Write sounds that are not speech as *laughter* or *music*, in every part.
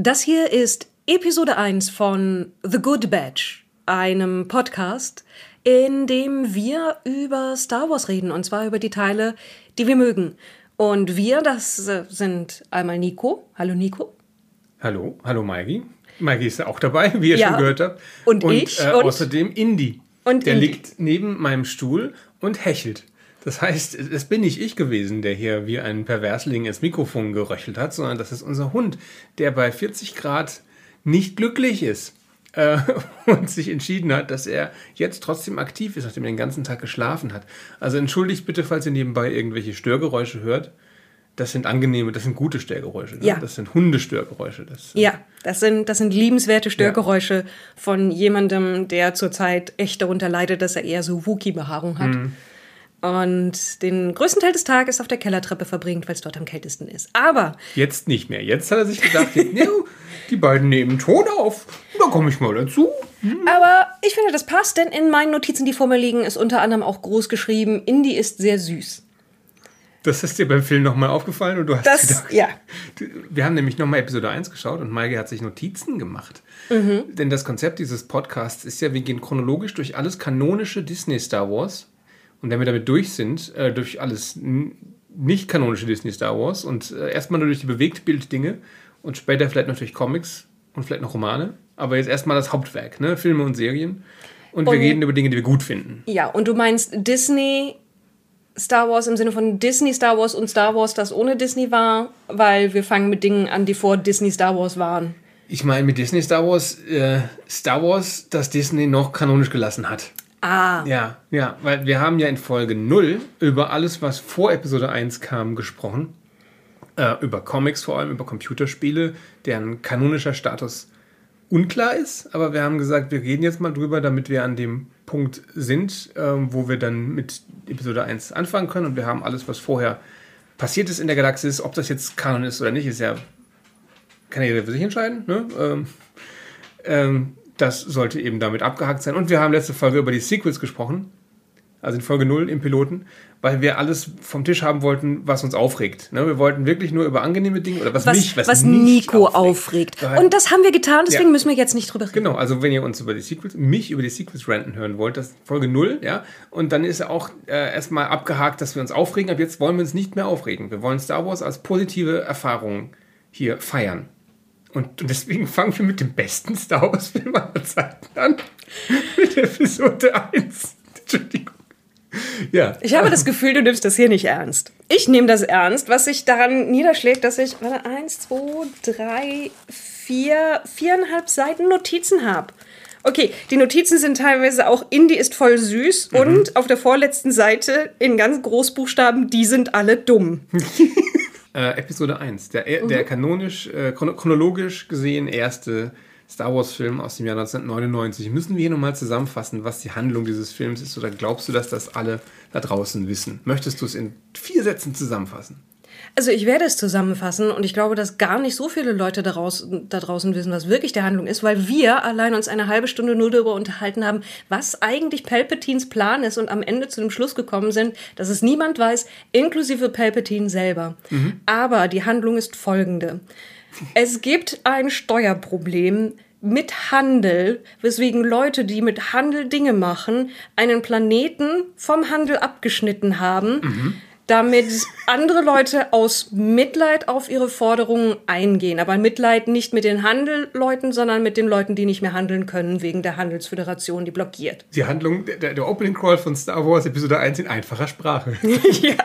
Das hier ist Episode 1 von The Good Batch, einem Podcast, in dem wir über Star Wars reden, und zwar über die Teile, die wir mögen. Und wir, das äh, sind einmal Nico. Hallo Nico. Hallo, hallo Maigi. Maigi ist ja auch dabei, wie ihr Ja. schon gehört habt. Und ich Äh, und- außerdem Indy. Und der Indy. liegt neben meinem Stuhl und hechelt. Das heißt, es bin nicht ich gewesen, der hier wie ein Perversling ins Mikrofon geröchelt hat, sondern das ist unser Hund, der bei 40 Grad nicht glücklich ist äh, *laughs* und sich entschieden hat, dass er jetzt trotzdem aktiv ist, nachdem er den ganzen Tag geschlafen hat. Also entschuldigt bitte, falls ihr nebenbei irgendwelche Störgeräusche hört. Das sind angenehme, das sind gute Störgeräusche. Ne? Ja. Das sind Hundestörgeräusche. Das, Ja, das sind, das sind liebenswerte Störgeräusche von jemandem, der zurzeit echt darunter leidet, dass er eher so Wookie-Behaarung hat. Und den größten Teil des Tages auf der Kellertreppe verbringt, weil es dort am kältesten ist. Aber Jetzt nicht mehr. Jetzt hat er sich gedacht, die beiden nehmen Ton auf. Da komme ich mal dazu. Aber ich finde, das passt, denn in meinen Notizen, die vor mir liegen, ist unter anderem auch groß geschrieben, Indie ist sehr süß. Das ist dir beim Film nochmal aufgefallen und du hast Das, gedacht, ja. wir haben nämlich nochmal Episode 1 geschaut und Maike hat sich Notizen gemacht. Denn das Konzept dieses Podcasts ist ja, wir gehen chronologisch durch alles kanonische Disney Star Wars. Und wenn wir damit durch sind, äh, durch alles nicht kanonische Disney Star Wars und äh, erstmal nur durch die Bewegtbild-Dinge und später vielleicht noch durch Comics und vielleicht noch Romane. Aber jetzt erstmal das Hauptwerk, ne? Filme und Serien. Und, wir Und- reden über Dinge, die wir gut finden. Ja, und du meinst Disney Star Wars im Sinne von Disney Star Wars und Star Wars, das ohne Disney war, weil wir fangen mit Dingen an, die vor Disney Star Wars waren. Ich meine mit Disney Star Wars, äh, Star Wars, das Disney noch kanonisch gelassen hat. Ah, Ja, ja, weil wir haben ja in Folge 0 über alles, was vor Episode 1 kam, gesprochen. Äh, über Comics vor allem, über Computerspiele, deren kanonischer Status unklar ist. Aber wir haben gesagt, wir reden jetzt mal drüber, damit wir an dem Punkt sind, ähm, wo wir dann mit Episode 1 anfangen können. Und wir haben alles, was vorher passiert ist in der Galaxis, ob das jetzt Kanon ist oder nicht, ist ja, kann jeder für sich entscheiden. Ne? Ähm, ähm, das sollte eben damit abgehakt sein. Und wir haben letzte Folge über die Sequels gesprochen. Also in Folge 0 im Piloten, weil wir alles vom Tisch haben wollten, was uns aufregt. Ne? Wir wollten wirklich nur über angenehme Dinge oder was, was, mich, was, nicht Nico aufregt. Weil- Und das haben wir getan, deswegen Ja. müssen wir jetzt nicht drüber reden. Genau, also wenn ihr uns über die Sequels, mich über die Sequels ranten hören wollt, das ist Folge 0, ja. Und dann ist auch äh, erstmal abgehakt, dass wir uns aufregen. Ab jetzt wollen wir uns nicht mehr aufregen. Wir wollen Star Wars als positive Erfahrung hier feiern. Und, und deswegen fangen wir mit dem besten Star Wars-Film aller Zeiten an. *laughs* mit Episode 1. Entschuldigung. Ja. Ich habe das Gefühl, du nimmst das hier nicht ernst. Ich nehme das ernst, was sich daran niederschlägt, dass ich, warte, eins, zwei, drei, vier, viereinhalb Seiten Notizen habe. Okay, die Notizen sind teilweise auch Indie ist voll süß und auf der vorletzten Seite in ganz Großbuchstaben, die sind alle dumm. *laughs* Äh, Episode 1, der, der kanonisch, äh, chrono- chronologisch gesehen erste Star Wars-Film aus dem Jahr 1999. Müssen wir hier nochmal zusammenfassen, was die Handlung dieses Films ist, oder glaubst du, dass das alle da draußen wissen? Möchtest du es in vier Sätzen zusammenfassen? Also ich werde es zusammenfassen und ich glaube, dass gar nicht so viele Leute daraus, da draußen wissen, was wirklich der Handlung ist, weil wir allein uns eine halbe Stunde nur darüber unterhalten haben, was eigentlich Palpatines Plan ist und am Ende zu dem Schluss gekommen sind, dass es niemand weiß, inklusive Palpatine selber. Aber die Handlung ist folgende. Es gibt ein Steuerproblem mit Handel, weswegen Leute, die mit Handel Dinge machen, einen Planeten vom Handel abgeschnitten haben, damit andere Leute aus Mitleid auf ihre Forderungen eingehen. Aber Mitleid nicht mit den Handelleuten, sondern mit den Leuten, die nicht mehr handeln können, wegen der Handelsföderation, die blockiert. Die Handlung, der, der Opening Crawl von Star Wars Episode 1 in einfacher Sprache. *laughs* ja.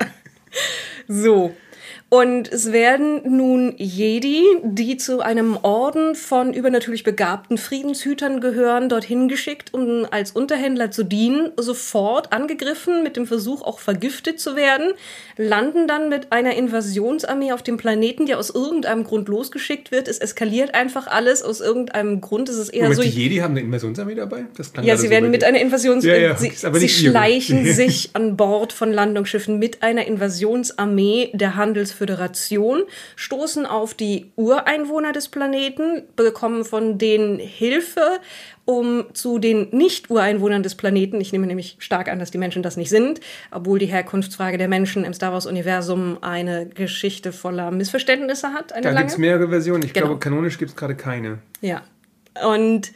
So. Und es werden nun Jedi, die zu einem Orden von übernatürlich begabten Friedenshütern gehören, dorthin geschickt, um als Unterhändler zu dienen, sofort angegriffen, mit dem Versuch auch vergiftet zu werden, landen dann mit einer Invasionsarmee auf dem Planeten, die aus irgendeinem Grund losgeschickt wird. Es eskaliert einfach alles aus irgendeinem Grund. Es ist eher Moment, so. die Jedi haben eine Invasionsarmee dabei? Das klang Ja, sie so werden mit einer Invasions... Ja, ja, sie aber sie ihre. schleichen *laughs* sich an Bord von Landungsschiffen mit einer Invasionsarmee der Handelsföderation Föderation, stoßen auf die Ureinwohner des Planeten, bekommen von denen Hilfe, um zu den Nicht-Ureinwohnern des Planeten, ich nehme nämlich stark an, dass die Menschen das nicht sind, obwohl die Herkunftsfrage der Menschen im Star Wars-Universum eine Geschichte voller Missverständnisse hat. da gibt es mehrere Versionen. Ich genau. glaube, kanonisch gibt es gerade keine. Ja. Und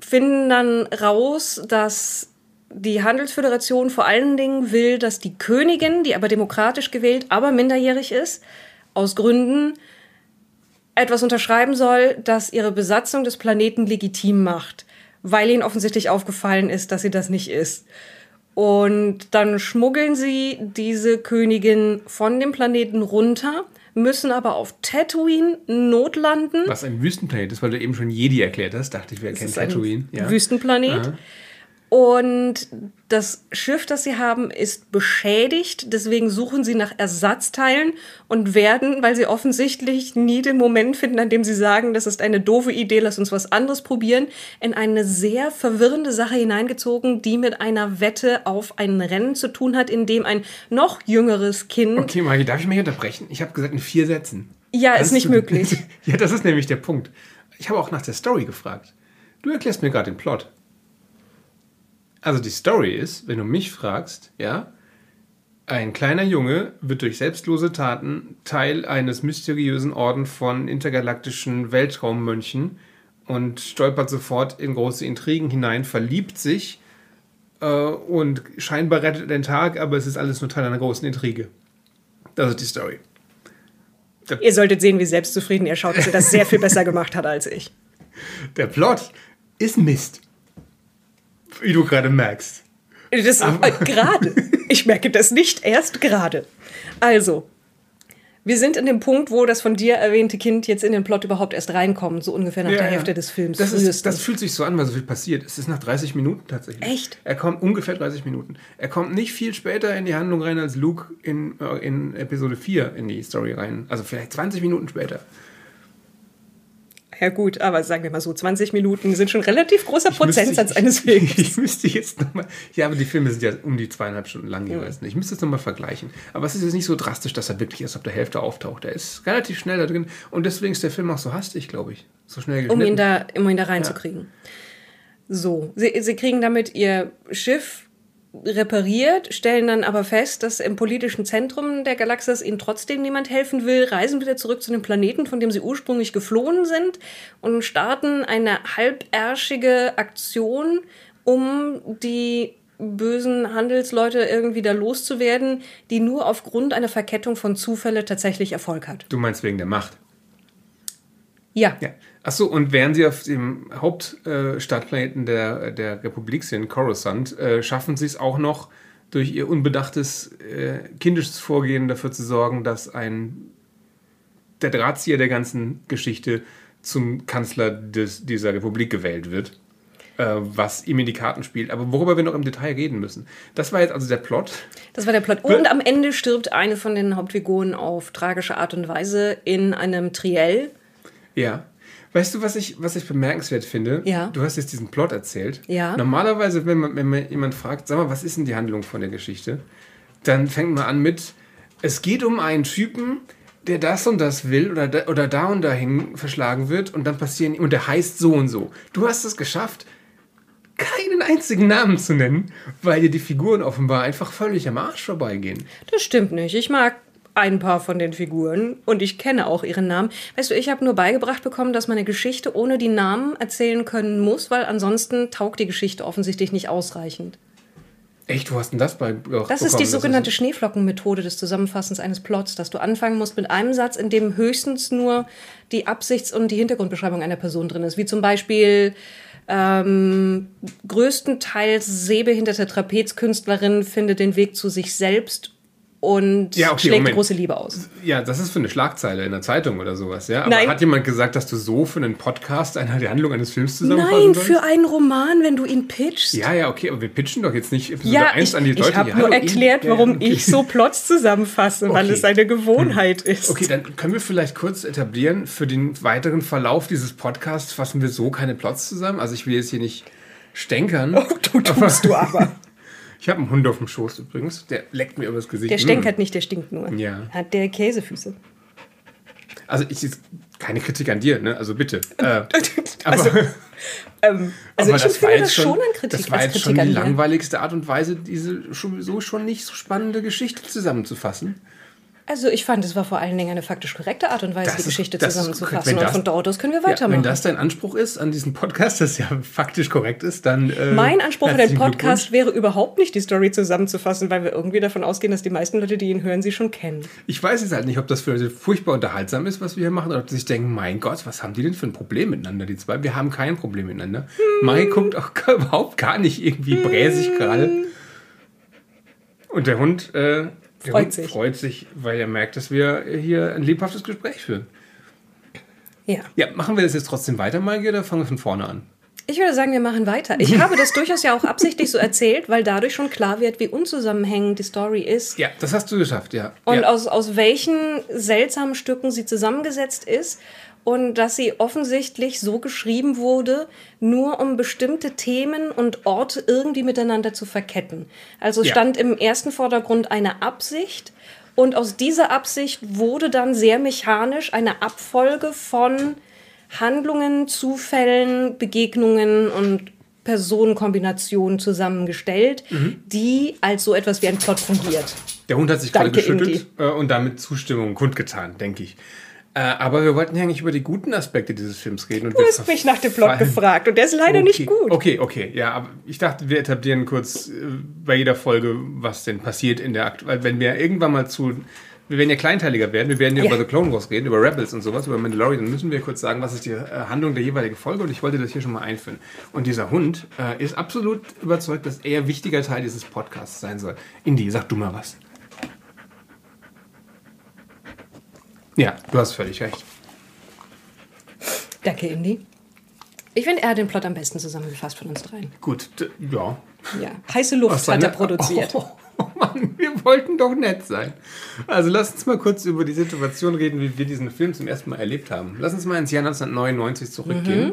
finden dann raus, dass die Handelsföderation vor allen Dingen will, dass die Königin, die aber demokratisch gewählt, aber minderjährig ist, aus Gründen etwas unterschreiben soll, das ihre Besatzung des Planeten legitim macht, weil ihnen offensichtlich aufgefallen ist, dass sie das nicht ist. Und dann schmuggeln sie diese Königin von dem Planeten runter, müssen aber auf Tatooine notlanden. Was ein Wüstenplanet ist, weil du eben schon Jedi erklärt hast, dachte ich, wir erkennen Tatooine. Ein ja. Wüstenplanet. Aha. Und das Schiff, das sie haben, ist beschädigt. Deswegen suchen sie nach Ersatzteilen und werden, weil sie offensichtlich nie den Moment finden, an dem sie sagen, das ist eine doofe Idee, lass uns was anderes probieren, in eine sehr verwirrende Sache hineingezogen, die mit einer Wette auf ein Rennen zu tun hat, in dem ein noch jüngeres Kind. Okay, Maggie, darf ich mich unterbrechen? Ich habe gesagt in vier Sätzen. Ja, Kannst ist nicht möglich. *laughs* ja, das ist nämlich der Punkt. Ich habe auch nach der Story gefragt. Du erklärst mir gerade den Plot. Also die Story ist, wenn du mich fragst, ja, ein kleiner Junge wird durch selbstlose Taten Teil eines mysteriösen Orden von intergalaktischen Weltraummönchen und stolpert sofort in große Intrigen hinein, verliebt sich äh, und scheinbar rettet den Tag, aber es ist alles nur Teil einer großen Intrige. Das ist die Story. Der Ihr solltet sehen, wie selbstzufrieden er schaut, dass er das sehr viel besser gemacht hat als ich. Der Plot ist Mist. Wie du gerade merkst. Das gerade. Ich merke das nicht erst gerade. Also, wir sind in dem Punkt, wo das von dir erwähnte Kind jetzt in den Plot überhaupt erst reinkommt, so ungefähr nach ja, der Hälfte des Films. Das, ist, das, fühlt sich so an, weil so viel passiert. Es ist nach 30 Minuten tatsächlich. Echt? Er kommt ungefähr 30 Minuten. Er kommt nicht viel später in die Handlung rein als Luke in, äh, in Episode 4 in die Story rein. Also vielleicht 20 Minuten später. Ja gut, aber sagen wir mal so, 20 Minuten sind schon relativ großer ich Prozentsatz *laughs* müsste, eines Films. *laughs* Ich müsste jetzt nochmal, ja, aber die Filme sind ja um die zweieinhalb Stunden lang jeweils. Ja. Ich müsste jetzt nochmal vergleichen. Aber es ist jetzt nicht so drastisch, dass er wirklich erst ab der Hälfte auftaucht. Er ist relativ schnell da drin und deswegen ist der Film auch so hastig, glaube ich. So schnell Um ihn da, um ihn da reinzukriegen. Ja. So, sie, sie kriegen damit ihr Schiff repariert, stellen dann aber fest, dass im politischen Zentrum der Galaxis ihnen trotzdem niemand helfen will, reisen wieder zurück zu dem Planeten, von dem sie ursprünglich geflohen sind und starten eine halbärschige Aktion, um die bösen Handelsleute irgendwie da loszuwerden, die nur aufgrund einer Verkettung von Zufälle tatsächlich Erfolg hat. Du meinst wegen der Macht? Ja. ja. Achso, und während sie auf dem Hauptstadtplaneten äh, der, der Republik sind, Coruscant, äh, schaffen sie es auch noch, durch ihr unbedachtes äh, kindisches Vorgehen dafür zu sorgen, dass ein der Drahtzieher der ganzen Geschichte zum Kanzler des, dieser Republik gewählt wird. Äh, was ihm in die Karten spielt, aber worüber wir noch im Detail reden müssen. Das war jetzt also der Plot. Das war der Plot. Und am Ende stirbt eine von den Hauptfiguren auf tragische Art und Weise in einem Triell. Ja. Weißt du, was ich, was ich bemerkenswert finde? Ja. Du hast jetzt diesen Plot erzählt. Ja. Normalerweise, wenn man, wenn man jemand fragt, sag mal, was ist denn die Handlung von der Geschichte? Dann fängt man an mit, es geht um einen Typen, der das und das will oder da, oder da und dahin verschlagen wird und dann passieren, und der heißt so und so. Du hast es geschafft, keinen einzigen Namen zu nennen, weil dir die Figuren offenbar einfach völlig am Arsch vorbeigehen. Das stimmt nicht. Ich mag ein paar von den Figuren und ich kenne auch ihren Namen. Weißt du, ich habe nur beigebracht bekommen, dass man eine Geschichte ohne die Namen erzählen können muss, weil ansonsten taugt die Geschichte offensichtlich nicht ausreichend. Echt, wo hast denn das beigebracht? Das ist die sogenannte Schneeflockenmethode des Zusammenfassens eines Plots, dass du anfangen musst mit einem Satz, in dem höchstens nur die Absichts- und die Hintergrundbeschreibung einer Person drin ist. Wie zum Beispiel ähm, größtenteils sehbehinderte Trapezkünstlerin findet den Weg zu sich selbst und ja, okay, schlägt Moment. große Liebe aus. Ja, das ist für eine Schlagzeile in der Zeitung oder sowas, ja. Aber Nein. hat jemand gesagt, dass du so für einen Podcast eine die Handlung eines Films zusammenfassen Nein, für einen Roman, wenn du ihn pitchst. Ja, ja, okay, aber wir pitchen doch jetzt nicht Episode ja, 1 ich, an die Leute. Ich habe nur erklärt, ich, warum okay. ich so Plots zusammenfasse, okay. weil es eine Gewohnheit hm. ist. Okay, dann können wir vielleicht kurz etablieren, für den weiteren Verlauf dieses Podcasts fassen wir so keine Plots zusammen. Also ich will jetzt hier nicht stänkern. Oh, du tust du aber. *laughs* Ich habe einen Hund auf dem Schoß übrigens. Der leckt mir übers Gesicht. Der stänkert nicht, der stinkt nur. Ja. Hat der Käsefüße. Also ich ist keine Kritik an dir, ne? Also bitte. *laughs* Äh, *laughs* aber, Also, ähm, also aber ich das war empfinde das schon, an Kritik. das war jetzt Kritik schon die langweiligste Art und Weise, diese sowieso schon nicht so spannende Geschichte zusammenzufassen. Also ich fand, es war vor allen Dingen eine faktisch korrekte Art und Weise, Das die Geschichte ist- zusammenzufassen. wenn Und das- von dort aus können wir Ja, weitermachen. wenn das dein Anspruch ist an diesen Podcast, das ja faktisch korrekt ist, dann. Äh, mein Anspruch an den Podcast wäre überhaupt nicht, die Story zusammenzufassen, weil wir irgendwie davon ausgehen, dass die meisten Leute, die ihn hören, sie schon kennen. Ich weiß jetzt halt nicht, ob das für Leute furchtbar unterhaltsam ist, was wir hier machen, oder ob sie sich denken, mein Gott, was haben die denn für ein Problem miteinander, die zwei? Wir haben kein Problem miteinander. Mai guckt auch *laughs* überhaupt gar nicht irgendwie bräsig gerade. Und der Hund, äh, Freut sich. freut sich, weil er merkt, dass wir hier ein lebhaftes Gespräch führen. Ja. Ja, machen wir das jetzt trotzdem weiter, Maike, oder fangen wir von vorne an? Ich würde sagen, wir machen weiter. Ich *laughs* habe das durchaus ja auch absichtlich so erzählt, weil dadurch schon klar wird, wie unzusammenhängend die Story ist. Ja, das hast du geschafft, ja. Und ja. aus, aus welchen seltsamen Stücken sie zusammengesetzt ist und dass sie offensichtlich so geschrieben wurde, nur um bestimmte Themen und Orte irgendwie miteinander zu verketten. Also Ja. stand im ersten Vordergrund eine Absicht und aus dieser Absicht wurde dann sehr mechanisch eine Abfolge von Handlungen, Zufällen, Begegnungen und Personenkombinationen zusammengestellt, Mhm. die als so etwas wie ein Plot fungiert. Der Hund hat sich gerade Danke, geschüttelt äh, und damit Zustimmung kundgetan, denke ich. Äh, aber wir wollten ja eigentlich über die guten Aspekte dieses Films reden. Und Du hast mich nach dem Plot gefragt und der ist leider nicht gut. Okay, okay, ja, aber ich dachte, wir etablieren kurz äh, bei jeder Folge, was denn passiert in der Akt. Weil wenn wir irgendwann mal zu. Wir werden ja kleinteiliger werden, wir werden ja, Ja. über The Clone Wars reden, über Rebels und sowas, über Mandalorian, dann müssen wir kurz sagen, was ist die äh, Handlung der jeweiligen Folge und ich wollte das hier schon mal einführen. Und dieser Hund äh, ist absolut überzeugt, dass er wichtiger Teil dieses Podcasts sein soll. Indy, sag du mal was. Ja, du hast völlig recht. Danke, Indy. Ich finde, er hat den Plot am besten zusammengefasst von uns dreien. Gut, ja. Ja, heiße Luft Was hat er seine- produziert. Oh, oh Mann, wir wollten doch nett sein. Also lass uns mal kurz über die Situation reden, wie wir diesen Film zum ersten Mal erlebt haben. Lass uns mal ins Jahr 1999 zurückgehen.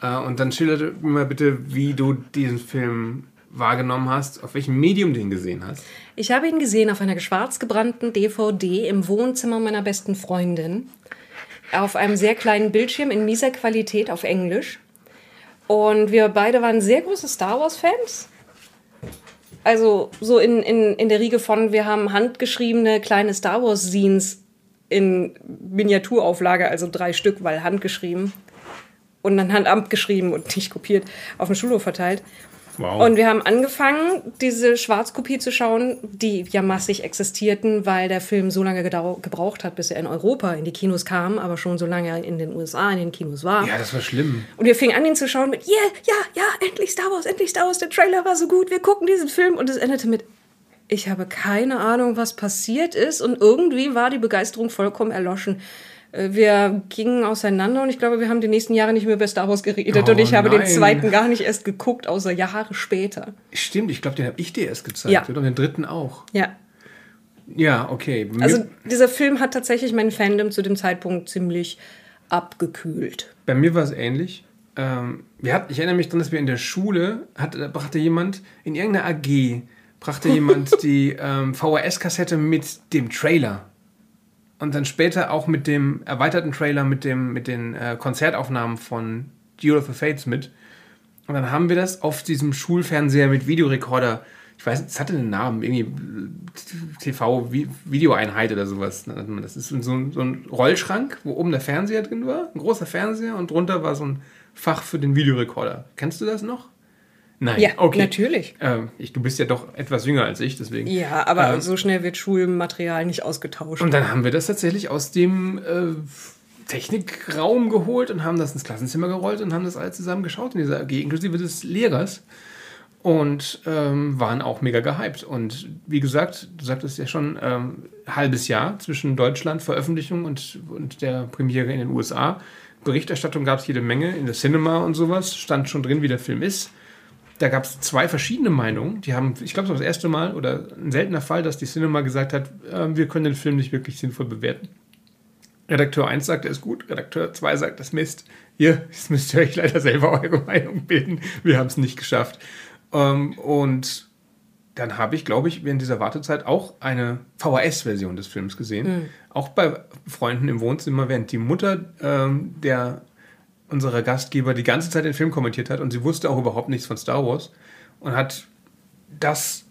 Äh, und dann schildere mir mal bitte, wie du diesen Film wahrgenommen hast, auf welchem Medium du ihn gesehen hast. Ich habe ihn gesehen auf einer schwarz gebrannten DVD im Wohnzimmer meiner besten Freundin. Auf einem sehr kleinen Bildschirm in mieser Qualität auf Englisch. Und wir beide waren sehr große Star Wars-Fans. Also so in, in, in der Riege von, wir haben handgeschriebene kleine Star Wars-Scenes in Miniaturauflage, also drei Stück, weil handgeschrieben. Und dann Handamt geschrieben und nicht kopiert, auf dem Schulhof verteilt. Wow. Und wir haben angefangen, diese Schwarzkopie zu schauen, die ja massig existierten, weil der Film so lange gebraucht hat, bis er in Europa in die Kinos kam, aber schon so lange in den USA in den Kinos war. ja, das war schlimm. Und wir fingen an, ihn zu schauen mit, yeah, ja, ja, endlich Star Wars, endlich Star Wars, der Trailer war so gut, wir gucken diesen Film. Und es endete mit, ich habe keine Ahnung, was passiert ist. Und irgendwie war die Begeisterung vollkommen erloschen. Äh, Wir gingen auseinander und ich glaube, wir haben die nächsten Jahre nicht mehr über Star Wars geredet. Oh, und ich habe den nein. zweiten gar nicht erst geguckt, außer Jahre später. Stimmt, ich glaube, den habe ich dir erst gezeigt. Ja. Und den dritten auch. Ja. Ja, okay. Also dieser Film hat tatsächlich mein Fandom zu dem Zeitpunkt ziemlich abgekühlt. Bei mir war es ähnlich. Ähm, wir hat, ich erinnere mich daran, dass wir in der Schule, hat, da brachte jemand, in irgendeiner AG, brachte jemand *laughs* die ähm, VHS-Kassette mit dem Trailer. Und dann später auch mit dem erweiterten Trailer, mit, dem, mit den äh, Konzertaufnahmen von Duel of the Fates mit. Und dann haben wir das auf diesem Schulfernseher mit Videorekorder, ich weiß, es hatte einen Namen, irgendwie TV-Videoeinheit oder sowas. Das ist so ein, so ein Rollschrank, wo oben der Fernseher drin war, ein großer Fernseher und drunter war so ein Fach für den Videorekorder. Kennst du das noch? Nein, Ja, okay. natürlich. Ähm, ich, du bist ja doch etwas jünger als ich, deswegen. Ja, aber Ähm, so schnell wird Schulmaterial nicht ausgetauscht. und dann haben wir das tatsächlich aus dem äh, Technikraum geholt und haben das ins Klassenzimmer gerollt und haben das alle zusammen geschaut in dieser AG, inklusive des Lehrers. Und ähm, waren auch mega gehypt. Und wie gesagt, du sagtest ja schon, ähm, halbes Jahr zwischen Deutschland, Veröffentlichung und, und der Premiere in den USA. Berichterstattung gab es jede Menge in der Cinema und sowas. Stand schon drin, wie der Film ist. Da gab es zwei verschiedene Meinungen. Die haben, ich glaube, das war das erste Mal oder ein seltener Fall, dass die Cinema gesagt hat, äh, wir können den Film nicht wirklich sinnvoll bewerten. Redakteur 1 sagt, er ist gut, Redakteur 2 sagt, das Mist. Ihr, jetzt müsst ihr euch leider selber eure Meinung bilden. Wir haben es nicht geschafft. Ähm, und dann habe ich, glaube ich, während dieser Wartezeit auch eine VHS-Version des Films gesehen. Mhm. Auch bei Freunden im Wohnzimmer, während die Mutter ähm, der unserer Gastgeber die ganze Zeit den Film kommentiert hat und sie wusste auch überhaupt nichts von Star Wars und hat das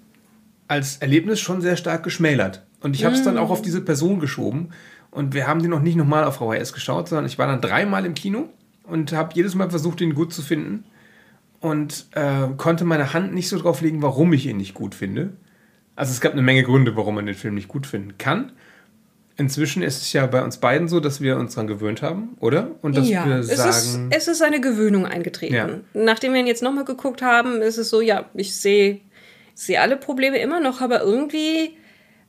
als Erlebnis schon sehr stark geschmälert. Und ich habe es mm. dann auch auf diese Person geschoben. Und wir haben den noch nicht nochmal auf VHS geschaut, sondern ich war dann dreimal im Kino und habe jedes Mal versucht, ihn gut zu finden. Und äh, konnte meine Hand nicht so drauf legen, warum ich ihn nicht gut finde. Also es gab eine Menge Gründe, warum man den Film nicht gut finden kann. Inzwischen ist es ja bei uns beiden so, dass wir uns daran gewöhnt haben, oder? Und dass ja, wir es sagen. Ist, es ist eine Gewöhnung eingetreten. Ja. Nachdem wir ihn jetzt nochmal geguckt haben, ist es so, ja, ich sehe seh alle Probleme immer noch, aber irgendwie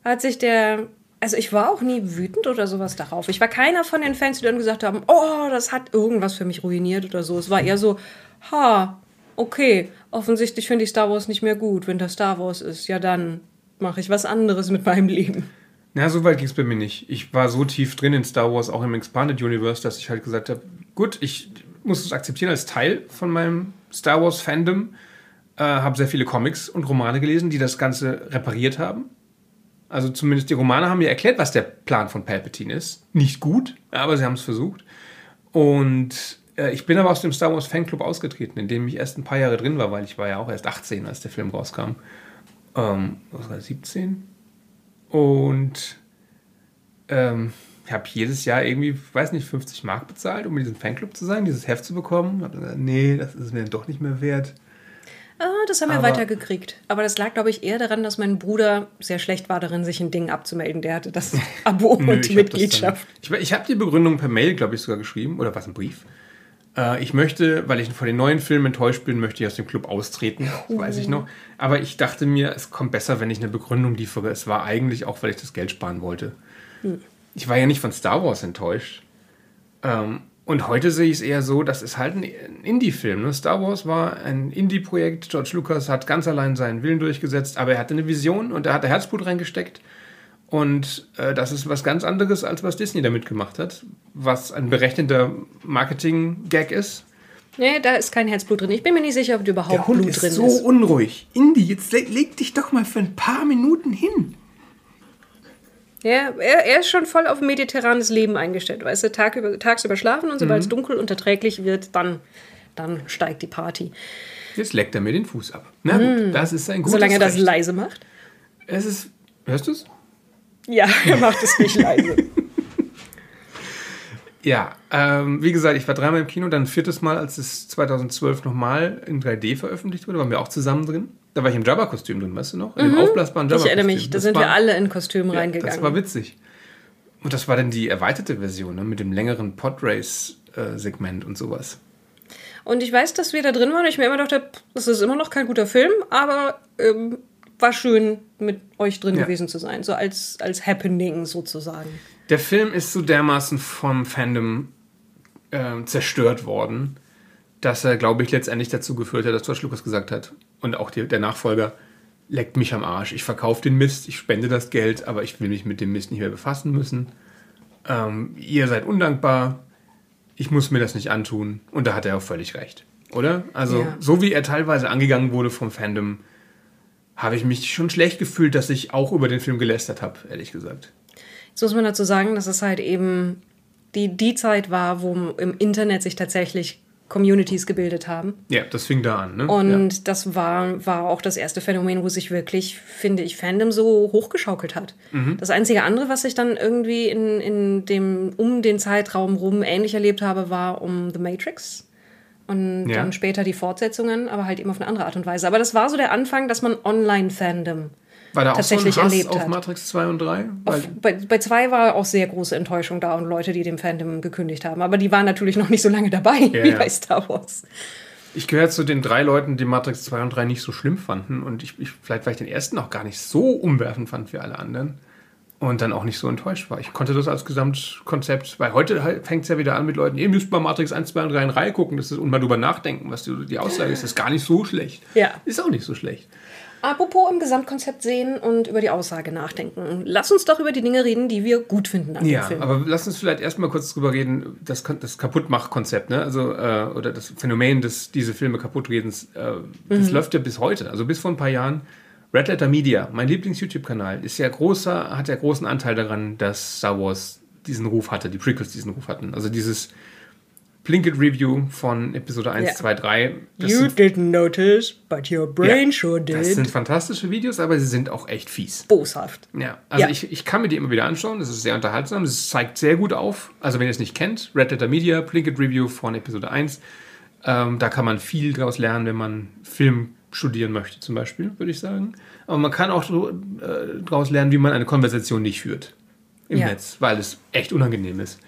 hat sich der. Also ich war auch nie wütend oder sowas darauf. Ich war keiner von den Fans, die dann gesagt haben, oh, das hat irgendwas für mich ruiniert oder so. Es war eher so, ha, okay, offensichtlich finde ich Star Wars nicht mehr gut. Wenn das Star Wars ist, ja dann mache ich was anderes mit meinem Leben. Na, so weit ging es bei mir nicht. Ich war so tief drin in Star Wars, auch im Expanded Universe, dass ich halt gesagt habe, gut, ich muss es akzeptieren als Teil von meinem Star Wars Fandom. Äh, habe sehr viele Comics und Romane gelesen, die das Ganze repariert haben. Also zumindest die Romane haben mir erklärt, was der Plan von Palpatine ist. Nicht gut, aber sie haben es versucht. Und äh, ich bin aber aus dem Star Wars Fanclub ausgetreten, in dem ich erst ein paar Jahre drin war, weil ich war ja auch erst 18, als der Film rauskam. Ähm, was war das, 17? Und ähm, ich habe jedes Jahr irgendwie, weiß nicht, 50 Mark bezahlt, um in diesem Fanclub zu sein, dieses Heft zu bekommen. Hab gesagt, nee, das ist mir doch nicht mehr wert. Ah, das haben wir aber, weitergekriegt. Aber das lag, glaube ich, eher daran, dass mein Bruder sehr schlecht war darin, sich ein Ding abzumelden. Der hatte das *laughs* Abo Nö, und die Mitgliedschaft. Dann, ich ich habe die Begründung per Mail, glaube ich, sogar geschrieben. Oder was, ein Brief? Äh, ich möchte, weil ich von den neuen Filmen enttäuscht bin, möchte ich aus dem Club austreten, uh. weiß ich noch. Aber ich dachte mir, es kommt besser, wenn ich eine Begründung liefere. Es war eigentlich auch, weil ich das Geld sparen wollte. Hm. Ich war ja nicht von Star Wars enttäuscht. Ähm, und heute sehe ich es eher so, das ist halt ein Indie-Film. Ne? Star Wars war ein Indie-Projekt. George Lucas hat ganz allein seinen Willen durchgesetzt, aber er hatte eine Vision und er hat Herzblut reingesteckt. Und äh, das ist was ganz anderes, als was Disney damit gemacht hat, was ein berechnender Marketing-Gag ist. Nee, da ist kein Herzblut drin. Ich bin mir nicht sicher, ob du überhaupt Der Hund Blut ist drin so ist. so unruhig. Indy, jetzt leg, leg, dich doch mal für ein paar Minuten hin. Ja, er, er ist schon voll auf mediterranes Leben eingestellt. Weißt du, Tag über, tagsüber schlafen und sobald mhm. es dunkel und erträglich wird, dann, dann steigt die Party. Jetzt leckt er mir den Fuß ab. Na gut, mhm. das ist ein gutes Solange er das leise macht. Es ist. Hörst du es? Ja, *laughs* er macht es nicht leise. *laughs* Ja, ähm, wie gesagt, ich war dreimal im Kino, dann ein viertes Mal, als es 2012 nochmal in 3D veröffentlicht wurde, waren wir auch zusammen drin. Da war ich im Jabba-Kostüm drin, weißt du noch? In mhm. dem aufblasbaren Jabba-Kostüm. Ich erinnere mich, da sind war, wir alle in Kostümen ja, reingegangen. Das war witzig. Und das war dann die erweiterte Version, ne, mit dem längeren Podrace-Segment und sowas. Und ich weiß, dass wir da drin waren und ich mir immer dachte, das ist immer noch kein guter Film, aber ähm, war schön, mit euch drin ja. gewesen zu sein. So als, als Happening sozusagen. Der Film ist so dermaßen vom Fandom äh, zerstört worden, dass er, glaube ich, letztendlich dazu geführt hat, dass George Lucas gesagt hat und auch die, der Nachfolger, leckt mich am Arsch. Ich verkaufe den Mist, ich spende das Geld, aber ich will mich mit dem Mist nicht mehr befassen müssen. Ähm, ihr seid undankbar, ich muss mir das nicht antun. Und da hat er auch völlig recht, oder? Also, ja. so wie er teilweise angegangen wurde vom Fandom, habe ich mich schon schlecht gefühlt, dass ich auch über den Film gelästert habe, ehrlich gesagt. Jetzt muss man dazu sagen, dass es halt eben die, die Zeit war, wo im Internet sich tatsächlich Communities gebildet haben. Ja, das fing da an. Ne? Und ja. das war, war auch das erste Phänomen, wo sich wirklich, finde ich, Fandom so hochgeschaukelt hat. Mhm. Das einzige andere, was ich dann irgendwie in, in dem, um den Zeitraum rum ähnlich erlebt habe, war um The Matrix. Und ja. dann später die Fortsetzungen, aber halt eben auf eine andere Art und Weise. Aber das war so der Anfang, dass man Online-Fandom war da tatsächlich auch so ein Hass erlebt auf hat. Matrix 2 und 3? Auf, bei, bei 2 war auch sehr große Enttäuschung da und Leute, die dem Fandom gekündigt haben. Aber die waren natürlich noch nicht so lange dabei ja, wie ja. bei Star Wars. Ich gehöre zu den drei Leuten, die Matrix 2 und 3 nicht so schlimm fanden. Und ich, ich, vielleicht, weil ich den ersten auch gar nicht so umwerfend fand wie alle anderen. Und dann auch nicht so enttäuscht war. Ich konnte das als Gesamtkonzept, weil heute halt fängt es ja wieder an mit Leuten, ihr müsst mal Matrix 1, 2 und 3 in Reihe gucken das ist, und mal drüber nachdenken, was die, die Aussage ist. Das ist gar nicht so schlecht. Ja. Ist auch nicht so schlecht. Apropos im Gesamtkonzept sehen und über die Aussage nachdenken. Lass uns doch über die Dinge reden, die wir gut finden an ja, dem Film. aber lass uns vielleicht erstmal kurz drüber reden, das, das Kaputtmach-Konzept, ne? Also, äh, oder das Phänomen des diese Filme kaputtredens, äh, das mhm. läuft ja bis heute, also bis vor ein paar Jahren Red Letter Media, mein Lieblings-YouTube-Kanal, ist ja großer, hat ja großen Anteil daran, dass Star Wars diesen Ruf hatte, die Prequels diesen Ruf hatten. Also dieses Plinkett Review von Episode 1, Ja. 2, 3. Das You sind, didn't notice, but your brain sure did. das sind fantastische Videos, aber sie sind auch echt fies. boshaft. Ja, also Ja. Ich, ich kann mir die immer wieder anschauen. Das ist sehr unterhaltsam. Es zeigt sehr gut auf. Also wenn ihr es nicht kennt, Red Letter Media, Plinkett Review von Episode 1. Ähm, da kann man viel draus lernen, wenn man Film studieren möchte, zum Beispiel, würde ich sagen. Aber man kann auch äh, daraus lernen, wie man eine Konversation nicht führt im Ja. Netz, weil es echt unangenehm ist.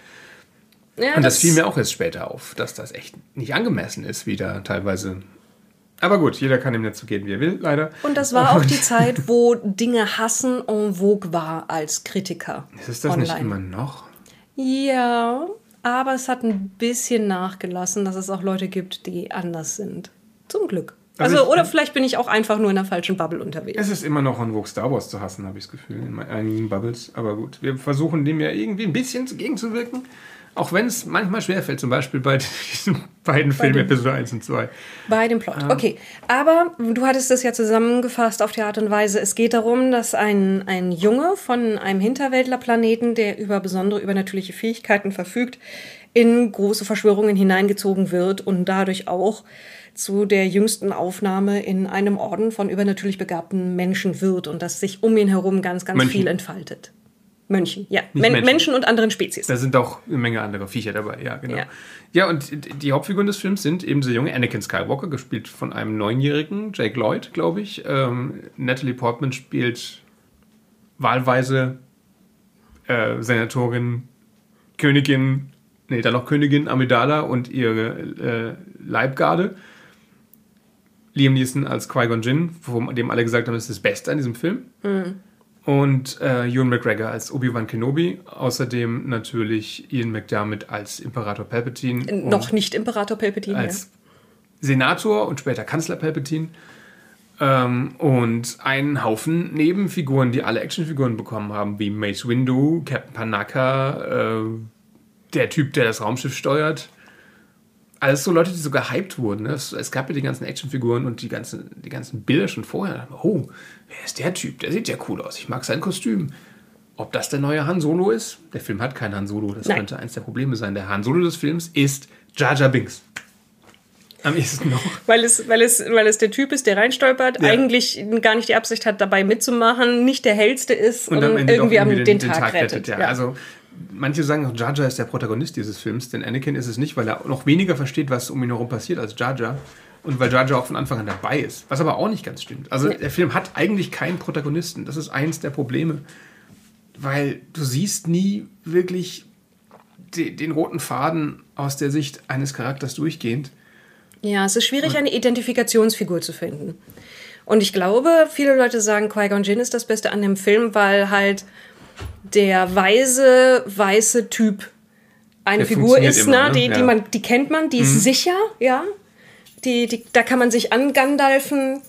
Ja, Und das fiel mir auch erst später auf, dass das echt nicht angemessen ist, wie da teilweise. Aber gut, jeder kann im Netz so gehen, wie er will, leider. Und das war auch die Zeit, wo Dinge hassen en vogue war als Kritiker. Ist das nicht immer noch? Ja, aber es hat ein bisschen nachgelassen, dass es auch Leute gibt, die anders sind. Zum Glück. Also Also, ich- oder vielleicht bin ich auch einfach nur in einer falschen Bubble unterwegs. Es ist immer noch en vogue, Star Wars zu hassen, habe ich das Gefühl, in einigen Bubbles. Aber gut, wir versuchen dem ja irgendwie ein bisschen gegenzuwirken. Auch wenn es manchmal schwerfällt, zum Beispiel bei *laughs* diesen beiden Filmen, dem- Episode 1 und 2. Bei dem Plot. Okay, aber du hattest es ja zusammengefasst auf die Art und Weise, es geht darum, dass ein, ein Junge von einem Hinterwäldlerplaneten, der über besondere übernatürliche Fähigkeiten verfügt, in große Verschwörungen hineingezogen wird und dadurch auch zu der jüngsten Aufnahme in einem Orden von übernatürlich begabten Menschen wird und dass sich um ihn herum ganz, ganz Mönchen. viel entfaltet. Mönchen, ja. Men Menschen. Menschen und anderen Spezies. Da sind auch eine Menge andere Viecher dabei, ja, genau. Ja. Ja, und die Hauptfiguren des Films sind eben der junge Anakin Skywalker, gespielt von einem neunjährigen Jake Lloyd, glaube ich. Ähm, Natalie Portman spielt wahlweise äh, Senatorin, Königin, nee, dann noch Königin Amidala und ihre äh, Leibgarde. Liam Neeson als Qui-Gon Jinn, von dem alle gesagt haben, das ist das Beste an diesem Film. Und äh, Ewan McGregor als Obi-Wan Kenobi. Außerdem natürlich Ian McDermott als Imperator Palpatine. und Noch nicht Imperator Palpatine. als Senator und später Kanzler Palpatine. Ähm, und einen Haufen Nebenfiguren, die alle Actionfiguren bekommen haben, wie Mace Windu, Captain Panaka, äh, der Typ, der das Raumschiff steuert. Alles so Leute, die so gehypt wurden. Ne? Es, es gab ja die ganzen Actionfiguren und die ganzen, die ganzen Bilder schon vorher. Oh, wer ist der Typ? Der sieht ja cool aus. Ich mag sein Kostüm. Ob das der neue Han Solo ist? Der Film hat keinen Han Solo. Das Nein. könnte eins der Probleme sein. Der Han Solo des Films ist Jar Jar Binks. Am ehesten noch. Weil es, weil, es, weil es der Typ ist, der reinstolpert, Ja. eigentlich gar nicht die Absicht hat, dabei mitzumachen, nicht der hellste ist und, am Ende irgendwie doch am den, Tag, rettet. Ja. Ja. Also manche sagen, Jar Jar ist der Protagonist dieses Films, denn Anakin ist es nicht, weil er noch weniger versteht, was um ihn herum passiert als Jar Jar. Und weil Jar Jar auch von Anfang an dabei ist. Was aber auch nicht ganz stimmt. Also der Film hat eigentlich keinen Protagonisten. Das ist eins der Probleme. Weil du siehst nie wirklich de- den roten Faden aus der Sicht eines Charakters durchgehend. ja, es ist schwierig, eine Identifikationsfigur zu finden. Und ich glaube, viele Leute sagen, Qui-Gon Jinn ist das Beste an dem Film, weil halt der weise, weiße Typ eine Der Figur ist, immer, ne? ne? Die, die, Ja. Mhm. man, die kennt man, die ist sicher, ja. Die, die, da kann man sich angandalfen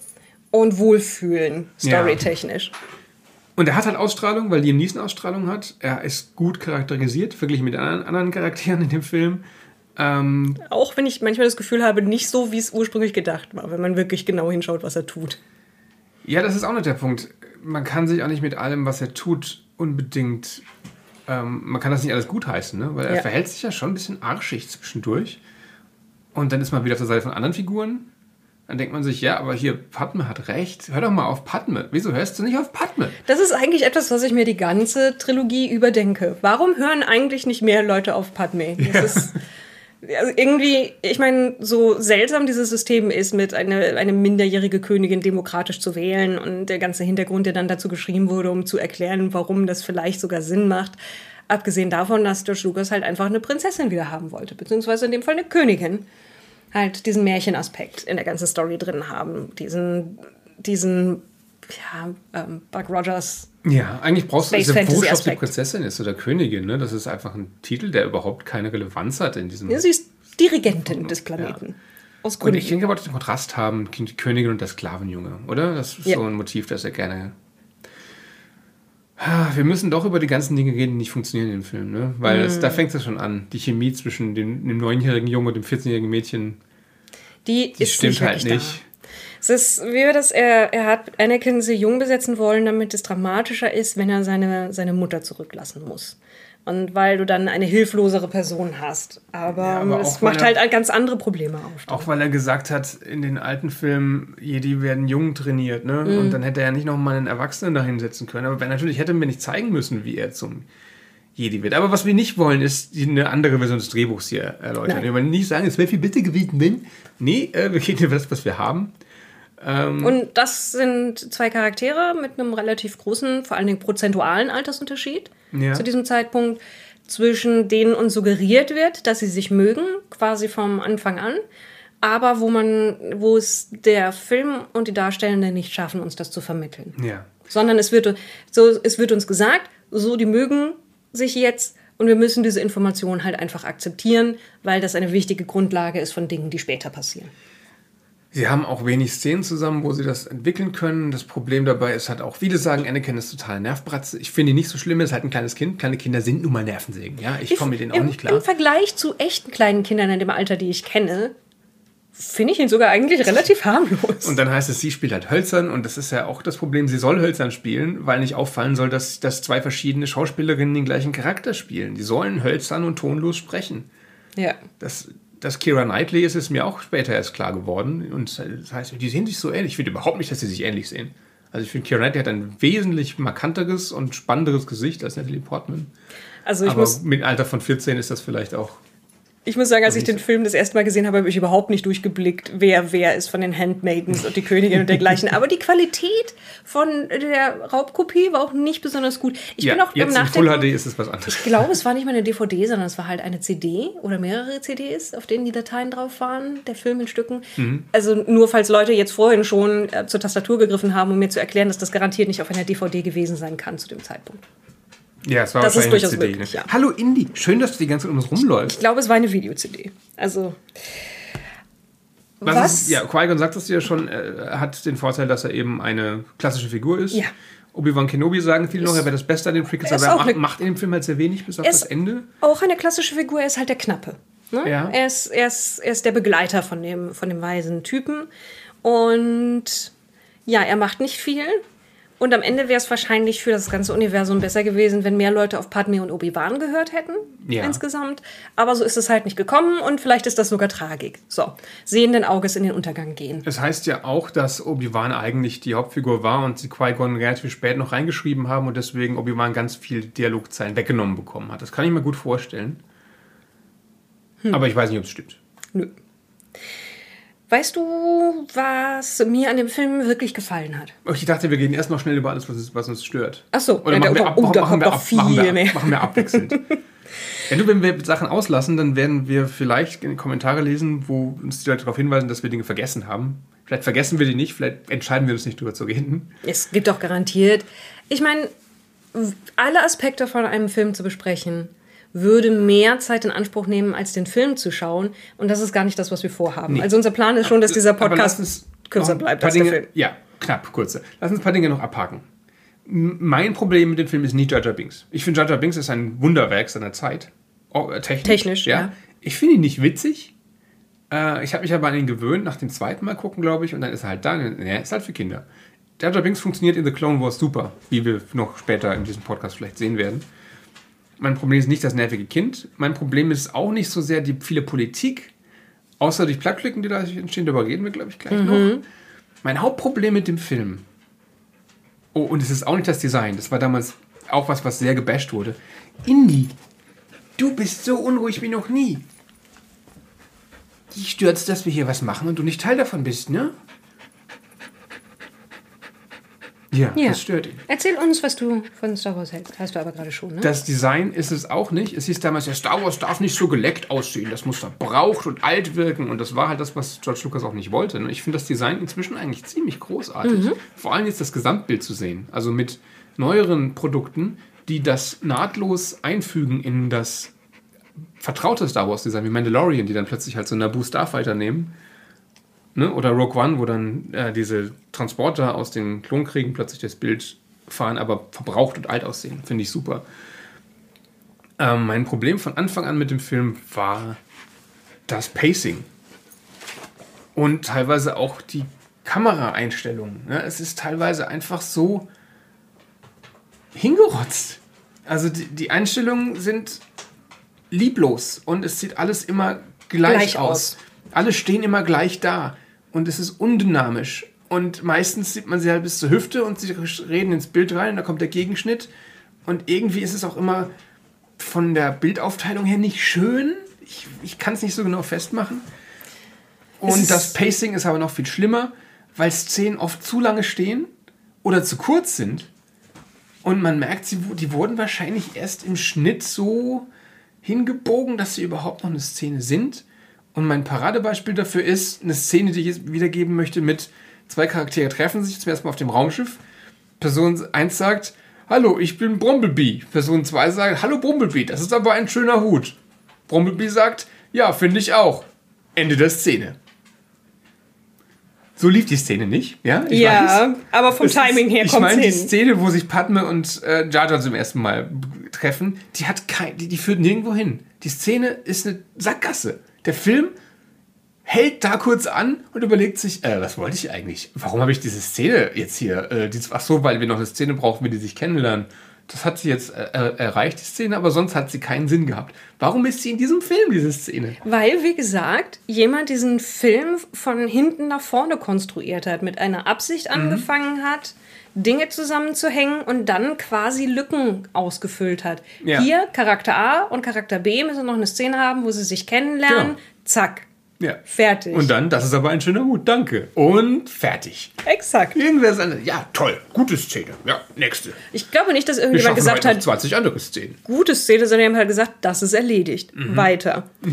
und wohlfühlen, Ja. storytechnisch. Und er hat halt Ausstrahlung, weil Liam Neeson Ausstrahlung hat. Er ist gut charakterisiert, verglichen mit anderen, anderen Charakteren in dem Film. Ähm, Auch wenn ich manchmal das Gefühl habe, nicht so, wie es ursprünglich gedacht war, wenn man wirklich genau hinschaut, was er tut. ja, das ist auch nicht der Punkt. Man kann sich auch nicht mit allem, was er tut, unbedingt. Ähm, man kann das nicht alles gutheißen, ne? weil er Ja. verhält sich ja schon ein bisschen arschig zwischendurch. Und dann ist man wieder auf der Seite von anderen Figuren. Dann denkt man sich, ja, aber hier, Padme hat recht. Hör doch mal auf Padme. Wieso hörst du nicht auf Padme? Das ist eigentlich etwas, was ich mir die ganze Trilogie überdenke. Warum hören eigentlich nicht mehr Leute auf Padme? Das ist also irgendwie, ich meine, so seltsam dieses System ist, mit eine, eine minderjährige Königin demokratisch zu wählen und der ganze Hintergrund, der dann dazu geschrieben wurde, um zu erklären, warum das vielleicht sogar Sinn macht. Abgesehen davon, dass George Lucas halt einfach eine Prinzessin wieder haben wollte, beziehungsweise in dem Fall eine Königin. Halt diesen Märchenaspekt in der ganzen Story drin haben. Diesen, diesen, ja, ähm, Buck Rogers Ja, eigentlich brauchst du Space ist ja wurscht, ob die. Prinzessin ist oder Königin. Ne? Das ist einfach ein Titel, der überhaupt keine Relevanz hat in diesem. Ja, sie ist Dirigentin des Planeten. Aus Und ich denke aber, den Kontrast haben, die Königin und der Sklavenjunge, oder? Das ist Ja. so ein Motiv, das er gerne. Ah, Wir müssen doch über die ganzen Dinge reden, die nicht funktionieren im Film, ne? Weil Mhm. da fängt es schon an. Die Chemie zwischen dem, dem neunjährigen Jungen und dem 14-jährigen Mädchen, die, die ist stimmt nicht halt nicht. Da. Es ist, wie wir das, er, er hat Anakin sehr jung besetzen wollen, damit es dramatischer ist, wenn er seine, seine Mutter zurücklassen muss. Und weil du dann eine hilflosere Person hast. Aber, Ja, aber es macht er- halt ganz andere Probleme auf. Auch weil er gesagt hat, in den alten Filmen, Jedi werden jung trainiert, ne? Mhm. Und dann hätte er ja nicht nochmal einen Erwachsenen da hinsetzen können. Aber natürlich hätten wir nicht zeigen müssen, wie er zum Jedi wird. Aber was wir nicht wollen, ist eine andere Version des Drehbuchs hier erläutern. Nein. Wir wollen nicht sagen, es wäre viel besser gewesen, wenn. Nee, äh, wir gehen über das, was wir haben. Und das sind zwei Charaktere mit einem relativ großen, vor allen Dingen prozentualen Altersunterschied Ja. zu diesem Zeitpunkt, zwischen denen uns suggeriert wird, dass sie sich mögen, quasi vom Anfang an, aber wo man, wo es der Film und die Darstellenden nicht schaffen, uns das zu vermitteln. Ja. Sondern es wird, so, es wird uns gesagt, so, die mögen sich jetzt und wir müssen diese Information halt einfach akzeptieren, weil das eine wichtige Grundlage ist von Dingen, die später passieren. Sie haben auch wenig Szenen zusammen, wo sie das entwickeln können. Das Problem dabei ist halt auch, viele sagen, Anakin ist total Nervbratze. Ich finde ihn nicht so schlimm, er ist halt ein kleines Kind. Kleine Kinder sind nun mal Nervensägen. Ja, ich komme mit denen auch Im- nicht klar. Im Vergleich zu echten kleinen Kindern in dem Alter, die ich kenne, finde ich ihn sogar eigentlich relativ harmlos. Und dann heißt es, sie spielt halt hölzern und das ist ja auch das Problem, sie soll hölzern spielen, weil nicht auffallen soll, dass, dass zwei verschiedene Schauspielerinnen den gleichen Charakter spielen. Die sollen hölzern und tonlos sprechen. ja. Das, das Kira Knightley ist es mir auch später erst klar geworden. Und das heißt, die sehen sich so ähnlich. Ich finde überhaupt nicht, dass sie sich ähnlich sehen. Also ich finde, Kira Knightley hat ein wesentlich markanteres und spannenderes Gesicht als Natalie Portman. Also ich Aber muss, mit Alter von 14 ist das vielleicht auch Ich muss sagen, als ich den Film das erste Mal gesehen habe, habe ich überhaupt nicht durchgeblickt, wer wer ist von den Handmaidens und die Königin und dergleichen. *laughs* Aber die Qualität von der Raubkopie war auch nicht besonders gut. Ich ja, bin auch jetzt Full Nachdenken. HD ist es was anderes. Ich glaube, es war nicht mal eine DVD, sondern es war halt eine CD oder mehrere CDs, auf denen die Dateien drauf waren, der Film in Stücken. Mhm. Also nur falls Leute jetzt vorhin schon äh, zur Tastatur gegriffen haben, um mir zu erklären, dass das garantiert nicht auf einer DVD gewesen sein kann zu dem Zeitpunkt. Ja, es war Das ist durchaus eine CD. möglich, ne? ja. Hallo Indy, schön, dass du die ganze Zeit um uns rumläufst. Ich glaube, es war eine Video-CD. Also Was? Was? Ist, ja, Qui-Gon sagt es dir schon, er hat den Vorteil, dass er eben eine klassische Figur ist. Ja. Obi-Wan Kenobi sagen viele noch, er wäre das Beste an den Prequels, er ist aber er macht, eine- macht in dem Film halt sehr wenig bis auf das ist- Ende. auch eine klassische Figur, er ist halt der Knappe. Ne? Ja. Er, ist, er, ist, er ist der Begleiter von dem, von dem weisen Typen. Und ja, er macht nicht viel. Und am Ende wäre es wahrscheinlich für das ganze Universum besser gewesen, wenn mehr Leute auf Padme und Obi-Wan gehört hätten. Ja. Insgesamt. Aber so ist es halt nicht gekommen und vielleicht ist das sogar Tragik. So, sehenden Auges in den Untergang gehen. Es heißt ja auch, dass Obi-Wan eigentlich die Hauptfigur war und sie Qui-Gon relativ spät noch reingeschrieben haben und deswegen Obi-Wan ganz viel Dialogzeilen weggenommen bekommen hat. Das kann ich mir gut vorstellen. Hm. Aber ich weiß nicht, ob es stimmt. Nö. Weißt du, was mir an dem Film wirklich gefallen hat? Oh, Ich dachte, wir gehen erst noch schnell über alles, was, uns- was uns stört. Ach so, Oder ja, machen da- wir, ab, oh, machen, wir, machen, viel mehr. machen wir abwechselnd. *laughs* ja, du, wenn wir Sachen auslassen, dann werden wir vielleicht in die Kommentare lesen, wo uns die Leute darauf hinweisen, dass wir Dinge vergessen haben. Vielleicht vergessen wir die nicht, vielleicht entscheiden wir uns nicht drüber zu reden. Es gibt doch garantiert. Ich meine, alle Aspekte von einem Film zu besprechen, würde mehr Zeit in Anspruch nehmen, als den Film zu schauen. Und das ist gar nicht das, was wir vorhaben. Also unser Plan ist schon, dass dieser Podcast uns kürzer bleibt als der Dinge, Film. Ja, knapp, kurze. Lass uns ein paar Dinge noch abhaken. Mein Problem mit dem Film ist nicht Jar Binks. Ich finde, Jar Binks ist ein Wunderwerk seiner Zeit. Oh, äh, technisch. Technisch, ja. Ich finde ihn nicht witzig. Äh, ich habe mich aber an ihn gewöhnt, nach dem zweiten Mal gucken, glaube ich, und dann ist er halt da. Ne, ist halt für Kinder. Jar Binks funktioniert in The Clone Wars super, wie wir noch später in diesem Podcast vielleicht sehen werden. Mein Problem ist nicht das nervige Kind. Mein Problem ist auch nicht so sehr die viele Politik, außer durch Plattklicken, die da entstehen, darüber reden wir, glaube ich, gleich noch. Mein Hauptproblem mit dem Film, oh, und es ist auch nicht das Design, das war damals auch was, was sehr gebasht wurde. Indy, du bist so unruhig wie noch nie. Dich stört dass wir hier was machen und du nicht Teil davon bist, ne? Ja, Ja. das stört ihn. Erzähl uns, was du von Star Wars hältst. Hast du aber gerade schon, ne? Das Design ist es auch nicht. Es hieß damals, ja, Star Wars darf nicht so geleckt aussehen. Das muss verbraucht und alt wirken. Und das war halt das, was George Lucas auch nicht wollte. Und ich finde das Design inzwischen eigentlich ziemlich großartig. Vor allem jetzt das Gesamtbild zu sehen. Also mit neueren Produkten, die das nahtlos einfügen in das vertraute Star Wars Design, wie Mandalorian, die dann plötzlich halt so einen Naboo Starfighter nehmen. Ne? Oder Rogue One, wo dann äh, diese Transporter aus den Klonkriegen plötzlich das Bild fahren, aber verbraucht und alt aussehen. Finde ich super. Ähm, mein Problem von Anfang an mit dem Film war das Pacing. Und teilweise auch die Kameraeinstellungen. Ne? Es ist teilweise einfach so hingerotzt. Also die, die Einstellungen sind lieblos und es sieht alles immer gleich, Gleich aus. aus. Alle stehen immer gleich da und es ist undynamisch. Und meistens sieht man sie halt bis zur Hüfte und sie reden ins Bild rein, da kommt der Gegenschnitt. Und irgendwie ist es auch immer von der Bildaufteilung her nicht schön. Ich, ich kann es nicht so genau festmachen. Es Und das Pacing ist aber noch viel schlimmer, weil Szenen oft zu lange stehen oder zu kurz sind. Und man merkt, sie, die wurden wahrscheinlich erst im Schnitt so hingebogen, dass sie überhaupt noch eine Szene sind. Und mein Paradebeispiel dafür ist eine Szene, die ich jetzt wiedergeben möchte mit zwei Charaktere treffen sich zum ersten Mal auf dem Raumschiff. Person 1 sagt, hallo, ich bin Brumblebee. Person 2 sagt, hallo Brumblebee, das ist aber ein schöner Hut. Brumblebee sagt, ja, finde ich auch. Ende der Szene. So lief die Szene nicht, ja? Ich ja, aber vom es Timing her ich kommt meine, die. Szene, wo sich Padme und äh, Jar Jar zum ersten Mal treffen, die hat kein, die, die führt nirgendwo hin. Die Szene ist eine Sackgasse. Der Film hält da kurz an und überlegt sich, äh, was wollte ich eigentlich? Warum habe ich diese Szene jetzt hier? Äh, dieses, ach so, weil wir noch eine Szene brauchen, wie die sich kennenlernen. Das hat sie jetzt äh, äh, erreicht, die Szene, aber sonst hat sie keinen Sinn gehabt. Warum ist sie in diesem Film, diese Szene? Weil, wie gesagt, jemand diesen Film von hinten nach vorne konstruiert hat, mit einer Mhm. Absicht angefangen hat, Dinge zusammenzuhängen und dann quasi Lücken ausgefüllt hat. Ja. Hier, Charakter A und Charakter B müssen noch eine Szene haben, wo sie sich kennenlernen. Genau. Zack. Ja. Fertig. Und dann, das ist aber ein schöner Hut, danke. Und fertig. Exakt. Irgendwer sagt, ja, toll, gute Szene. Ja, nächste. Ich glaube nicht, dass irgendjemand gesagt hat, 20 andere Szenen. gute Szene, sondern die haben halt gesagt, das ist erledigt. Weiter. *laughs*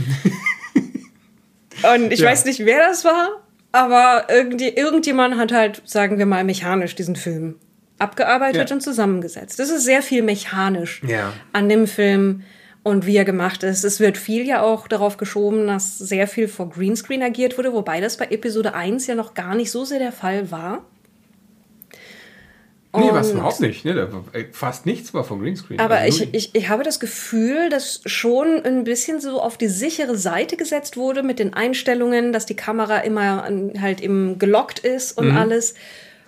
Und ich Ja. weiß nicht, wer das war, aber irgendwie, irgendjemand hat halt, sagen wir mal, mechanisch diesen Film abgearbeitet Ja. und zusammengesetzt. Das ist sehr viel mechanisch Ja. an dem Film und wie er gemacht ist. Es wird viel ja auch darauf geschoben, dass sehr viel vor Greenscreen agiert wurde, wobei das bei Episode 1 ja noch gar nicht so sehr der Fall war. Nee, was Und- überhaupt nicht. Ne? War, äh, fast nichts war von Greenscreen. Aber Also ich, ich, ich habe das Gefühl, dass schon ein bisschen so auf die sichere Seite gesetzt wurde mit den Einstellungen, dass die Kamera immer an- halt eben gelockt ist und alles.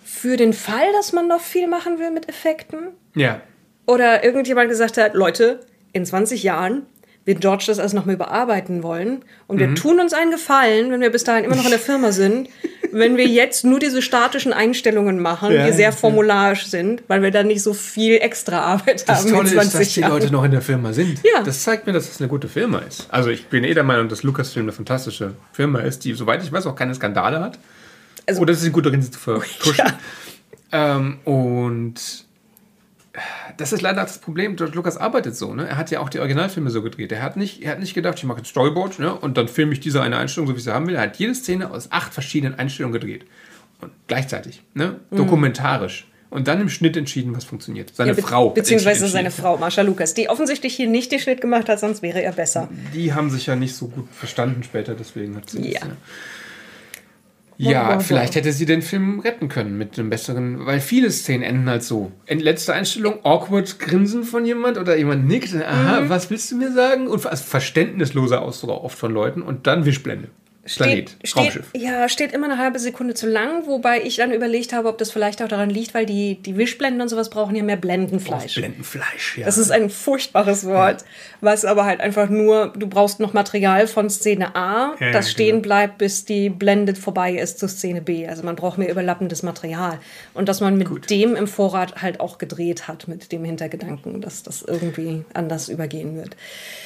Für den Fall, dass man noch viel machen will mit Effekten. Ja. Oder irgendjemand gesagt hat, Leute, in 20 Jahren wird George das alles nochmal überarbeiten wollen. Und Mhm. wir tun uns einen Gefallen, wenn wir bis dahin immer noch in der Firma sind, *laughs* wenn wir jetzt nur diese statischen Einstellungen machen, Ja, die sehr ja. formularisch sind, weil wir dann nicht so viel extra Arbeit Das haben Tolle in ist, 20 dass die Jahren. Leute noch in der Firma sind. Ja. Das zeigt mir, dass es eine gute Firma ist. Also ich bin eh der Meinung, dass Lucasfilm eine fantastische Firma ist, die, soweit ich weiß, auch keine Skandale hat. Also- Oder sie gut darin sind zu *laughs* vertuschen. Ähm, und das ist leider das Problem. George Lucas arbeitet so. Ne? Er hat ja auch die Originalfilme so gedreht. Er hat nicht, er hat nicht gedacht, ich mache jetzt Storyboard ne? und dann filme ich diese eine Einstellung, so wie ich sie haben will. Er hat jede Szene aus acht verschiedenen Einstellungen gedreht. Und gleichzeitig. Ne? Dokumentarisch. Und dann im Schnitt entschieden, was funktioniert. Seine Mhm. Ja, be Frau. Beziehungsweise seine Frau, Marsha Lucas, die offensichtlich hier nicht den Schnitt gemacht hat, sonst wäre er besser. Die haben sich ja nicht so gut verstanden später, deswegen hat sie Ja. das, ja. Ja, vielleicht hätte sie den Film retten können mit einem besseren, weil viele Szenen enden halt so. In letzter Einstellung awkward Grinsen von jemand oder jemand nickt, aha, Mhm. was willst du mir sagen? Und also verständnisloser Ausdruck oft von Leuten und dann Wischblende. Planet, steht, Raumschiff. ja, steht immer eine halbe Sekunde zu lang, wobei ich dann überlegt habe, ob das vielleicht auch daran liegt, weil die, die Wischblenden und sowas brauchen ja mehr Blendenfleisch. Blendenfleisch, ja. Das ist ein furchtbares Wort, was aber halt einfach nur, du brauchst noch Material von Szene A, Ja, das ja, stehen genau. bleibt, bis die Blende vorbei ist zu Szene B. Also man braucht mehr überlappendes Material. Und dass man mit dem im Vorrat halt auch gedreht hat, mit dem Hintergedanken, dass das irgendwie anders übergehen wird.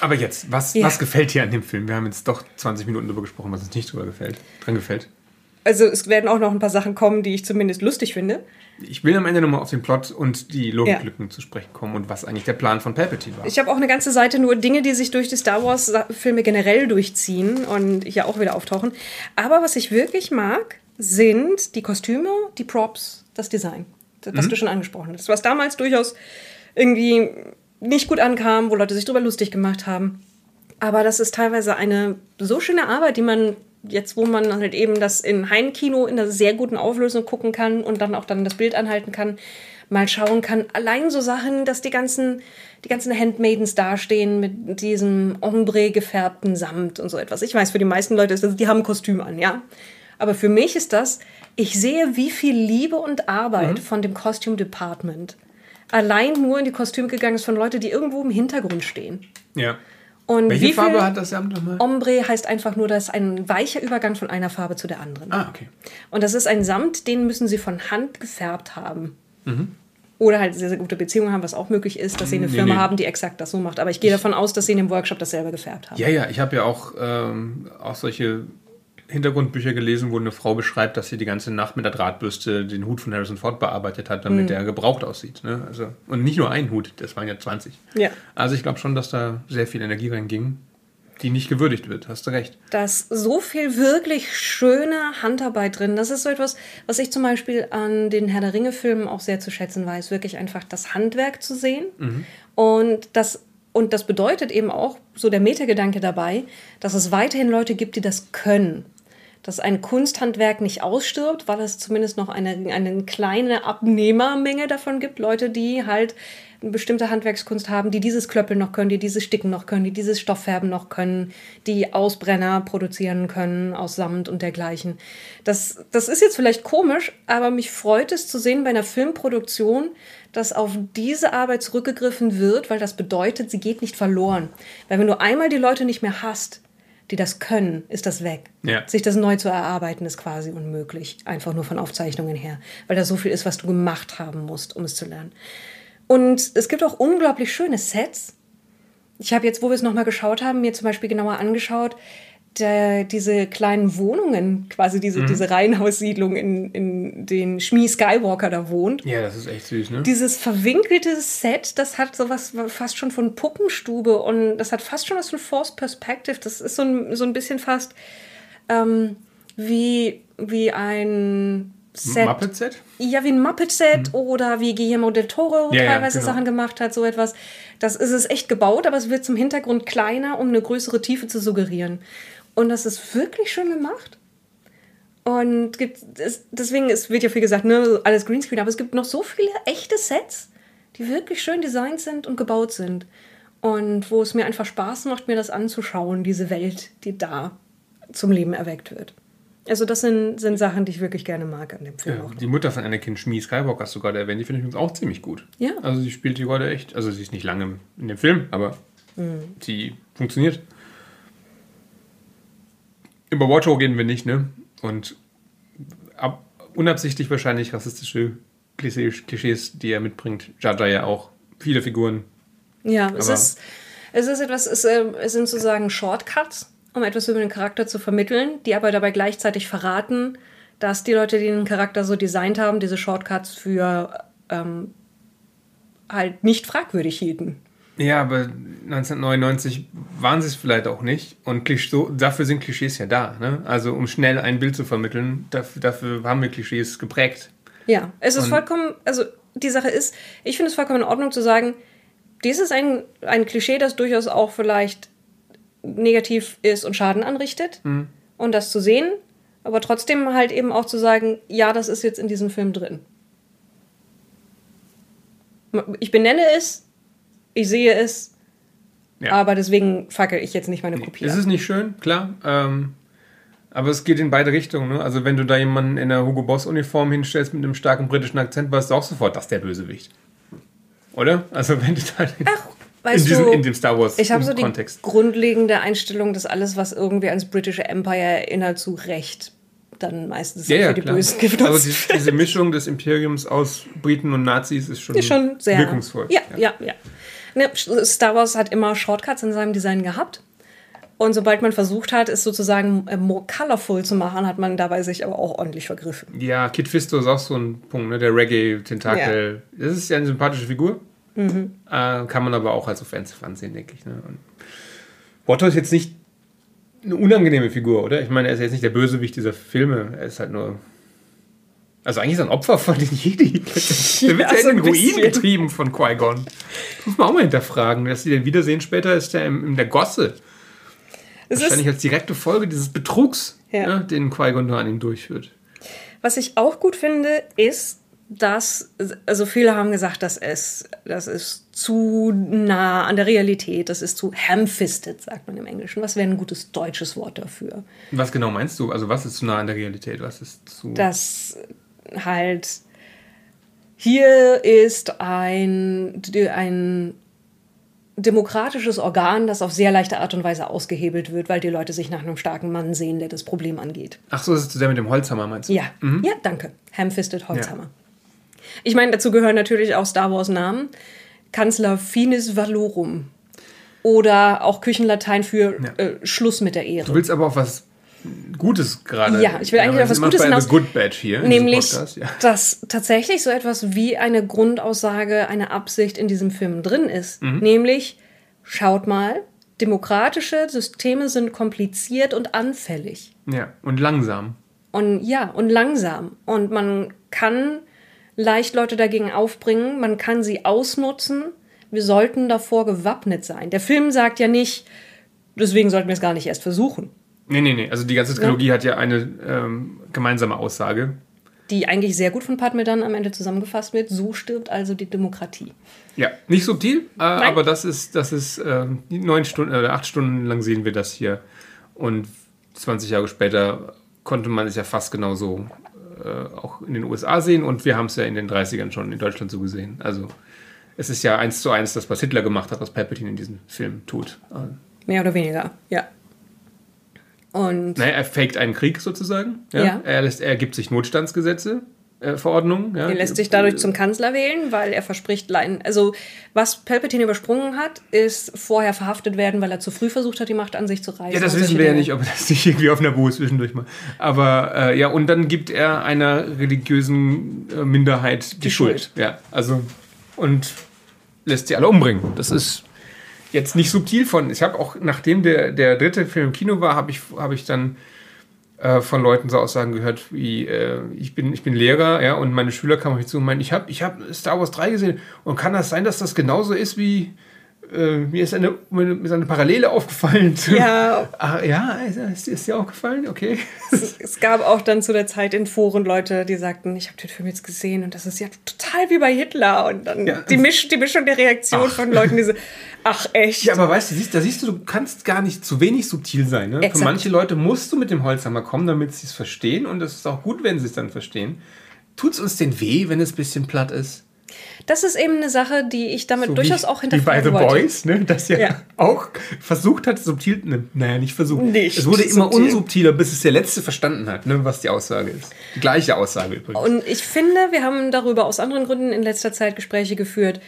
Aber jetzt, was, Ja. was gefällt dir an dem Film? Wir haben jetzt doch 20 Minuten darüber gesprochen, was uns nicht drüber gefällt, dran gefällt. Also es werden auch noch ein paar Sachen kommen, die ich zumindest lustig finde. Ich will am Ende nochmal auf den Plot und die Logiklücken zu sprechen kommen und was eigentlich der Plan von Palpatine war. Ich habe auch eine ganze Seite nur Dinge, die sich durch die Star Wars-Filme generell durchziehen und hier auch wieder auftauchen. Aber was ich wirklich mag, sind die Kostüme, die Props, das Design. Das, was du schon angesprochen hast. Was damals durchaus irgendwie nicht gut ankam, wo Leute sich drüber lustig gemacht haben. Aber das ist teilweise eine so schöne Arbeit, die man jetzt, wo man halt eben das in Heimkino in einer sehr guten Auflösung gucken kann und dann auch dann das Bild anhalten kann, mal schauen kann. Allein so Sachen, dass die ganzen, die ganzen Handmaidens dastehen mit diesem ombre gefärbten Samt und so etwas. Ich weiß, für die meisten Leute ist das, die haben ein Kostüm an, ja. Aber für mich ist das, ich sehe, wie viel Liebe und Arbeit mhm. von dem Costume Department allein nur in die Kostüme gegangen ist von Leuten, die irgendwo im Hintergrund stehen. Ja. Und Welche Farbe hat das Samt nochmal? Ombre heißt einfach nur, dass ein weicher Übergang von einer Farbe zu der anderen. Ah, okay. Und das ist ein Samt, den müssen sie von Hand gefärbt haben. Mhm. Oder halt sehr, sehr gute Beziehungen haben, was auch möglich ist, dass sie eine nee, Firma nee. haben, die exakt das so macht. Aber ich gehe davon aus, dass sie in dem Workshop das selber gefärbt haben. Ja, ja, ich habe ja auch, ähm, auch solche Hintergrundbücher gelesen, wo eine Frau beschreibt, dass sie die ganze Nacht mit der Drahtbürste den Hut von Harrison Ford bearbeitet hat, damit mhm. der gebraucht aussieht. Ne? Also, und nicht nur ein Hut, das waren ja 20. Ja. Also ich glaube schon, dass da sehr viel Energie reinging, die nicht gewürdigt wird, hast du recht. Da ist so viel wirklich schöne Handarbeit drin. Das ist so etwas, was ich zum Beispiel an den Herr der Ringe-Filmen auch sehr zu schätzen weiß, wirklich einfach das Handwerk zu sehen. Mhm. Und das und das bedeutet eben auch, so der Metagedanke dabei, dass es weiterhin Leute gibt, die das können dass ein Kunsthandwerk nicht ausstirbt, weil es zumindest noch eine, eine kleine Abnehmermenge davon gibt. Leute, die halt eine bestimmte Handwerkskunst haben, die dieses Klöppeln noch können, die dieses Sticken noch können, die dieses Stofffärben noch können, die Ausbrenner produzieren können aus Samt und dergleichen. Das, das ist jetzt vielleicht komisch, aber mich freut es zu sehen bei einer Filmproduktion, dass auf diese Arbeit zurückgegriffen wird, weil das bedeutet, sie geht nicht verloren. Weil wenn du einmal die Leute nicht mehr hast, die das können, ist das weg. Ja. Sich das neu zu erarbeiten, ist quasi unmöglich. Einfach nur von Aufzeichnungen her. Weil da so viel ist, was du gemacht haben musst, um es zu lernen. Und es gibt auch unglaublich schöne Sets. Ich habe jetzt, wo wir es nochmal geschaut haben, mir zum Beispiel genauer angeschaut, der, diese kleinen Wohnungen, quasi diese, mhm. diese Reihenhaussiedlung, in, in den Schmie Skywalker da wohnt. Ja, das ist echt süß, ne? Dieses verwinkelte Set, das hat sowas fast schon von Puppenstube und das hat fast schon was von Forced Perspective. Das ist so ein, so ein bisschen fast ähm, wie, wie ein Set. Muppet-Set? Ja, wie ein Muppet-Set mhm. oder wie Guillermo del Toro ja, teilweise ja, genau. Sachen gemacht hat, so etwas. Das ist es echt gebaut, aber es wird zum Hintergrund kleiner, um eine größere Tiefe zu suggerieren. Und das ist wirklich schön gemacht. Und gibt, es, deswegen, es wird ja viel gesagt, ne, alles Greenscreen, aber es gibt noch so viele echte Sets, die wirklich schön designt sind und gebaut sind. Und wo es mir einfach Spaß macht, mir das anzuschauen, diese Welt, die da zum Leben erweckt wird. Also das sind, sind Sachen, die ich wirklich gerne mag an dem Film. Ja, die Mutter von Anakin Shmi Skywalker hast du gerade erwähnt, die finde ich übrigens auch ziemlich gut. Ja. Also sie spielt die Rolle echt, also sie ist nicht lange in dem Film, aber mhm. sie funktioniert. Über Watcher gehen wir nicht, ne? Und ab, unabsichtlich wahrscheinlich rassistische Klischees, die er mitbringt. Jaja ja auch. Viele Figuren. Ja, es ist, es ist etwas, es, äh, es sind sozusagen Shortcuts, um etwas über den Charakter zu vermitteln, die aber dabei gleichzeitig verraten, dass die Leute, die den Charakter so designt haben, diese Shortcuts für ähm, halt nicht fragwürdig hielten. Ja, aber 1999 waren sie es vielleicht auch nicht. Und so, dafür sind Klischees ja da. Ne? Also um schnell ein Bild zu vermitteln, dafür, dafür haben wir Klischees geprägt. Ja, es ist Und vollkommen, also die Sache ist, ich finde es vollkommen in Ordnung zu sagen, dies ist ein, ein Klischee, das durchaus auch vielleicht negativ ist und Schaden anrichtet. Mhm. Und das zu sehen, aber trotzdem halt eben auch zu sagen, ja, das ist jetzt in diesem Film drin. Ich benenne es, ich sehe es, ja. aber deswegen fackel ich jetzt nicht meine Kopie. Es ist nicht schön, klar. Ähm, aber es geht in beide Richtungen. Ne? Also wenn du da jemanden in der Hugo Boss Uniform hinstellst mit einem starken britischen Akzent, weißt du auch sofort, dass der Bösewicht. Oder? Also wenn du da Ach, weißt in, diesem, du, in dem Star Wars ich habe so die grundlegende Einstellung, dass alles, was irgendwie ans britische Empire erinnert, zu Recht dann meistens ja, ja, für die klar. Bösen genutzt Aber die, diese Mischung des Imperiums aus Briten und Nazis ist schon, ist schon sehr wirkungsvoll. Ja, ja, ja. ja. Ne, Star Wars hat immer Shortcuts in seinem Design gehabt. Und sobald man versucht hat, es sozusagen äh, more colorful zu machen, hat man dabei sich aber auch ordentlich vergriffen. Ja, Kid Fisto ist auch so ein Punkt, ne? der Reggae-Tentakel. Ja. Das ist ja eine sympathische Figur. Mhm. Äh, kann man aber auch als offensive ansehen, denke ich. Ne? Und Watto ist jetzt nicht eine unangenehme Figur, oder? Ich meine, er ist jetzt nicht der Bösewicht dieser Filme. Er ist halt nur also eigentlich ist er ein Opfer von den Jedi. *laughs* Der wird ja, in den Ruin getrieben von Qui-Gon. Muss man auch mal hinterfragen. Dass sie den wiedersehen später, ist der in der Gosse. Es Wahrscheinlich als direkte Folge dieses Betrugs, ja. ne, den Qui-Gon da an ihm durchführt. Was ich auch gut finde, ist, dass, also viele haben gesagt, dass es, das ist zu nah an der Realität, das ist zu ham-fisted, sagt man im Englischen. Was wäre ein gutes deutsches Wort dafür? Was genau meinst du? Also was ist zu nah an der Realität? Was ist zu... Dass halt hier ist ein, ein demokratisches Organ, das auf sehr leichte Art und Weise ausgehebelt wird, weil die Leute sich nach einem starken Mann sehen, der das Problem angeht. Ach so, das ist der mit dem Holzhammer, meinst du? Ja, mhm. ja, danke. Ham-fisted Holzhammer. Ja. Ich meine, dazu gehören natürlich auch Star Wars Namen. Kanzler Finis Valorum. Oder auch Küchenlatein für ja. äh, Schluss mit der Ehre. Du willst aber auch was Gutes gerade. Ja, ich will eigentlich ja, auf was Gutes hinaus. Good Badge hier. Nämlich, ja. dass tatsächlich so etwas wie eine Grundaussage, eine Absicht in diesem Film drin ist. Mhm. Nämlich, schaut mal, demokratische Systeme sind kompliziert und anfällig. Ja, und langsam. Und ja, und langsam. Und man kann leicht Leute dagegen aufbringen, man kann sie ausnutzen. Wir sollten davor gewappnet sein. Der Film sagt ja nicht, deswegen sollten wir es gar nicht erst versuchen. Nee, nee, nee. Also die ganze Trilogie ja. hat ja eine ähm, gemeinsame Aussage. Die eigentlich sehr gut von Padme dann am Ende zusammengefasst wird. So stirbt also die Demokratie. Ja, nicht subtil, äh, aber das ist, das ist äh, neun Stunden oder äh, acht Stunden lang sehen wir das hier. Und 20 Jahre später konnte man es ja fast genauso äh, auch in den USA sehen und wir haben es ja in den 30ern schon in Deutschland so gesehen. Also es ist ja eins zu eins das, was Hitler gemacht hat, was Palpatine in diesem Film tut. Mehr oder weniger, ja. Und naja, er faked einen Krieg sozusagen. Ja? ja. Er, lässt, er gibt sich Notstandsgesetze, äh, Verordnungen. Ja? Er lässt sich dadurch zum Kanzler wählen, weil er verspricht, also was Palpatine übersprungen hat, ist vorher verhaftet werden, weil er zu früh versucht hat, die Macht an sich zu reißen. Ja, das wissen wir ja nicht, ob er das nicht irgendwie auf Buhe zwischendurch mal. Aber äh, ja, und dann gibt er einer religiösen äh, Minderheit die, die Schuld. Schuld. Ja, also und lässt sie alle umbringen. Das ist jetzt nicht subtil von. Ich habe auch, nachdem der, der dritte Film im Kino war, habe ich, hab ich dann äh, von Leuten so Aussagen gehört, wie äh, ich, bin, ich bin Lehrer, ja, und meine Schüler kamen auf mich zu und meinen, ich habe ich hab Star Wars 3 gesehen und kann das sein, dass das genauso ist wie äh, mir ist eine, mir ist eine Parallele aufgefallen. Ja. *laughs* ah, ja, ist, ist dir aufgefallen? Okay. Es, es, gab auch dann zu der Zeit in Foren Leute, die sagten, ich habe den Film jetzt gesehen und das ist ja total wie bei Hitler. Und dann ja. die, Misch, die Mischung der Reaktion ach. von Leuten, die so, ach echt. Ja, aber weißt du, siehst, da siehst du, du kannst gar nicht zu wenig subtil sein. Ne? Für manche Leute musst du mit dem Holzhammer kommen, damit sie es verstehen und es ist auch gut, wenn sie es dann verstehen. Tut es uns denn weh, wenn es ein bisschen platt ist? Das ist eben eine Sache, die ich damit so durchaus wie, auch hinterfragen Wie bei The wollte. Boys, ne? das ja, ja, auch versucht hat, subtil, ne, naja, nicht versucht. Nicht es wurde immer subtil. unsubtiler, bis es der Letzte verstanden hat, ne, was die Aussage ist. Die gleiche Aussage übrigens. Und ich finde, wir haben darüber aus anderen Gründen in letzter Zeit Gespräche geführt,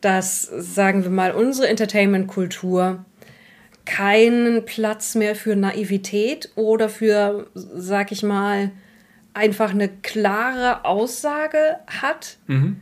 dass, sagen wir mal, unsere Entertainment-Kultur keinen Platz mehr für Naivität oder für, sag ich mal, einfach eine klare Aussage hat. Mhm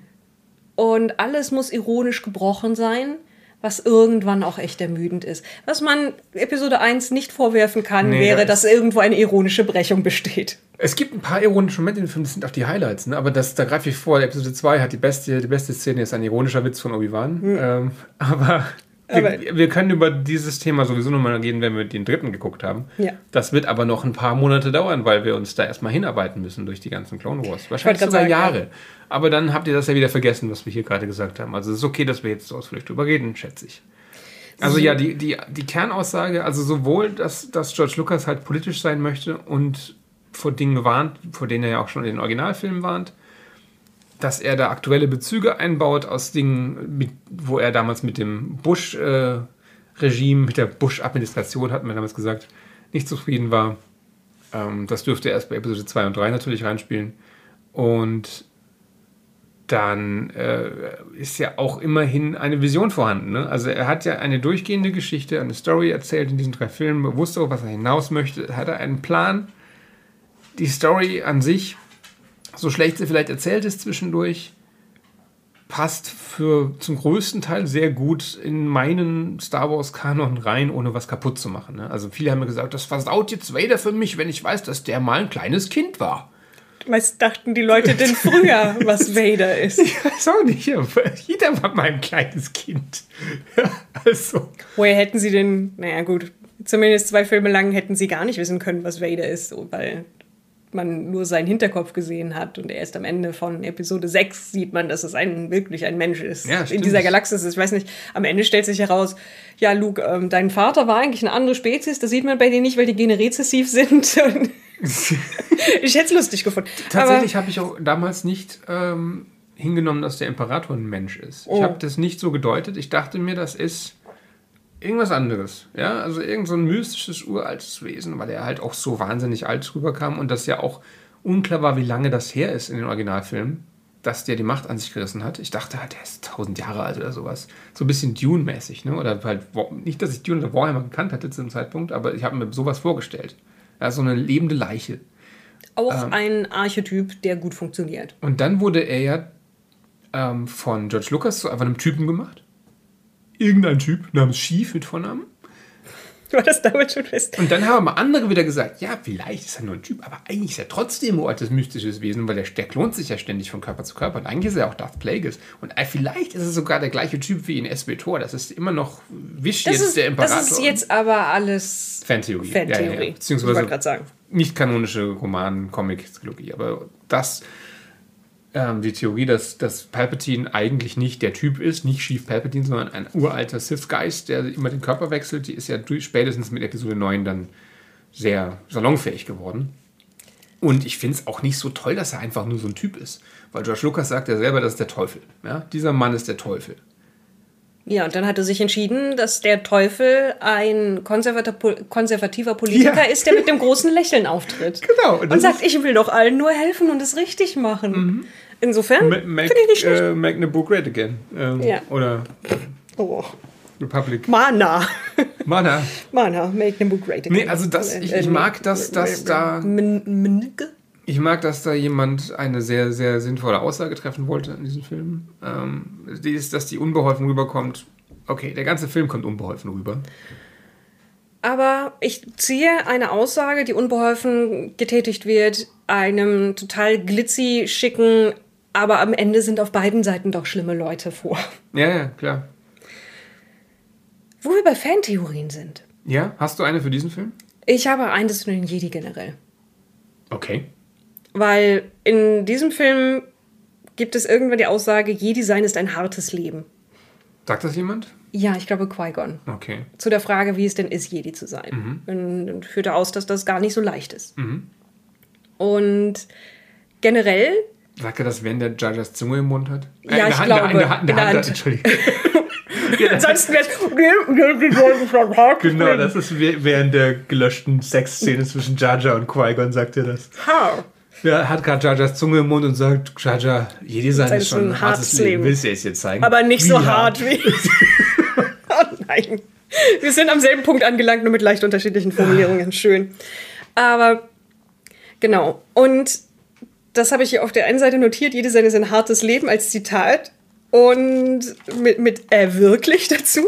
und alles muss ironisch gebrochen sein, was irgendwann auch echt ermüdend ist. Was man Episode 1 nicht vorwerfen kann, nee, wäre, dass irgendwo eine ironische Brechung besteht. Es gibt ein paar ironische Momente in dem Film, das sind auch die Highlights, ne? aber das, da greife ich vor. Episode 2 hat die beste, die beste Szene, ist ein ironischer Witz von Obi-Wan. Mhm. Ähm, *laughs* aber wir, wir, können über dieses Thema sowieso nochmal gehen, wenn wir den dritten geguckt haben. Ja. Das wird aber noch ein paar Monate dauern, weil wir uns da erstmal hinarbeiten müssen durch die ganzen Clone Wars. Wahrscheinlich sogar sagen, Jahre. Ja. Aber dann habt ihr das ja wieder vergessen, was wir hier gerade gesagt haben. Also es ist okay, dass wir jetzt so ausführlich drüber reden, schätze ich. Also ja, die, die, die Kernaussage, also sowohl, dass, dass George Lucas halt politisch sein möchte und vor Dingen warnt, vor denen er ja auch schon in den Originalfilmen warnt, dass er da aktuelle Bezüge einbaut aus Dingen, mit, wo er damals mit dem Bush-Regime, äh, mit der Bush-Administration, hat man damals gesagt, nicht zufrieden war. Ähm, das dürfte er erst bei Episode 2 und 3 natürlich reinspielen. Und dann äh, ist ja auch immerhin eine Vision vorhanden. Ne? Also er hat ja eine durchgehende Geschichte, eine Story erzählt in diesen drei Filmen, bewusst auch, was er hinaus möchte, hat er einen Plan. Die Story an sich, so schlecht sie vielleicht erzählt ist zwischendurch, passt für zum größten Teil sehr gut in meinen Star Wars Kanon rein, ohne was kaputt zu machen. Ne? Also viele haben mir gesagt, das versaut jetzt Vader für mich, wenn ich weiß, dass der mal ein kleines Kind war. Was dachten die Leute denn früher, was Vader ist? Ich weiß auch nicht. Jeder war mein kleines Kind. *laughs* also. Woher hätten sie denn, naja gut, zumindest zwei Filme lang hätten sie gar nicht wissen können, was Vader ist, weil man nur seinen Hinterkopf gesehen hat und erst am Ende von Episode 6 sieht man, dass es ein, wirklich ein Mensch ist. Ja, in dieser Galaxis. Ich weiß nicht, am Ende stellt sich heraus, ja, Luke, ähm, dein Vater war eigentlich eine andere Spezies, das sieht man bei dir nicht, weil die Gene rezessiv sind. *laughs* *laughs* Ich hätte es lustig gefunden. Tatsächlich habe ich auch damals nicht ähm, hingenommen, dass der Imperator ein Mensch ist. Ich Oh. habe das nicht so gedeutet. Ich dachte mir, das ist irgendwas anderes. Ja, also irgend so ein mystisches, uraltes Wesen, weil er halt auch so wahnsinnig alt rüberkam und das ja auch unklar war, wie lange das her ist in den Originalfilmen, dass der die Macht an sich gerissen hat. Ich dachte halt, der ist tausend Jahre alt oder sowas. So ein bisschen Dune-mäßig, ne? Oder halt, nicht, dass ich Dune oder Warhammer gekannt hatte zu dem Zeitpunkt, aber ich habe mir sowas vorgestellt. Ja, so eine lebende Leiche. auch ähm, ein Archetyp, der gut funktioniert. Und dann wurde er ja ähm, von George Lucas zu einfach einem Typen gemacht. Irgendein Typ namens Schief mit Vornamen. War das damals schon fest? Und dann haben aber andere wieder gesagt, ja, vielleicht ist er nur ein Typ, aber eigentlich ist er trotzdem ein altes mystisches Wesen, weil der, der klont sich ja ständig von Körper zu Körper. Und eigentlich ist er auch Darth Plagueis. Und äh, vielleicht ist er sogar der gleiche Typ wie in SB-Tor. Das ist immer noch Wisch Das jetzt ist, der Imperator. das ist jetzt aber alles Fantheorie. Fantheorie. Ja, ja, ja. Ich Beziehungsweise gerade sagen. nicht kanonische Roman, Comic-Trilogie. Aber das, ähm, die Theorie, dass, dass Palpatine eigentlich nicht der Typ ist, nicht Chief Palpatine, sondern ein uralter Sith-Geist, der immer den Körper wechselt, die ist ja durch, spätestens mit Episode 9 dann sehr salonfähig geworden. Und ich finde es auch nicht so toll, dass er einfach nur so ein Typ ist. Weil George Lucas sagt ja selber, das ist der Teufel. Ja? Dieser Mann ist der Teufel. Ja, und dann hat er sich entschieden, dass der Teufel ein konservativer Politiker Ja. ist, der mit dem großen Lächeln auftritt. *laughs* Genau, und Und, sagt, ich will doch allen nur helfen und es richtig machen. Insofern finde Make, ich nicht schlecht. äh, make the book great again. Ähm, Ja. Oder Oh. Republic. Mana. Mana. *laughs* Mana, make the book great again. Nee, also das- ich- ich mag, dass das da- Min- Minnke? Ich mag, dass da jemand eine sehr, sehr sinnvolle Aussage treffen wollte in diesem Film. Ähm, die ist, dass die unbeholfen rüberkommt. Okay, der ganze Film kommt unbeholfen rüber. Aber ich ziehe eine Aussage, die unbeholfen getätigt wird, einem total glitzy, schicken, aber am Ende sind auf beiden Seiten doch schlimme Leute vor. Ja, ja, klar. Wo wir bei Fantheorien sind. Ja, hast du eine für diesen Film? Ich habe eines zu den Jedi generell. Okay. Weil in diesem Film gibt es irgendwann die Aussage, Jedi sein ist ein hartes Leben. Sagt das jemand? Ja, ich glaube Qui-Gon. Okay. Zu der Frage, wie es denn ist, Jedi zu sein. Und, und führte aus, dass das gar nicht so leicht ist. Und generell Sagt er das, wenn der Judges Zunge im Mund hat? Ja, in ich Hand, glaube, In der Hand, in der in der Hand, Hand. Entschuldigung. Ansonsten wäre es. genau, das ist während der gelöschten Sexszene zwischen Jar und Qui-Gon, sagt er das. Ha. Er hat gerade Jar Jars Zunge im Mund und sagt, jede Seite Das ist schon ein hartes Leben. Willst du es jetzt zeigen? Aber nicht Wie so hart wie. *laughs* oh nein. Wir sind am selben Punkt angelangt, nur mit leicht unterschiedlichen Formulierungen. Schön. Aber genau. Und das habe ich hier auf der einen Seite notiert. Jede Seite ist ein hartes Leben als Zitat. Und mit, mit äh, wirklich *laughs* dazu.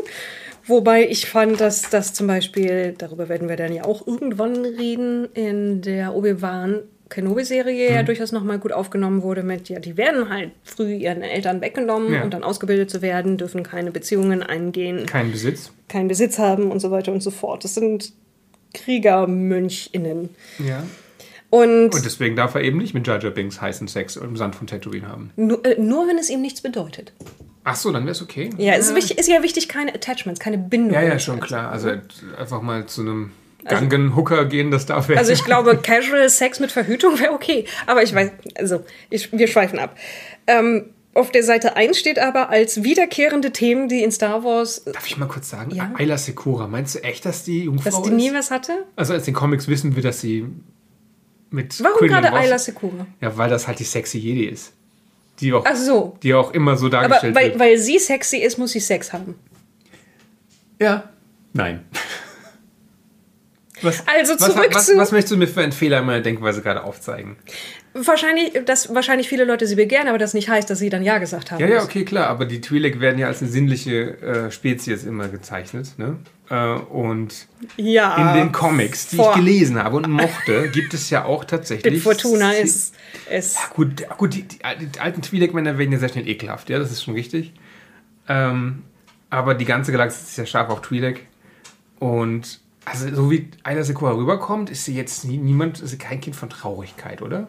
Wobei ich fand, dass das zum Beispiel, darüber werden wir dann ja auch irgendwann reden, in der Obi-Wan Kenobi-Serie ja durchaus nochmal gut aufgenommen wurde mit, ja, die werden halt früh ihren Eltern weggenommen Ja. und dann ausgebildet zu werden, dürfen keine Beziehungen eingehen, Kein Besitz. keinen Besitz haben und so weiter und so fort. Das sind KriegermönchInnen. Ja. Und, Und deswegen darf er eben nicht mit Jar Jar Binks heißen Sex im Sand von Tatooine haben. nur, äh, nur wenn es ihm nichts bedeutet. Ach so, dann wäre es okay. Ja, es ist, wichtig, ist ja wichtig, keine Attachments, keine Bindung. Ja, ja, schon klar. Also einfach mal zu einem Gangen-Hooker gehen, das darf er. Also ich glaube, Casual Sex mit Verhütung wäre okay. Aber ich weiß, also ich, wir schweifen ab. Ähm, auf der Seite 1 steht aber als wiederkehrende Themen, die in Star Wars, Darf ich mal kurz sagen? Ja. Ayla Secura, meinst du echt, dass die Jungfrau dass die ist? nie was hatte. Also als den Comics wissen wir, dass sie mit Warum gerade Ayla Secura? Ja, weil das halt die sexy Jedi ist. Die auch, Ach so. die auch immer so Aber dargestellt weil, wird. weil sie sexy ist, muss sie Sex haben. Ja. Nein. Was, Also was, zurück was, zu- was möchtest du mir für einen Fehler in meiner Denkweise gerade aufzeigen? Wahrscheinlich, dass wahrscheinlich viele Leute sie begehren, aber das nicht heißt, dass sie dann Ja gesagt haben. Ja, ja, okay, klar, aber die Twi'lek werden ja als eine sinnliche äh, Spezies immer gezeichnet. Ne? Äh, und Ja. in den Comics, die ich gelesen habe und mochte, gibt es ja auch tatsächlich. Bit Fortuna Szen- ist, ist Gut, gut die, die, die alten Twi'lek-Männer werden ja sehr schnell ekelhaft, ja, das ist schon richtig. Ähm, aber die ganze Galaxie ist ja scharf auf Twi'lek. Und Also, so wie Ayla Secura rüberkommt, ist sie jetzt nie, niemand, ist sie kein Kind von Traurigkeit, oder?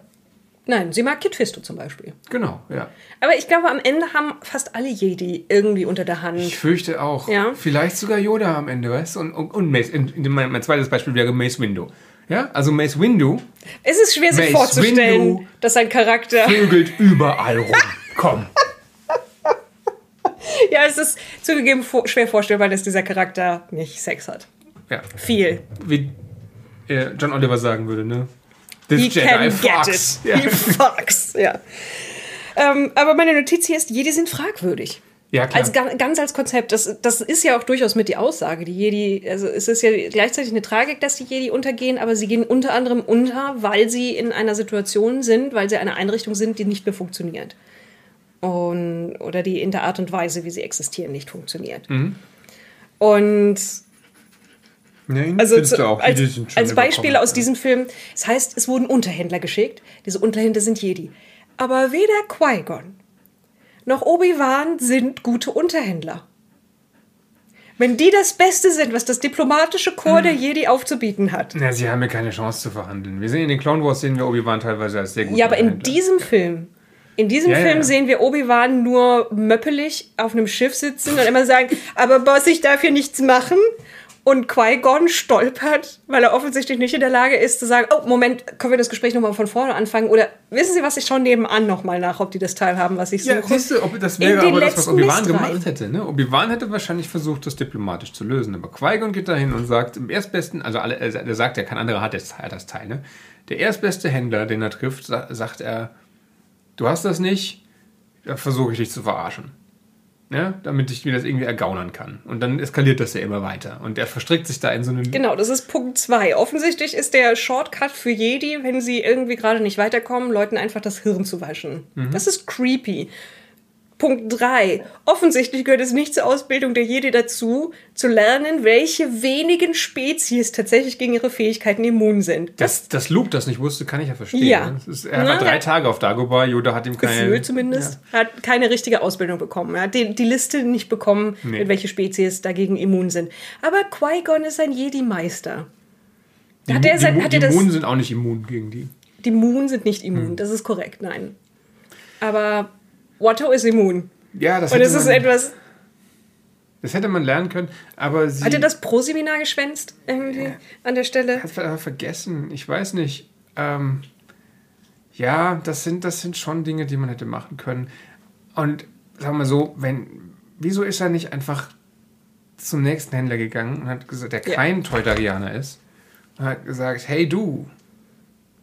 Nein, sie mag Kit Fisto zum Beispiel. Genau, ja. Aber ich glaube, am Ende haben fast alle Jedi irgendwie unter der Hand. Ich fürchte auch. Ja. Vielleicht sogar Yoda am Ende, weißt du? Und, und, und Mace. In, in mein, mein zweites Beispiel wäre Mace Windu. Ja, also Mace Windu es ist schwer, sich Mace vorzustellen, Windu. dass ein Charakter. vögelt überall rum. *laughs* Komm. Ja, es ist zugegeben vor, schwer vorstellbar, dass dieser Charakter nicht Sex hat. Ja. Viel. Wie äh, John Oliver sagen würde, ne? He This can get fucks. it. He fucks, ja. Ähm, aber meine Notiz hier ist, Jedi sind fragwürdig. Ja, klar. Als, ga- ganz als Konzept. Das, das ist ja auch durchaus mit die Aussage. Die Jedi, also es ist ja gleichzeitig eine Tragik, dass die Jedi untergehen, aber sie gehen unter anderem unter, weil sie in einer Situation sind, weil sie eine Einrichtung sind, die nicht mehr funktioniert. Und, oder die in der Art und Weise, wie sie existieren, nicht funktioniert. Mhm. Und Nee, also findest zu, du auch, als, als Beispiel überkommen. aus diesem Film, es heißt, es wurden Unterhändler geschickt. Diese Unterhändler sind Jedi. Aber weder Qui-Gon noch Obi-Wan sind gute Unterhändler. Wenn die das Beste sind, was das diplomatische Korps der Jedi aufzubieten hat. Ja, sie haben ja keine Chance zu verhandeln. Wir sehen in den Clone Wars sehen wir Obi-Wan teilweise als sehr gut. Ja, aber in diesem Film, in diesem ja, Film ja. sehen wir Obi-Wan nur möppelig auf einem Schiff sitzen und immer sagen, aber Boss, ich darf hier nichts machen. Und Qui-Gon stolpert, weil er offensichtlich nicht in der Lage ist zu sagen, oh, Moment, können wir das Gespräch nochmal von vorne anfangen? Oder wissen Sie was, ich schaue nebenan nochmal nach, ob die das Teil haben, was ich suche. Ja, siehst du, ob, das wäre aber das, was Obi-Wan gemacht hätte. Ne? Obi-Wan hätte wahrscheinlich versucht, das diplomatisch zu lösen. Aber Qui-Gon geht dahin und sagt, im erstbesten, also alle, er sagt, ja, kein anderer hat das, hat das Teil. Ne? Der erstbeste Händler, den er trifft, sa sagt er, du hast das nicht, da versuche ich dich zu verarschen. Ja, damit ich mir das irgendwie ergaunern kann. Und dann eskaliert das ja immer weiter. Und er verstrickt sich da in so einen. Genau, das ist Punkt 2. Offensichtlich ist der Shortcut für Jedi, wenn sie irgendwie gerade nicht weiterkommen, Leuten einfach das Hirn zu waschen. Das ist creepy. Punkt 3. Offensichtlich gehört es nicht zur Ausbildung der Jedi dazu, zu lernen, welche wenigen Spezies tatsächlich gegen ihre Fähigkeiten immun sind. dass, dass Luke das nicht wusste, kann ich ja verstehen. Ja. Das ist, er Na, war drei ja. Tage auf Dagobah, Yoda hat ihm keine. Gefühl zumindest. Er hat keine richtige Ausbildung bekommen. Er hat die, die Liste nicht bekommen, Nee. mit welche Spezies dagegen immun sind. Aber Qui-Gon ist ein Jedi-Meister. Die, Hat er die, sein- die, hat er die das- Immunen sind auch nicht immun gegen die. Die Moon sind nicht immun, Hm. das ist korrekt, nein. Aber Watto ist immun. Ja, das Und es ist etwas. das hätte man lernen können, aber sie Hat er das Pro-Seminar geschwänzt irgendwie an der Stelle? hat aber vergessen. Ich weiß nicht. Ähm, ja, das sind, das sind schon Dinge, die man hätte machen können. Und sagen wir mal so, wenn, wieso ist er nicht einfach zum nächsten Händler gegangen und hat gesagt, der Ja. kein Teutarianer ist, und hat gesagt, hey du,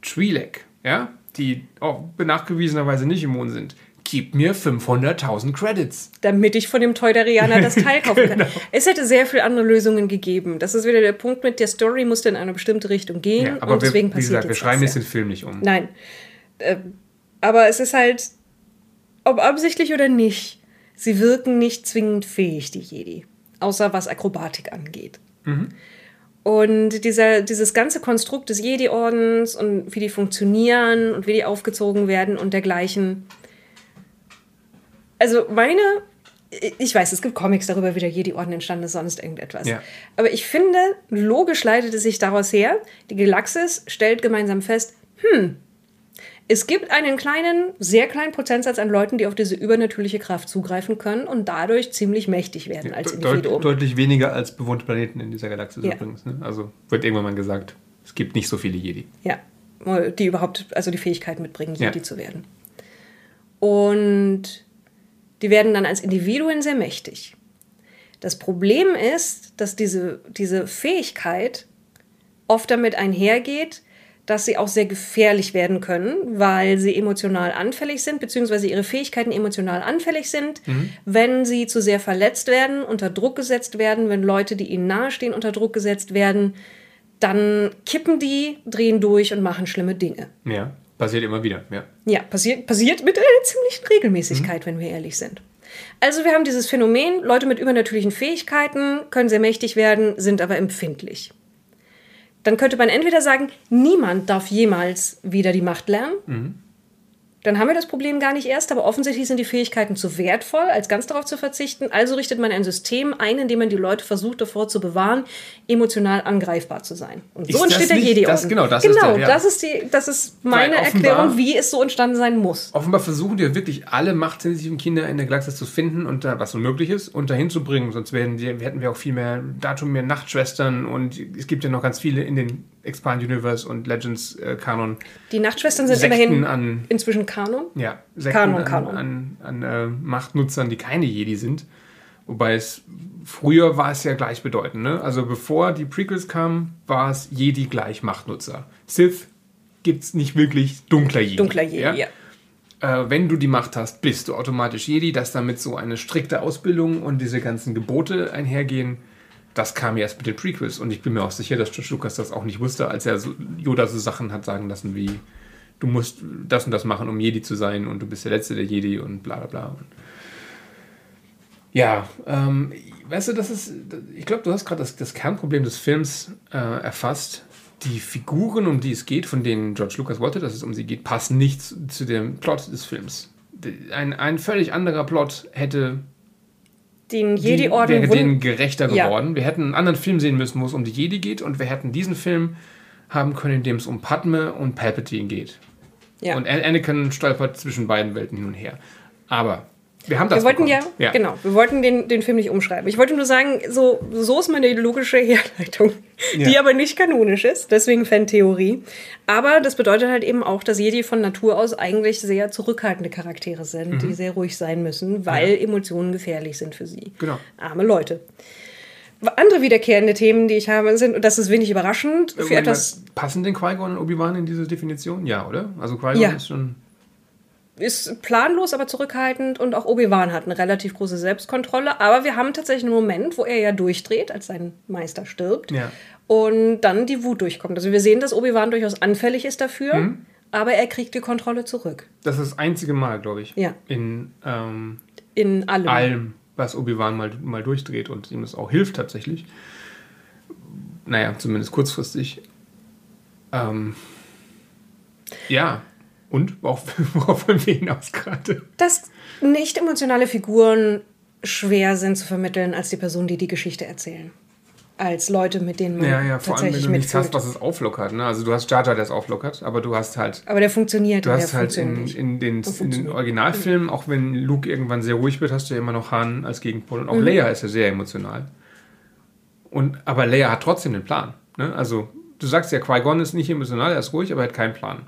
Twi'lek, ja, die auch nachgewiesenerweise nicht immun sind, gib mir 500.000 Credits. Damit ich von dem Teuderianer das *laughs* Teil kaufen kann. Genau. Es hätte sehr viele andere Lösungen gegeben. Das ist wieder der Punkt mit, der Story musste in eine bestimmte Richtung gehen Ja, aber und wir, deswegen wie passiert gesagt, wir schreiben jetzt den Film nicht um. Nein. Ähm, aber es ist halt, ob absichtlich oder nicht, sie wirken nicht zwingend fähig, die Jedi. Außer was Akrobatik angeht. Und dieser, dieses ganze Konstrukt des Jedi-Ordens und wie die funktionieren und wie die aufgezogen werden und dergleichen. Also meine, ich weiß, es gibt Comics darüber, wie der Jedi-Orden entstanden ist, sonst irgendetwas. Ja. Aber ich finde, logisch leitet es sich daraus her, die Galaxis stellt gemeinsam fest, hm, es gibt einen kleinen, sehr kleinen Prozentsatz an Leuten, die auf diese übernatürliche Kraft zugreifen können und dadurch ziemlich mächtig werden als De deut Individuum. deutlich weniger als bewohnte Planeten in dieser Galaxis Ja. übrigens. Ne? Also wird irgendwann mal gesagt, es gibt nicht so viele Jedi. Ja, die überhaupt, also die Fähigkeit mitbringen, Ja. Jedi zu werden. Und die werden dann als Individuen sehr mächtig. Das Problem ist, dass diese, diese Fähigkeit oft damit einhergeht, dass sie auch sehr gefährlich werden können, weil sie emotional anfällig sind, beziehungsweise ihre Fähigkeiten emotional anfällig sind, wenn sie zu sehr verletzt werden, unter Druck gesetzt werden, wenn Leute, die ihnen nahestehen, unter Druck gesetzt werden, dann kippen die, drehen durch und machen schlimme Dinge. Ja, passiert immer wieder. Ja. Ja, passiert, passiert mit einer ziemlichen Regelmäßigkeit, wenn wir ehrlich sind. Also wir haben dieses Phänomen, Leute mit übernatürlichen Fähigkeiten können sehr mächtig werden, sind aber empfindlich. Dann könnte man entweder sagen, niemand darf jemals wieder die Macht lernen. Dann haben wir das Problem gar nicht erst, aber offensichtlich sind die Fähigkeiten zu wertvoll, als ganz darauf zu verzichten. Also richtet man ein System ein, in dem man die Leute versucht, davor zu bewahren, emotional angreifbar zu sein. Und so Ist entsteht der Jedi das- genau, das genau, ist der, ja. das ist die, das ist meine Weil Erklärung, wie es so entstanden sein muss. Offenbar versuchen die wirklich alle machtsensitiven Kinder in der Galaxis zu finden und da, was unmöglich ist, und dahin zu bringen. Sonst werden die, hätten wir auch viel mehr Datum, mehr Nachtschwestern und es gibt ja noch ganz viele in den Expand Universe und Legends äh, Kanon. Die Nachtschwestern sind Sekten immerhin an inzwischen Kanon. Ja, Sekten Kanon, an, Kanon. an, an äh, Machtnutzern, die keine Jedi sind. Wobei es früher war es ja gleichbedeutend. Ne? Also bevor die Prequels kamen, war es Jedi gleich Machtnutzer. Sith gibt es nicht wirklich dunkler Jedi. Dunkler Jedi, ja. Äh, wenn du die Macht hast, bist du automatisch Jedi, dass damit so eine strikte Ausbildung und diese ganzen Gebote einhergehen. Das kam erst mit den Prequels und ich bin mir auch sicher, dass George Lucas das auch nicht wusste, als er Yoda so Sachen hat sagen lassen wie du musst das und das machen, um Jedi zu sein und du bist der Letzte der Jedi und bla bla bla. Ja, ähm, weißt du, das ist, ich glaube, du hast gerade das, das Kernproblem des Films äh, erfasst. Die Figuren, um die es geht, von denen George Lucas wollte, dass es um sie geht, passen nicht zu, zu dem Plot des Films. Ein, ein völlig anderer Plot hätte Den Jedi-Orden wäre denen gerechter Ja. geworden. Wir hätten einen anderen Film sehen müssen, wo es um die Jedi geht, und wir hätten diesen Film haben können, in dem es um Padme und Palpatine geht. Ja. Und An- Anakin stolpert zwischen beiden Welten hin und her. Aber wir haben das Wir wollten bekommen. ja, genau, wir wollten den, den Film nicht umschreiben. Ich wollte nur sagen, so, so ist meine logische *laughs* Herleitung, die Ja. aber nicht kanonisch ist, deswegen Fan-Theorie. Aber das bedeutet halt eben auch, dass Jedi von Natur aus eigentlich sehr zurückhaltende Charaktere sind, Mhm. die sehr ruhig sein müssen, weil Emotionen gefährlich sind für sie. Genau. Arme Leute. Andere wiederkehrende Themen, die ich habe, sind, und das ist wenig überraschend, für Moment etwas passen denn Qui-Gon und Obi-Wan in diese Definition? Ja, oder? Also Qui-Gon Ja. ist schon... ist planlos, aber zurückhaltend und auch Obi-Wan hat eine relativ große Selbstkontrolle. Aber wir haben tatsächlich einen Moment, wo er ja durchdreht, als sein Meister stirbt. Ja. Und dann die Wut durchkommt. Also wir sehen, dass Obi-Wan durchaus anfällig ist dafür, Mhm. aber er kriegt die Kontrolle zurück. Das ist das einzige Mal, glaube ich, Ja. in ähm, In allem. allem, was Obi-Wan mal, mal durchdreht und ihm das auch hilft tatsächlich. Naja, zumindest kurzfristig. Ähm, ja, und worauf, *laughs* worauf wollen wir hinaus gerade? Dass nicht emotionale Figuren schwer sind zu vermitteln als die Personen, die die Geschichte erzählen. Als Leute, mit denen man Ja, ja, vor allem, wenn du nichts hast, was es auflockert. Ne? Also du hast Jar Jar, der es auflockert, aber du hast halt Aber der funktioniert. Du hast halt in, in, den, in den. Originalfilmen, auch wenn Luke irgendwann sehr ruhig wird, hast du ja immer noch Han als Gegenpol. Mhm. Und auch Leia ist ja sehr emotional. Und, aber Leia hat trotzdem den Plan. Ne? Also, du sagst ja, Qui-Gon ist nicht emotional, er ist ruhig, aber er hat keinen Plan.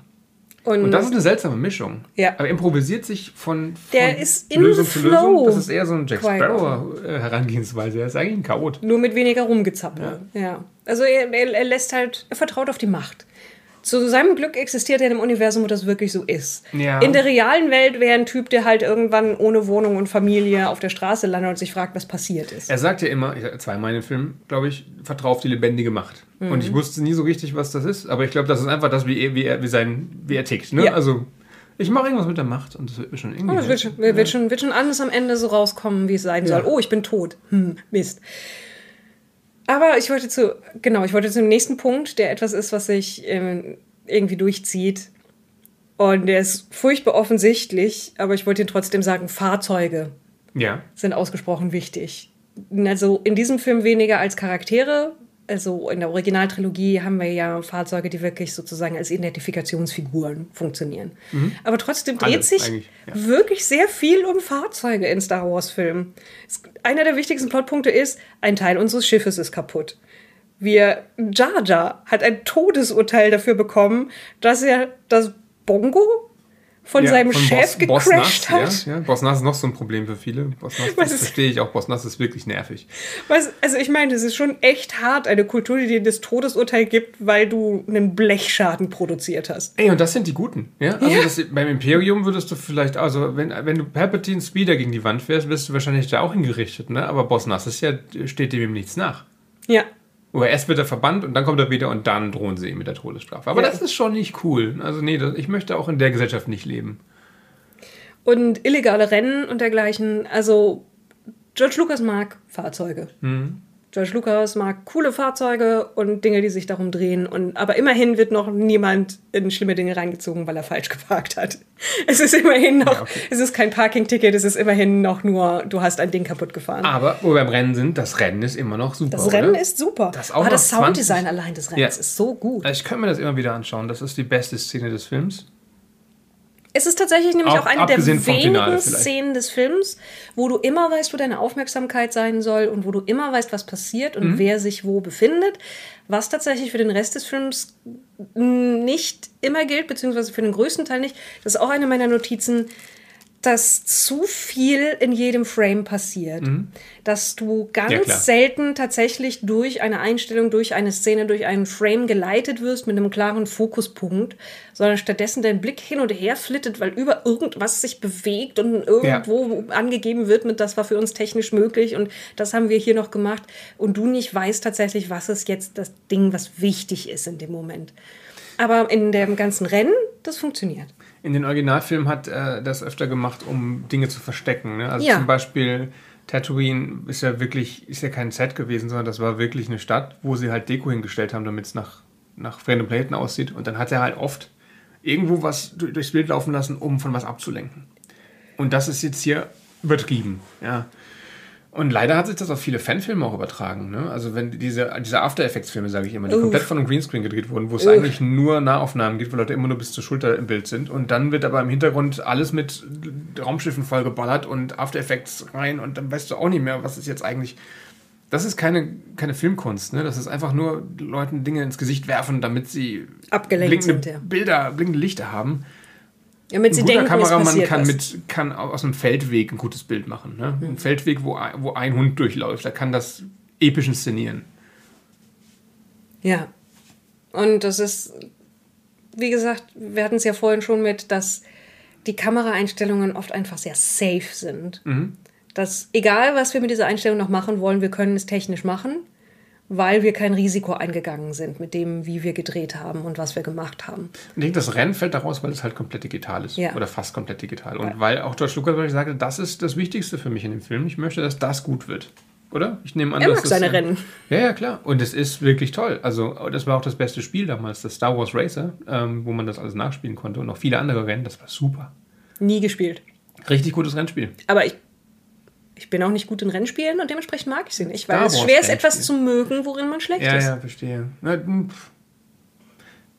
Und das ist eine seltsame Mischung. Ja. Aber improvisiert sich von, von Der ist in Lösung zu Lösung. Das ist eher so ein Jack. Sparrow-Herangehensweise. Er ist eigentlich ein Chaot. Nur mit weniger Rumgezappel. Ja. Also er, er, er lässt halt, er vertraut auf die Macht. Zu seinem Glück existiert er in einem Universum, wo das wirklich so ist. Ja. In der realen Welt wäre ein Typ, der halt irgendwann ohne Wohnung und Familie auf der Straße landet und sich fragt, was passiert ist. Er sagt ja immer, ich- zweimal in dem Film, glaube ich, vertrau auf die lebendige Macht. Mhm. Und ich wusste nie so richtig, was das ist, aber ich glaube, das ist einfach das, wie er, wie er, wie sein, wie er tickt. Ne? Ja. Also, ich mache irgendwas mit der Macht und das wird mir schon irgendwie. Oh, das wird schon, wird, schon, wird schon alles am Ende so rauskommen, wie es sein Ja. soll. Oh, ich bin tot. Hm, Mist. Aber ich wollte zu, genau, ich wollte zum nächsten Punkt, der etwas ist, was sich ähm, irgendwie durchzieht. Und der ist furchtbar offensichtlich, aber ich wollte ihn trotzdem sagen, Fahrzeuge Ja. sind ausgesprochen wichtig. Also in diesem Film weniger als Charaktere. Also in der Originaltrilogie haben wir ja Fahrzeuge, die wirklich sozusagen als Identifikationsfiguren funktionieren. Aber trotzdem dreht Mhm. Alle sich ja. wirklich sehr viel um Fahrzeuge in Star Wars-Filmen. Einer der wichtigsten Plotpunkte ist, ein Teil unseres Schiffes ist kaputt. Wir, Jar Jar hat ein Todesurteil dafür bekommen, dass er das Bongo von ja, seinem von Chef Boss- gecrashed Boss hat. Nass, ja, ja. Boss Nass ist noch so ein Problem für viele. Boss Nass, das ist- verstehe ich auch. Boss Nass ist wirklich nervig. Was, also ich meine, das ist schon echt hart, eine Kultur, die dir das Todesurteil gibt, weil du einen Blechschaden produziert hast. Ey, und das sind die Guten. Ja? Also Ja. Das, beim Imperium würdest du vielleicht, also wenn, wenn du Palpatine Speeder gegen die Wand fährst, wirst du wahrscheinlich da auch hingerichtet, ne? Aber Boss Nass ist ja, steht dem nichts nach. Ja. Oder erst wird er verbannt und dann kommt er wieder und dann drohen sie ihm mit der Todesstrafe. Aber Ja. das ist schon nicht cool. Also nee, das, ich möchte auch in der Gesellschaft nicht leben. Und illegale Rennen und dergleichen. Also, George Lucas mag Fahrzeuge. Mhm. George Lucas mag coole Fahrzeuge und Dinge, die sich darum drehen. Und, aber immerhin wird noch niemand in schlimme Dinge reingezogen, weil er falsch geparkt hat. *laughs* Es ist immerhin noch, ja, okay. es ist kein Parking-Ticket, es ist immerhin noch nur, du hast ein Ding kaputt gefahren. Aber wo wir beim Rennen sind, das Rennen ist immer noch super. Das oder? Rennen ist super. Das, auch aber das Sounddesign allein des Rennens ja. ist so gut. Also ich könnte mir das immer wieder anschauen. Das ist die beste Szene des Films. Es ist tatsächlich nämlich auch, auch eine der wenigen Szenen des Films, wo du immer weißt, wo deine Aufmerksamkeit sein soll und wo du immer weißt, was passiert und mhm. wer sich wo befindet. Was tatsächlich für den Rest des Films nicht immer gilt, beziehungsweise für den größten Teil nicht. Das ist auch eine meiner Notizen dass zu viel in jedem Frame passiert. Mhm. Dass du ganz ja, selten tatsächlich durch eine Einstellung, durch eine Szene, durch einen Frame geleitet wirst mit einem klaren Fokuspunkt, sondern stattdessen dein Blick hin und her flittet, weil über irgendwas sich bewegt und irgendwo ja. angegeben wird mit, das war für uns technisch möglich und das haben wir hier noch gemacht und du nicht weißt tatsächlich, was ist jetzt das Ding, was wichtig ist in dem Moment. Aber in dem ganzen Rennen, das funktioniert in den Originalfilmen hat er äh, das öfter gemacht, um Dinge zu verstecken. Ne? Also ja. zum Beispiel Tatooine ist ja wirklich, ist ja kein Set gewesen, sondern das war wirklich eine Stadt, wo sie halt Deko hingestellt haben, damit es nach, nach fremden Planeten aussieht. Und dann hat er halt oft irgendwo was durchs Bild laufen lassen, um von was abzulenken. Und das ist jetzt hier übertrieben. Ja. Und leider hat sich das auf viele Fanfilme auch übertragen. Ne? Also wenn diese, diese After Effects Filme, sage ich immer, die Uff. komplett von einem Greenscreen gedreht wurden, wo es Uff. eigentlich nur Nahaufnahmen gibt, wo Leute immer nur bis zur Schulter im Bild sind. Und dann wird aber im Hintergrund alles mit Raumschiffen vollgeballert und After Effects rein und dann weißt du auch nicht mehr, was ist jetzt eigentlich. Das ist keine, keine Filmkunst, ne? Das ist einfach nur Leuten Dinge ins Gesicht werfen, damit sie Abgelenkt blinkende sind, ja. Bilder, blinkende Lichter haben. Damit sie ein guter denken, Kameramann kann, mit, kann aus einem Feldweg ein gutes Bild machen. Ne? Mhm. Ein Feldweg, wo, wo ein Hund durchläuft, da kann das episch inszenieren. Ja. Und das ist, wie gesagt, wir hatten es ja vorhin schon mit, dass die Kameraeinstellungen oft einfach sehr safe sind. Mhm. Dass egal, was wir mit dieser Einstellung noch machen wollen, wir können es technisch machen weil wir kein Risiko eingegangen sind mit dem, wie wir gedreht haben und was wir gemacht haben. ich denke, das Rennen fällt daraus, weil es halt komplett digital ist. Ja. Oder fast komplett digital. Und ja. weil auch George Lucas sagte, das ist das Wichtigste für mich in dem Film. Ich möchte, dass das gut wird. Oder? Ich nehme an, er mag seine Rennen. Ja, ja, klar. Und es ist wirklich toll. Also, das war auch das beste Spiel damals, das Star Wars Racer, ähm, wo man das alles nachspielen konnte. Und noch viele andere Rennen. Das war super. Nie gespielt. Richtig gutes Rennspiel. Aber ich ich bin auch nicht gut in Rennspielen und dementsprechend mag ich sie nicht, weil es schwer ist, etwas zu mögen, worin man schlecht ja, ist. Ja, ja, verstehe. Na,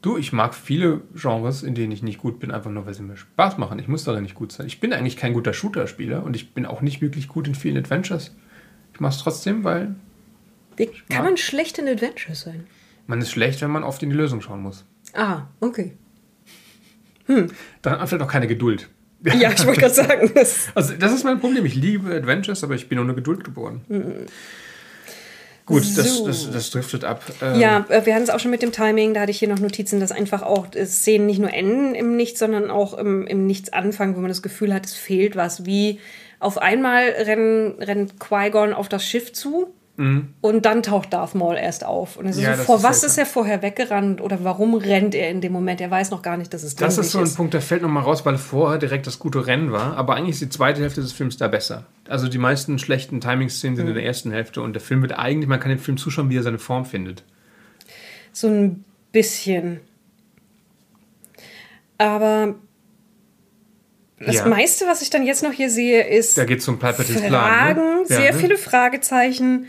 du, ich mag viele Genres, in denen ich nicht gut bin, einfach nur, weil sie mir Spaß machen. Ich muss darin nicht gut sein. Ich bin eigentlich kein guter Shooter-Spieler und ich bin auch nicht wirklich gut in vielen Adventures. Ich mache es trotzdem, weil. Wie kann man schlecht in Adventures sein? Man ist schlecht, wenn man oft in die Lösung schauen muss. Ah, okay. Hm. Dann hat man vielleicht auch keine Geduld. Ja, ich wollte gerade sagen. *laughs* Das also, das ist mein Problem. Ich liebe Adventures, aber ich bin ohne Geduld geboren. Mhm. Gut, so. das, das, das driftet ab. Ähm ja, äh, wir hatten es auch schon mit dem Timing. Da hatte ich hier noch Notizen, dass einfach auch Szenen nicht nur enden im Nichts, sondern auch im, im Nichts anfangen, wo man das Gefühl hat, es fehlt was. Wie auf einmal rennt, rennt Qui-Gon auf das Schiff zu Mhm. Und dann taucht Darth Maul erst auf. Und ja, so, vor ist was ist er vorher weggerannt oder warum rennt er in dem Moment? Er weiß noch gar nicht, dass es Das ist so ein ist. Punkt, der fällt nochmal raus, weil vorher direkt das gute Rennen war. Aber eigentlich ist die zweite Hälfte des Films da besser. Also die meisten schlechten Timing-Szenen sind mhm. in der ersten Hälfte und der Film wird eigentlich, man kann den Film zuschauen, wie er seine Form findet. So ein bisschen. Aber das ja. meiste, was ich dann jetzt noch hier sehe, ist da geht's um Palpatines Fragen, Plan, ne? sehr ja, ne? viele Fragezeichen.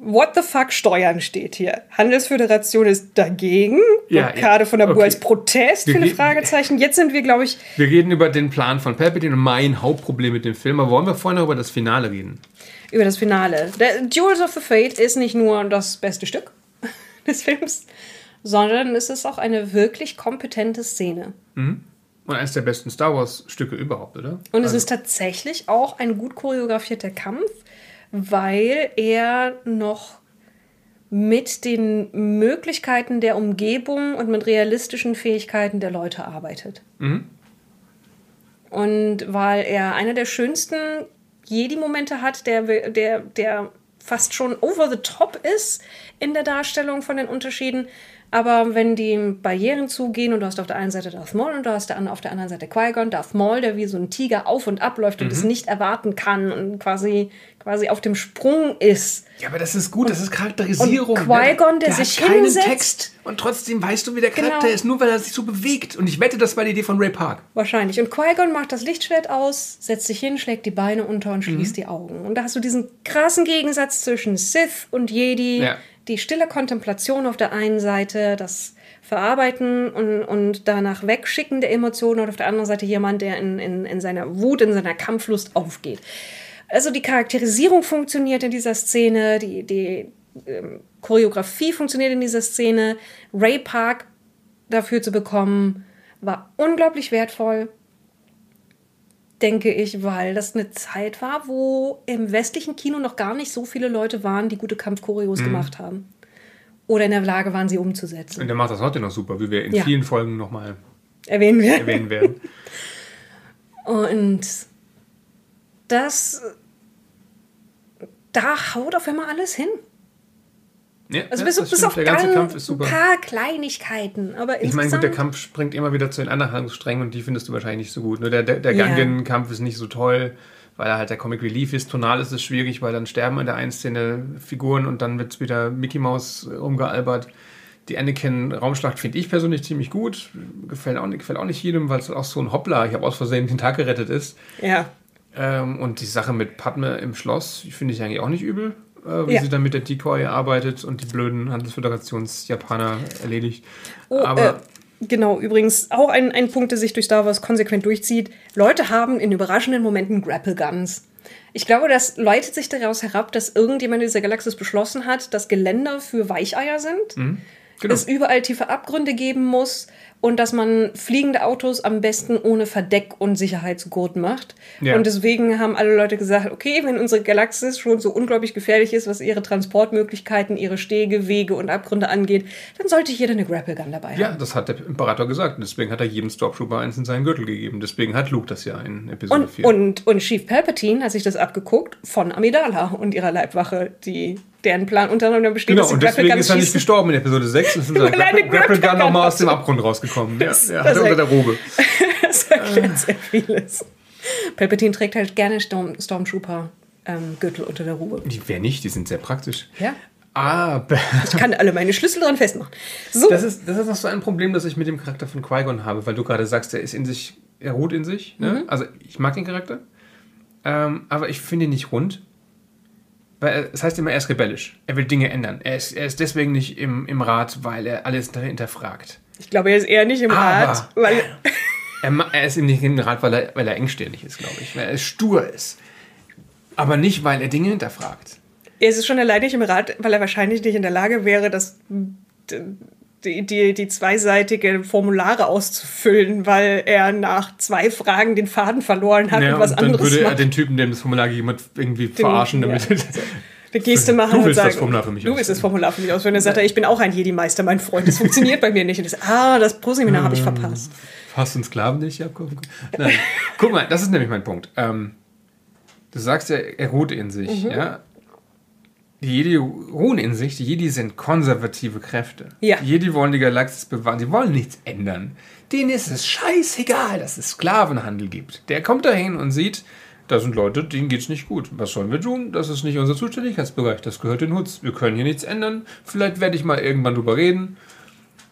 What the fuck Steuern steht hier. Handelsföderation ist dagegen. Ja, Blockade ja. von der okay. als Protest, viele Fragezeichen. Jetzt sind wir, glaube ich. Wir reden über den Plan von Palpatine und mein Hauptproblem mit dem Film. Aber wollen wir vorher noch über das Finale reden? Über das Finale. Der Duels of the Fate ist nicht nur das beste Stück *laughs* des Films, sondern es ist auch eine wirklich kompetente Szene. Mhm. Und eines der besten Star Wars-Stücke überhaupt, oder? Und also. es ist tatsächlich auch ein gut choreografierter Kampf, weil er noch mit den Möglichkeiten der Umgebung und mit realistischen Fähigkeiten der Leute arbeitet. Mhm. Und weil er einer der schönsten Jedi-Momente hat, der, der, der fast schon over the top ist in der Darstellung von den Unterschieden, Aber wenn die Barrieren zugehen und du hast auf der einen Seite Darth Maul und du hast auf der anderen Seite Qui-Gon, Darth Maul, der wie so ein Tiger auf und ab läuft und es nicht erwarten kann und quasi, quasi auf dem Sprung ist. Ja, aber das ist gut, das ist Charakterisierung. Und Qui-Gon, der hat sich keinen hinsetzt. Text und trotzdem weißt du, wie der Charakter Genau. ist, nur weil er sich so bewegt. Und ich wette, das war die Idee von Ray Park. Wahrscheinlich. Und Qui-Gon macht das Lichtschwert aus, setzt sich hin, schlägt die Beine unter und Mhm. schließt die Augen. Und da hast du diesen krassen Gegensatz zwischen Sith und Jedi. Ja. Die stille Kontemplation auf der einen Seite, das Verarbeiten und, und danach Wegschicken der Emotionen und auf der anderen Seite jemand, der in, in, in seiner Wut, in seiner Kampflust aufgeht. Also die Charakterisierung funktioniert in dieser Szene, die, die ähm, Choreografie funktioniert in dieser Szene. Ray Park dafür zu bekommen, war unglaublich wertvoll, denke ich, weil das eine Zeit war, wo im westlichen Kino noch gar nicht so viele Leute waren, die gute Kampfchoreos Mhm. gemacht haben. Oder in der Lage waren, sie umzusetzen. Und der macht das heute noch super, wie wir in Ja. vielen Folgen nochmal Erwähnen wir. erwähnen werden. *laughs* Und das, da haut auf einmal alles hin. Ja, Also bis, bis auf der ganze ganz, Kampf ist ein super. paar Kleinigkeiten. Aber Ich meine, gut, der Kampf springt immer wieder zu den anderen Handlungssträngen und die findest du wahrscheinlich nicht so gut. Nur der, der, der Ja. Gungan-Kampf ist nicht so toll, weil er halt der Comic Relief ist. Tonal ist es schwierig, weil dann sterben in der einen Szene Figuren und dann wird wieder Mickey Mouse rumgealbert. Die Anakin-Raumschlacht finde ich persönlich ziemlich gut. Gefällt auch, nicht- gefällt auch nicht jedem, weil es auch so ein Hoppla, ich habe aus Versehen den Tag gerettet ist. Ja. Ähm, und die Sache mit Padme im Schloss finde ich eigentlich auch nicht übel, äh, wie Ja. sie dann mit der Decoy arbeitet und die blöden Handelsföderations-Japaner erledigt. Oh, Aber äh, genau, übrigens auch ein, ein Punkt, der sich durch Star Wars konsequent durchzieht. Leute haben in überraschenden Momenten Grapple Guns. Ich glaube, das leitet sich daraus herab, dass irgendjemand in dieser Galaxis beschlossen hat, dass Geländer für Weicheier sind. genau. es überall tiefe Abgründe geben muss und dass man fliegende Autos am besten ohne Verdeck und Sicherheitsgurt macht. Ja. Und deswegen haben alle Leute gesagt, okay, wenn unsere Galaxis schon so unglaublich gefährlich ist, was ihre Transportmöglichkeiten, ihre Stege, Wege und Abgründe angeht, dann sollte jeder eine Grapple Gun dabei haben. Ja, das hat der Imperator gesagt. Deswegen hat er jedem Stormtrooper eins in seinen Gürtel gegeben. Deswegen hat Luke das ja in Episode Und, 4. und, und Chief Palpatine hat sich das abgeguckt von Amidala und ihrer Leibwache, die, deren Plan unter anderem besteht, genau, dass und deswegen Guns ist er nicht gestorben in Episode 6 und ist er *laughs* eine Grapple, Gun Gun nochmal aus dem Abgrund rausgekommen. Ja, Das- ja, das hat er unter der Robe. *laughs* Das erklärt sehr vieles. Palpatine trägt halt gerne Storm, Stormtrooper ähm, Gürtel unter der Robe. Die wer nicht, die sind sehr praktisch. Ja. Aber Ich kann alle meine Schlüssel dran festmachen. So. das ist, das ist noch so ein Problem, das ich mit dem Charakter von Qui-Gon habe, weil du gerade sagst, er ist in sich, er ruht in sich. Ne? Mhm. Also ich mag den Charakter, ähm, aber ich finde ihn nicht rund. Weil es heißt immer, er ist rebellisch. Er will Dinge ändern. Er ist, er ist deswegen nicht im, im Rat, weil er alles hinterfragt. ich glaube, er ist eher nicht im Aber- Rat, weil Er, er ist ihm nicht im Rat, weil er, weil er engstirnig ist, glaube ich. Weil er stur ist. Aber nicht, weil er Dinge hinterfragt. er ist schon allein nicht im Rat, weil er wahrscheinlich nicht in der Lage wäre, das die, die, die zweiseitige Formulare auszufüllen, weil er nach zwei Fragen den Faden verloren hat Ja, und was und dann anderes würde er macht. den Typen, dem das Formular gegeben hat, irgendwie verarschen, ja. *laughs* damit. Eine Geste machen Du und willst das sagen, Formular für mich du willst das Formular für mich ausfüllen. Dann sagt er, ich bin auch ein Jedi-Meister, mein Freund. Das funktioniert bei mir nicht. Und das, ah, das Proseminar habe ich verpasst. Hast du einen Sklaven nicht, Jakob? Nein. Guck mal, das ist nämlich mein Punkt. Ähm, du sagst ja, er ruht in sich, Mhm. ja? Die Jedi ruhen in sich, die Jedi sind konservative Kräfte. Ja. Die Jedi wollen die Galaxis bewahren, sie wollen nichts ändern. Denen ist es scheißegal, dass es Sklavenhandel gibt. Der kommt dahin und sieht, da sind Leute, denen geht's nicht gut. Was sollen wir tun? Das ist nicht unser Zuständigkeitsbereich, das gehört den Hutz. Wir können hier nichts ändern. Vielleicht werde ich mal irgendwann drüber reden.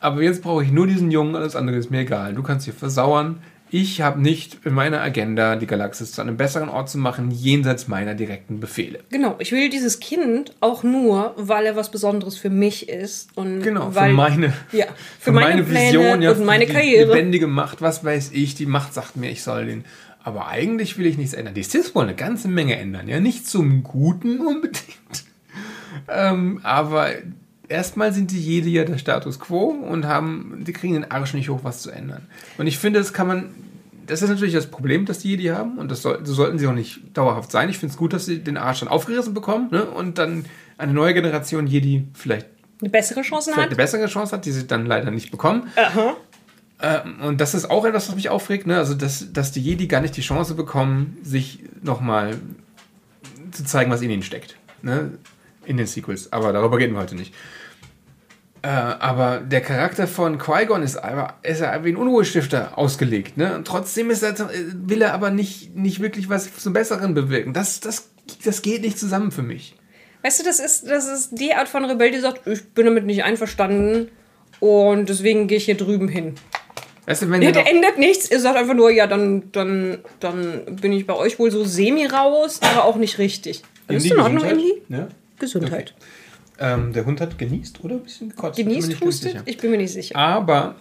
Aber jetzt brauche ich nur diesen Jungen, alles andere ist mir egal. Du kannst hier versauern. Ich habe nicht in meiner Agenda, die Galaxis zu einem besseren Ort zu machen, jenseits meiner direkten Befehle. Genau, ich will dieses Kind auch nur, weil er was Besonderes für mich ist. Und Genau, weil, für meine, ja, für, für meine, meine, Pläne Vision, ja, und meine für die Karriere. lebendige Macht, was weiß ich, die Macht sagt mir, ich soll den. Aber eigentlich will ich nichts ändern. Die Sith wollen eine ganze Menge ändern, ja, nicht zum Guten unbedingt. *laughs* ähm, aber erstmal sind die Jedi ja der Status quo und haben, die kriegen den Arsch nicht hoch, was zu ändern. Und ich finde, das kann man, das ist natürlich das Problem, das die Jedi haben und das soll, so sollten sie auch nicht dauerhaft sein. Ich finde es gut, dass sie den Arsch dann aufgerissen bekommen ne? und dann eine neue Generation Jedi vielleicht Eine bessere Chance vielleicht hat. eine bessere Chance hat, die sie dann leider nicht bekommen. Aha. Ähm, und das ist auch etwas, was mich aufregt, ne? also dass, dass die Jedi gar nicht die Chance bekommen, sich nochmal zu zeigen, was in ihnen steckt. Ne? In den Sequels. Aber darüber reden wir heute nicht. Äh, aber der Charakter von Qui-Gon ist, aber, ist er wie ein Unruhestifter ausgelegt. Ne? Und trotzdem ist er, will er aber nicht, nicht wirklich was zum Besseren bewirken. Das, das, das geht nicht zusammen für mich. Weißt du, das ist, das ist die Art von Rebell, die sagt, ich bin damit nicht einverstanden und deswegen gehe ich hier drüben hin. Weißt du, wenn ja, der ändert nichts, ihr sagt einfach nur, ja, dann, dann, dann bin ich bei euch wohl so semi raus, aber auch nicht richtig. Ist in Ordnung, Emily? Ja? Gesundheit. Okay. Ähm, der Hund hat genießt oder ein bisschen gekotzt? Genießt, hustet? Ich bin mir nicht sicher. Aber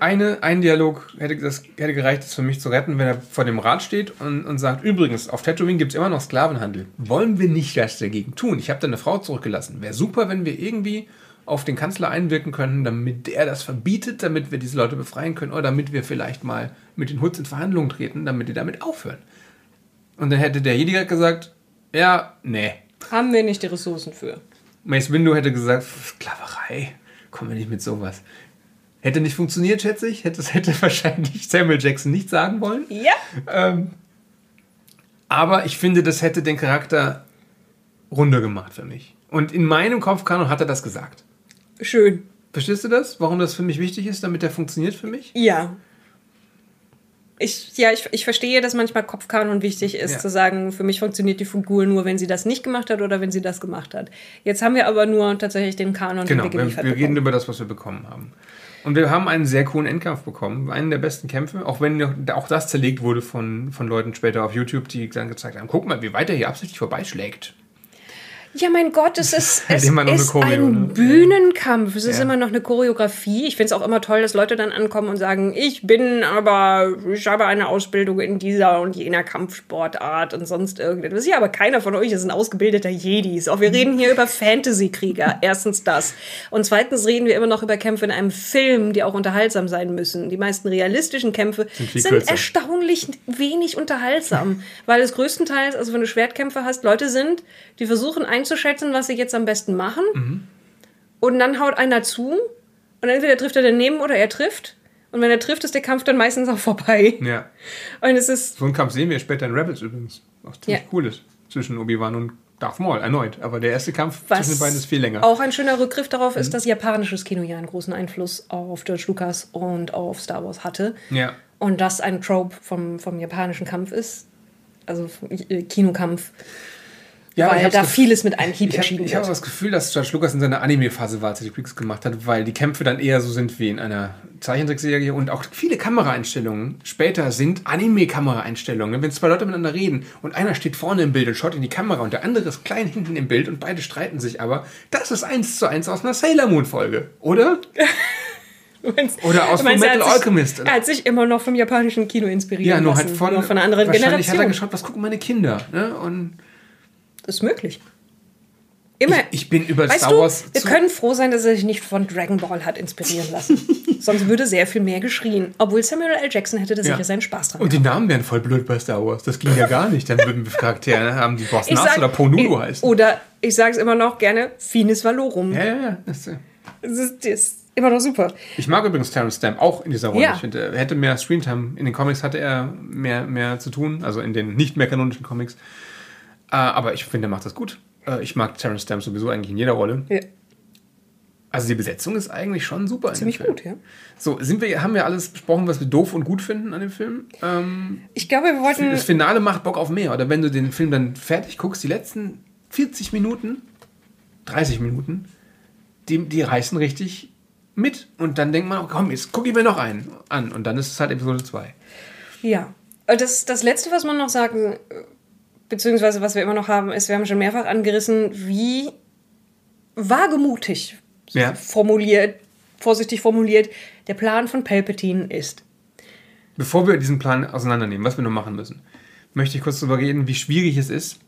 eine, ein Dialog hätte, das hätte gereicht, das für mich zu retten, wenn er vor dem Rat steht und, und sagt, übrigens, auf Tatooine gibt es immer noch Sklavenhandel. Wollen wir nicht was dagegen tun? Ich habe da eine Frau zurückgelassen. Wäre super, wenn wir irgendwie auf den Kanzler einwirken können, damit er das verbietet, damit wir diese Leute befreien können oder damit wir vielleicht mal mit den Hoods in Verhandlungen treten, damit die damit aufhören. Und dann hätte der Jedi gesagt, ja, nee. Haben wir nicht die Ressourcen für. Mace Windu hätte gesagt, Sklaverei, kommen wir nicht mit sowas. Hätte nicht funktioniert, schätze ich. Hätte, das *laughs* hätte wahrscheinlich Samuel Jackson nicht sagen wollen. Ja. Ähm, aber ich finde, das hätte den Charakter runder gemacht für mich. Und in meinem Kopfkanon hat er das gesagt. Schön. Verstehst du das? Warum das für mich wichtig ist, damit der funktioniert für mich? Ja ich, ja, ich, ich verstehe, dass manchmal Kopfkanon wichtig ist, ja. zu sagen, für mich funktioniert die Figur nur, wenn sie das nicht gemacht hat oder wenn sie das gemacht hat. Jetzt haben wir aber nur tatsächlich den Kanon, genau, den wir geliefert wir, wir reden über das, was wir bekommen haben. Und wir haben einen sehr coolen Endkampf bekommen, einen der besten Kämpfe, auch wenn auch das zerlegt wurde von, von Leuten später auf YouTube, die dann gezeigt haben, guck mal, wie weit er hier absichtlich vorbeischlägt. Ja, mein Gott, es ist, *laughs* es ist Choreo, ein ne? Bühnenkampf. Es ist ja. immer noch eine Choreografie. Ich finde es auch immer toll, dass Leute dann ankommen und sagen, ich bin aber, ich habe eine Ausbildung in dieser und jener Kampfsportart und sonst irgendetwas. Ja, aber keiner von euch ist ein ausgebildeter Jedis. Auch wir reden hier über Fantasy-Krieger. *laughs* Erstens das. Und zweitens reden wir immer noch über Kämpfe in einem Film, die auch unterhaltsam sein müssen. Die meisten realistischen Kämpfe sind, sind erstaunlich wenig unterhaltsam, weil es größtenteils, also wenn du Schwertkämpfe hast, Leute sind, die versuchen einzuschätzen, was sie jetzt am besten machen. Mhm. Und dann haut einer zu und entweder trifft er daneben oder er trifft. Und wenn er trifft, ist der Kampf dann meistens auch vorbei. Ja. *laughs* Und es ist. So einen Kampf sehen wir später in Rebels übrigens. Was ziemlich ja. cool ist. Zwischen Obi-Wan und Darth Maul erneut. Aber der erste Kampf Was zwischen den beiden ist viel länger. Auch ein schöner Rückgriff darauf ist, mhm. dass japanisches Kino ja einen großen Einfluss auf George Lucas und auf Star Wars hatte. Ja. Und das ein Trope vom, vom japanischen Kampf ist. Also Kinokampf. Ja, weil da vieles mit einem Hieb entschieden Ich habe das Gefühl, dass George Lucas in seiner Anime-Phase war, als er die Freaks gemacht hat, weil die Kämpfe dann eher so sind wie in einer Zeichentrickserie und auch viele Kameraeinstellungen später sind Anime-Kameraeinstellungen. Wenn zwei Leute miteinander reden und einer steht vorne im Bild und schaut in die Kamera und der andere ist klein hinten im Bild und beide streiten sich aber, das ist eins zu eins aus einer Sailor Moon-Folge, oder? *laughs* Meinst, Oder aus meinst, Metal Alchemist. Er hat sich immer noch vom japanischen Kino inspiriert. Ja, nur halt von, nur von einer anderen wahrscheinlich Generation. hat er geschaut, was gucken meine Kinder. Ne? Und ist möglich. Immer. Ich, ich bin über weißt Star Wars. Du, wir können froh sein, dass er sich nicht von Dragon Ball hat inspirieren lassen. *laughs* Sonst würde sehr viel mehr geschrien. Obwohl Samuel L. Jackson hätte da ja. sicher seinen Spaß dran. Und die Namen wären voll blöd bei Star Wars. Das ging ja gar nicht. Dann würden wir Charaktere haben, die Boss Nass oder Ponudo heißen. Oder ich sage es immer noch gerne: Finis Valorum. Ja, ja, ja. Das, das, ist, das immer noch super. Ich mag übrigens Terrence Stamp auch in dieser Rolle. Ja. Ich finde, er hätte mehr Screentime. In den Comics hatte er mehr, mehr zu tun. Also in den nicht mehr kanonischen Comics. Äh, aber ich finde, er macht das gut. Äh, ich mag Terence Stamp sowieso eigentlich in jeder Rolle. Ja. Also die Besetzung ist eigentlich schon super. Ziemlich gut, ja. So, sind wir, haben wir alles besprochen, was wir doof und gut finden an dem Film? Ähm, ich glaube, wir wollten. Das Finale macht Bock auf mehr. Oder wenn du den Film dann fertig guckst, die letzten 40 Minuten, 30 Minuten, die, die reißen richtig mit. Und dann denkt man, komm, jetzt gucke ich mir noch einen an. Und dann ist es halt Episode 2. Ja. Das, das Letzte, was man noch sagen beziehungsweise was wir immer noch haben, ist, wir haben schon mehrfach angerissen, wie wagemutig ja. formuliert, vorsichtig formuliert, der Plan von Palpatine ist. Bevor wir diesen Plan auseinandernehmen, was wir noch machen müssen, möchte ich kurz darüber reden, wie schwierig es ist,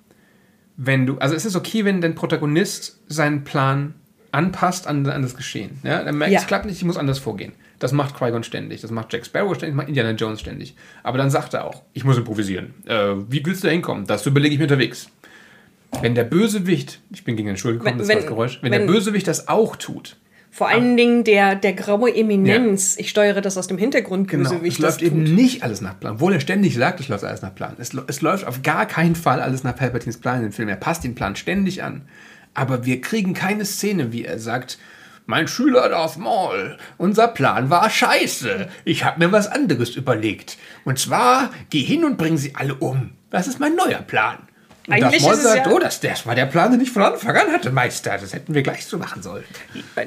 wenn du, also es ist okay, wenn dein Protagonist seinen Plan anpasst an, an das Geschehen. Ja? Dann merkt, ja. es klappt nicht, ich muss anders vorgehen. Das macht Qui-Gon ständig, das macht Jack Sparrow ständig, das macht Indiana Jones ständig. Aber dann sagt er auch, ich muss improvisieren. Äh, wie willst du da hinkommen? Das überlege ich mir unterwegs. Wenn der Bösewicht, ich bin gegen den Stuhl gekommen, wenn, das war das Geräusch, wenn, wenn, der Bösewicht das auch tut. Vor allen Dingen der, der graue Eminenz, ja. ich steuere das aus dem Hintergrund, genau. Bösewicht. Es läuft eben nicht alles nach Plan. Obwohl er ständig sagt, es läuft alles nach Plan. Es, es läuft auf gar keinen Fall alles nach Palpatines Plan in dem Film. Er passt den Plan ständig an. Aber wir kriegen keine Szene, wie er sagt, Mein Schüler Darth Maul, unser Plan war scheiße. Ich habe mir was anderes überlegt. Und zwar, geh hin und bring sie alle um. Das ist mein neuer Plan. Eigentlich es sagt, ja- oh, das, das war der Plan, den ich von Anfang an hatte, Meister. Das hätten wir gleich so machen sollen.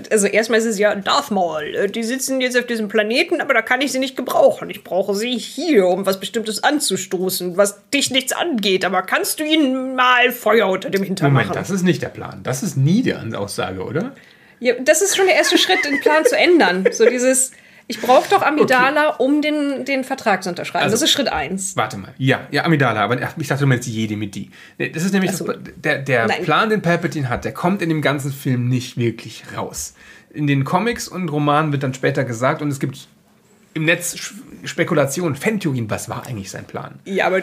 Also erstmal ist es ja Darth Maul. Äh, Die sitzen jetzt auf diesem Planeten, aber da kann ich sie nicht gebrauchen. Ich brauche sie hier, um was Bestimmtes anzustoßen, was dich nichts angeht. Aber kannst du ihnen mal Feuer unter dem Hintern Moment, machen? das ist nicht der Plan. Das ist nie die Aussage, oder? Ja, das ist schon der erste Schritt, den Plan zu ändern. So dieses, ich brauche doch Amidala, um den, den Vertrag zu unterschreiben. Also- das ist Schritt eins. Warte mal. Ja, ja, Amidala, aber ich dachte, du meinst Jedi mit die. Das ist nämlich so. das, der, der Nein. Plan, den Palpatine hat, der kommt in dem ganzen Film nicht wirklich raus. In den Comics und Romanen wird dann später gesagt und es gibt im Netz Spekulationen, Fantheorien, was war eigentlich sein Plan? Ja, aber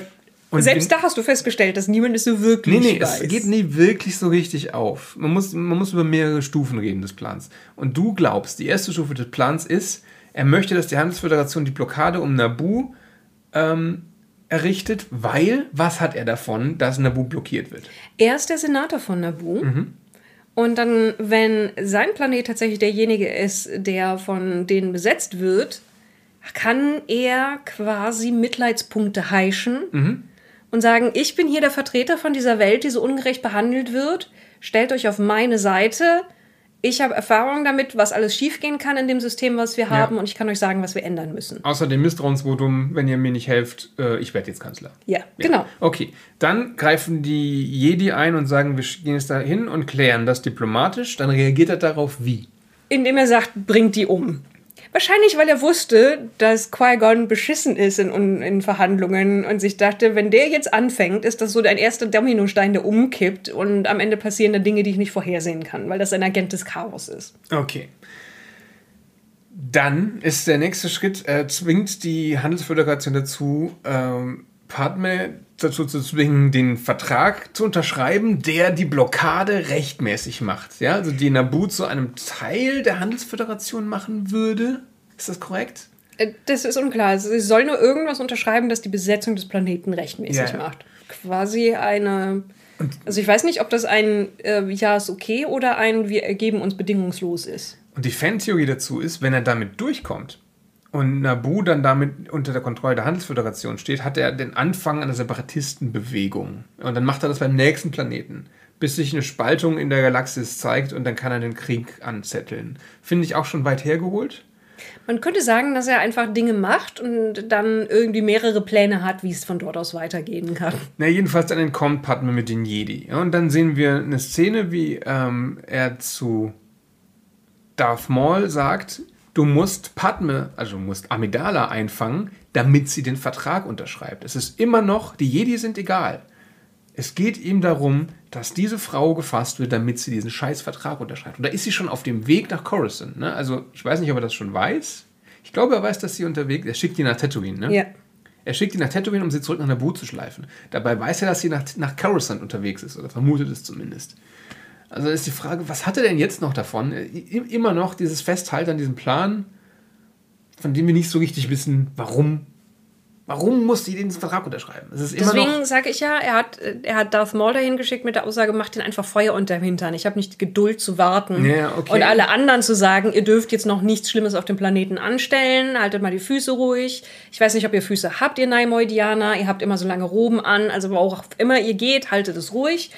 Und selbst da hast du festgestellt, dass niemand es so wirklich Nee, nee, weiß. es geht nie wirklich so richtig auf. Man muss, man muss über mehrere Stufen reden des Plans. Und du glaubst, die erste Stufe des Plans ist, er möchte, dass die Handelsföderation die Blockade um Naboo ähm, errichtet, weil, was hat er davon, dass Naboo blockiert wird? Er ist der Senator von Naboo. Und dann, wenn sein Planet tatsächlich derjenige ist, der von denen besetzt wird, kann er quasi Mitleidspunkte heischen und sagen, ich bin hier der Vertreter von dieser Welt, die so ungerecht behandelt wird. Stellt euch auf meine Seite. Ich habe Erfahrung damit, was alles schiefgehen kann in dem System, was wir haben, und ich kann euch sagen, was wir ändern müssen. Außer dem Misstrauensvotum, wenn ihr mir nicht helft, äh, ich werde jetzt Kanzler. Ja, genau. Okay, dann greifen die Jedi ein und sagen, wir gehen jetzt da hin und klären das diplomatisch. Dann reagiert er darauf wie? indem er sagt, bringt die um. Wahrscheinlich, weil er wusste, dass Qui-Gon beschissen ist in, in Verhandlungen und sich dachte, wenn der jetzt anfängt, ist das so ein erster Dominostein, der umkippt und am Ende passieren da Dinge, die ich nicht vorhersehen kann, weil das ein Agent des Chaos ist. Okay. Dann ist der nächste Schritt, er zwingt die Handelsföderation dazu, ähm, Padme dazu zu zwingen, den Vertrag zu unterschreiben, der die Blockade rechtmäßig macht. Ja, also die Naboo zu einem Teil der Handelsföderation machen würde. Ist das korrekt? Äh, Das ist unklar. Also, Sie soll nur irgendwas unterschreiben, das die Besetzung des Planeten rechtmäßig Ja, ja. macht. Quasi eine. Also ich weiß nicht, ob das ein äh, Ja ist okay oder ein Wir ergeben uns bedingungslos ist. Und die Fantheorie dazu ist, wenn er damit durchkommt und Naboo dann damit unter der Kontrolle der Handelsföderation steht, hat er den Anfang einer Separatistenbewegung. Und dann macht er das beim nächsten Planeten, bis sich eine Spaltung in der Galaxis zeigt und dann kann er den Krieg anzetteln. Finde ich auch schon weit hergeholt. Man könnte sagen, dass er einfach Dinge macht und dann irgendwie mehrere Pläne hat, wie es von dort aus weitergehen kann. Na, jedenfalls dann entkommt Padme mit den Jedi. Und dann sehen wir eine Szene, wie ähm, er zu Darth Maul sagt, du musst Padme, also du musst Amidala einfangen, damit sie den Vertrag unterschreibt. Es ist immer noch, die Jedi sind egal. Es geht ihm darum, dass diese Frau gefasst wird, damit sie diesen scheiß Vertrag unterschreibt. Und da ist sie schon auf dem Weg nach Coruscant. Ne? Also ich weiß nicht, ob er das schon weiß. Ich glaube, er weiß, dass sie unterwegs Er schickt die nach Tatooine. Ne? Ja. Er schickt die nach Tatooine, um sie zurück nach Naboo zu schleifen. Dabei weiß er, dass sie nach, nach Coruscant unterwegs ist, oder vermutet es zumindest. Also ist die Frage, was hat er denn jetzt noch davon? I- Immer noch dieses Festhalten an diesem Plan, von dem wir nicht so richtig wissen, warum. Warum muss sie den Vertrag unterschreiben? Deswegen sage ich ja, er hat, äh, er hat Darth Maul dahin geschickt mit der Aussage, macht den einfach Feuer unter dem Hintern. Ich habe nicht die Geduld zu warten. Ja, okay. Und alle anderen zu sagen, ihr dürft jetzt noch nichts Schlimmes auf dem Planeten anstellen, haltet mal die Füße ruhig. Ich weiß nicht, ob ihr Füße habt, ihr Naimoidianer. Ihr habt immer so lange Roben an. Also wo auch immer ihr geht, haltet es ruhig.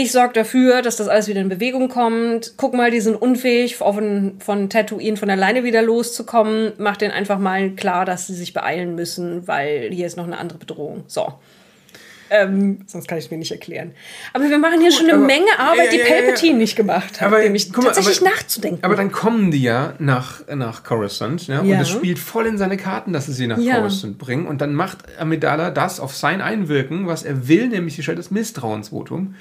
Ich sorge dafür, dass das alles wieder in Bewegung kommt. Guck mal, die sind unfähig, von, von Tatooine von alleine wieder loszukommen. Mach denen einfach mal klar, dass sie sich beeilen müssen, weil hier ist noch eine andere Bedrohung. So. Ähm, sonst kann ich es mir nicht erklären. Aber wir machen hier schon eine aber- Menge Arbeit, Ja, die ja, ja, ja. Palpatine nicht gemacht hat, Aber, nämlich mal, tatsächlich aber- nachzudenken. Aber dann kommen die ja nach, nach Coruscant, ja, Ja. und es spielt voll in seine Karten, dass sie sie nach. Coruscant bringen. Und dann macht Amidala das auf sein Einwirken, was er will, nämlich sie stellt das Misstrauensvotum.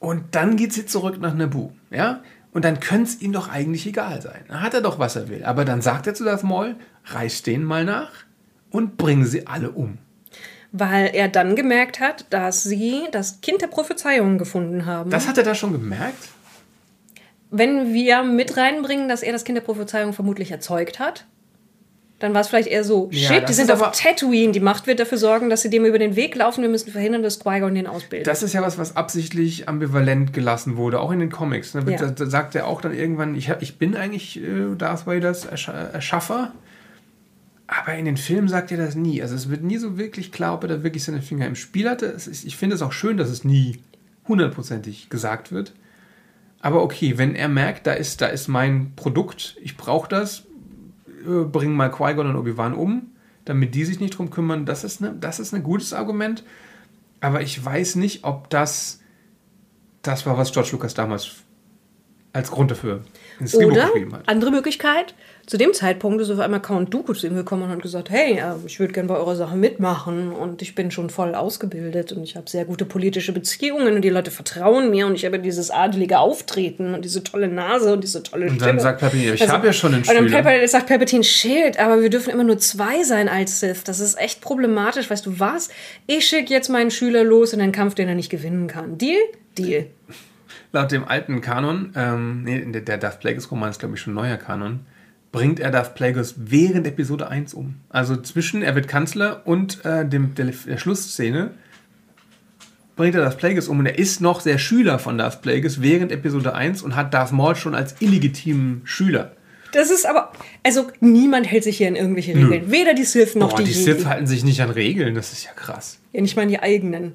Und dann geht sie zurück nach Naboo, ja? Und dann könnte es ihm doch eigentlich egal sein. Dann hat er doch, was er will. Aber dann sagt er zu Darth Maul, reiß denen mal nach und bring sie alle um. weil er dann gemerkt hat, dass sie das Kind der Prophezeiung gefunden haben. Das hat er da schon gemerkt? Wenn wir mit reinbringen, dass er das Kind der Prophezeiung vermutlich erzeugt hat, Dann war es vielleicht eher so, Ja, shit, die sind auf Tatooine, die Macht wird dafür sorgen, dass sie dem über den Weg laufen, wir müssen verhindern, dass Qui-Gon den ausbildet. Das ist ja was, was absichtlich ambivalent gelassen wurde, auch in den Comics. Ne? Ja. Da, sagt er auch dann irgendwann, ich, ich bin eigentlich äh, Darth Vaders Ersch Erschaffer, aber in den Filmen sagt er das nie. Also es wird nie so wirklich klar, ob er da wirklich seine Finger im Spiel hatte. Ist, ich finde es auch schön, dass es nie hundertprozentig gesagt wird. Aber okay, wenn er merkt, da ist, da ist mein Produkt, ich brauche das, äh, bring mal Qui-Gon und Obi-Wan um, damit die sich nicht drum kümmern, das ist, ne, das ist ein gutes Argument. Aber ich weiß nicht, ob das das war, was George Lucas damals als Grund dafür ins Oder, andere Möglichkeit, zu dem Zeitpunkt ist auf einmal Count Dooku zu ihm gekommen und hat gesagt, hey, äh, ich würde gerne bei eurer Sache mitmachen und ich bin schon voll ausgebildet und ich habe sehr gute politische Beziehungen und die Leute vertrauen mir und ich habe dieses adelige Auftreten und diese tolle Nase und diese tolle Und Stimme. dann sagt Palpatine, ich Also- habe ja schon einen Und dann Schüler. Palpatine, sagt Palpatine, shit, aber wir dürfen immer nur zwei sein als Sith. Das ist echt problematisch. Weißt du was? Ich schicke jetzt meinen Schüler los in einen Kampf, den er nicht gewinnen kann. Deal? Deal. Laut dem alten Kanon, ähm, nee, der, der Darth Plagueis-Roman ist, glaube ich, schon ein neuer Kanon, bringt er Darth Plagueis während Episode 1 um. Also zwischen, er wird Kanzler und äh, dem, der, der Schlussszene bringt er Darth Plagueis um und er ist noch sehr Schüler von Darth Plagueis während Episode 1 und hat Darth Maul schon als illegitimen Schüler. Das ist aber, also niemand hält sich hier an irgendwelche Regeln. Weder die Sith noch Boah, die, die. Sith halten sich nicht an Regeln, das ist ja krass. Ja, nicht mal die eigenen.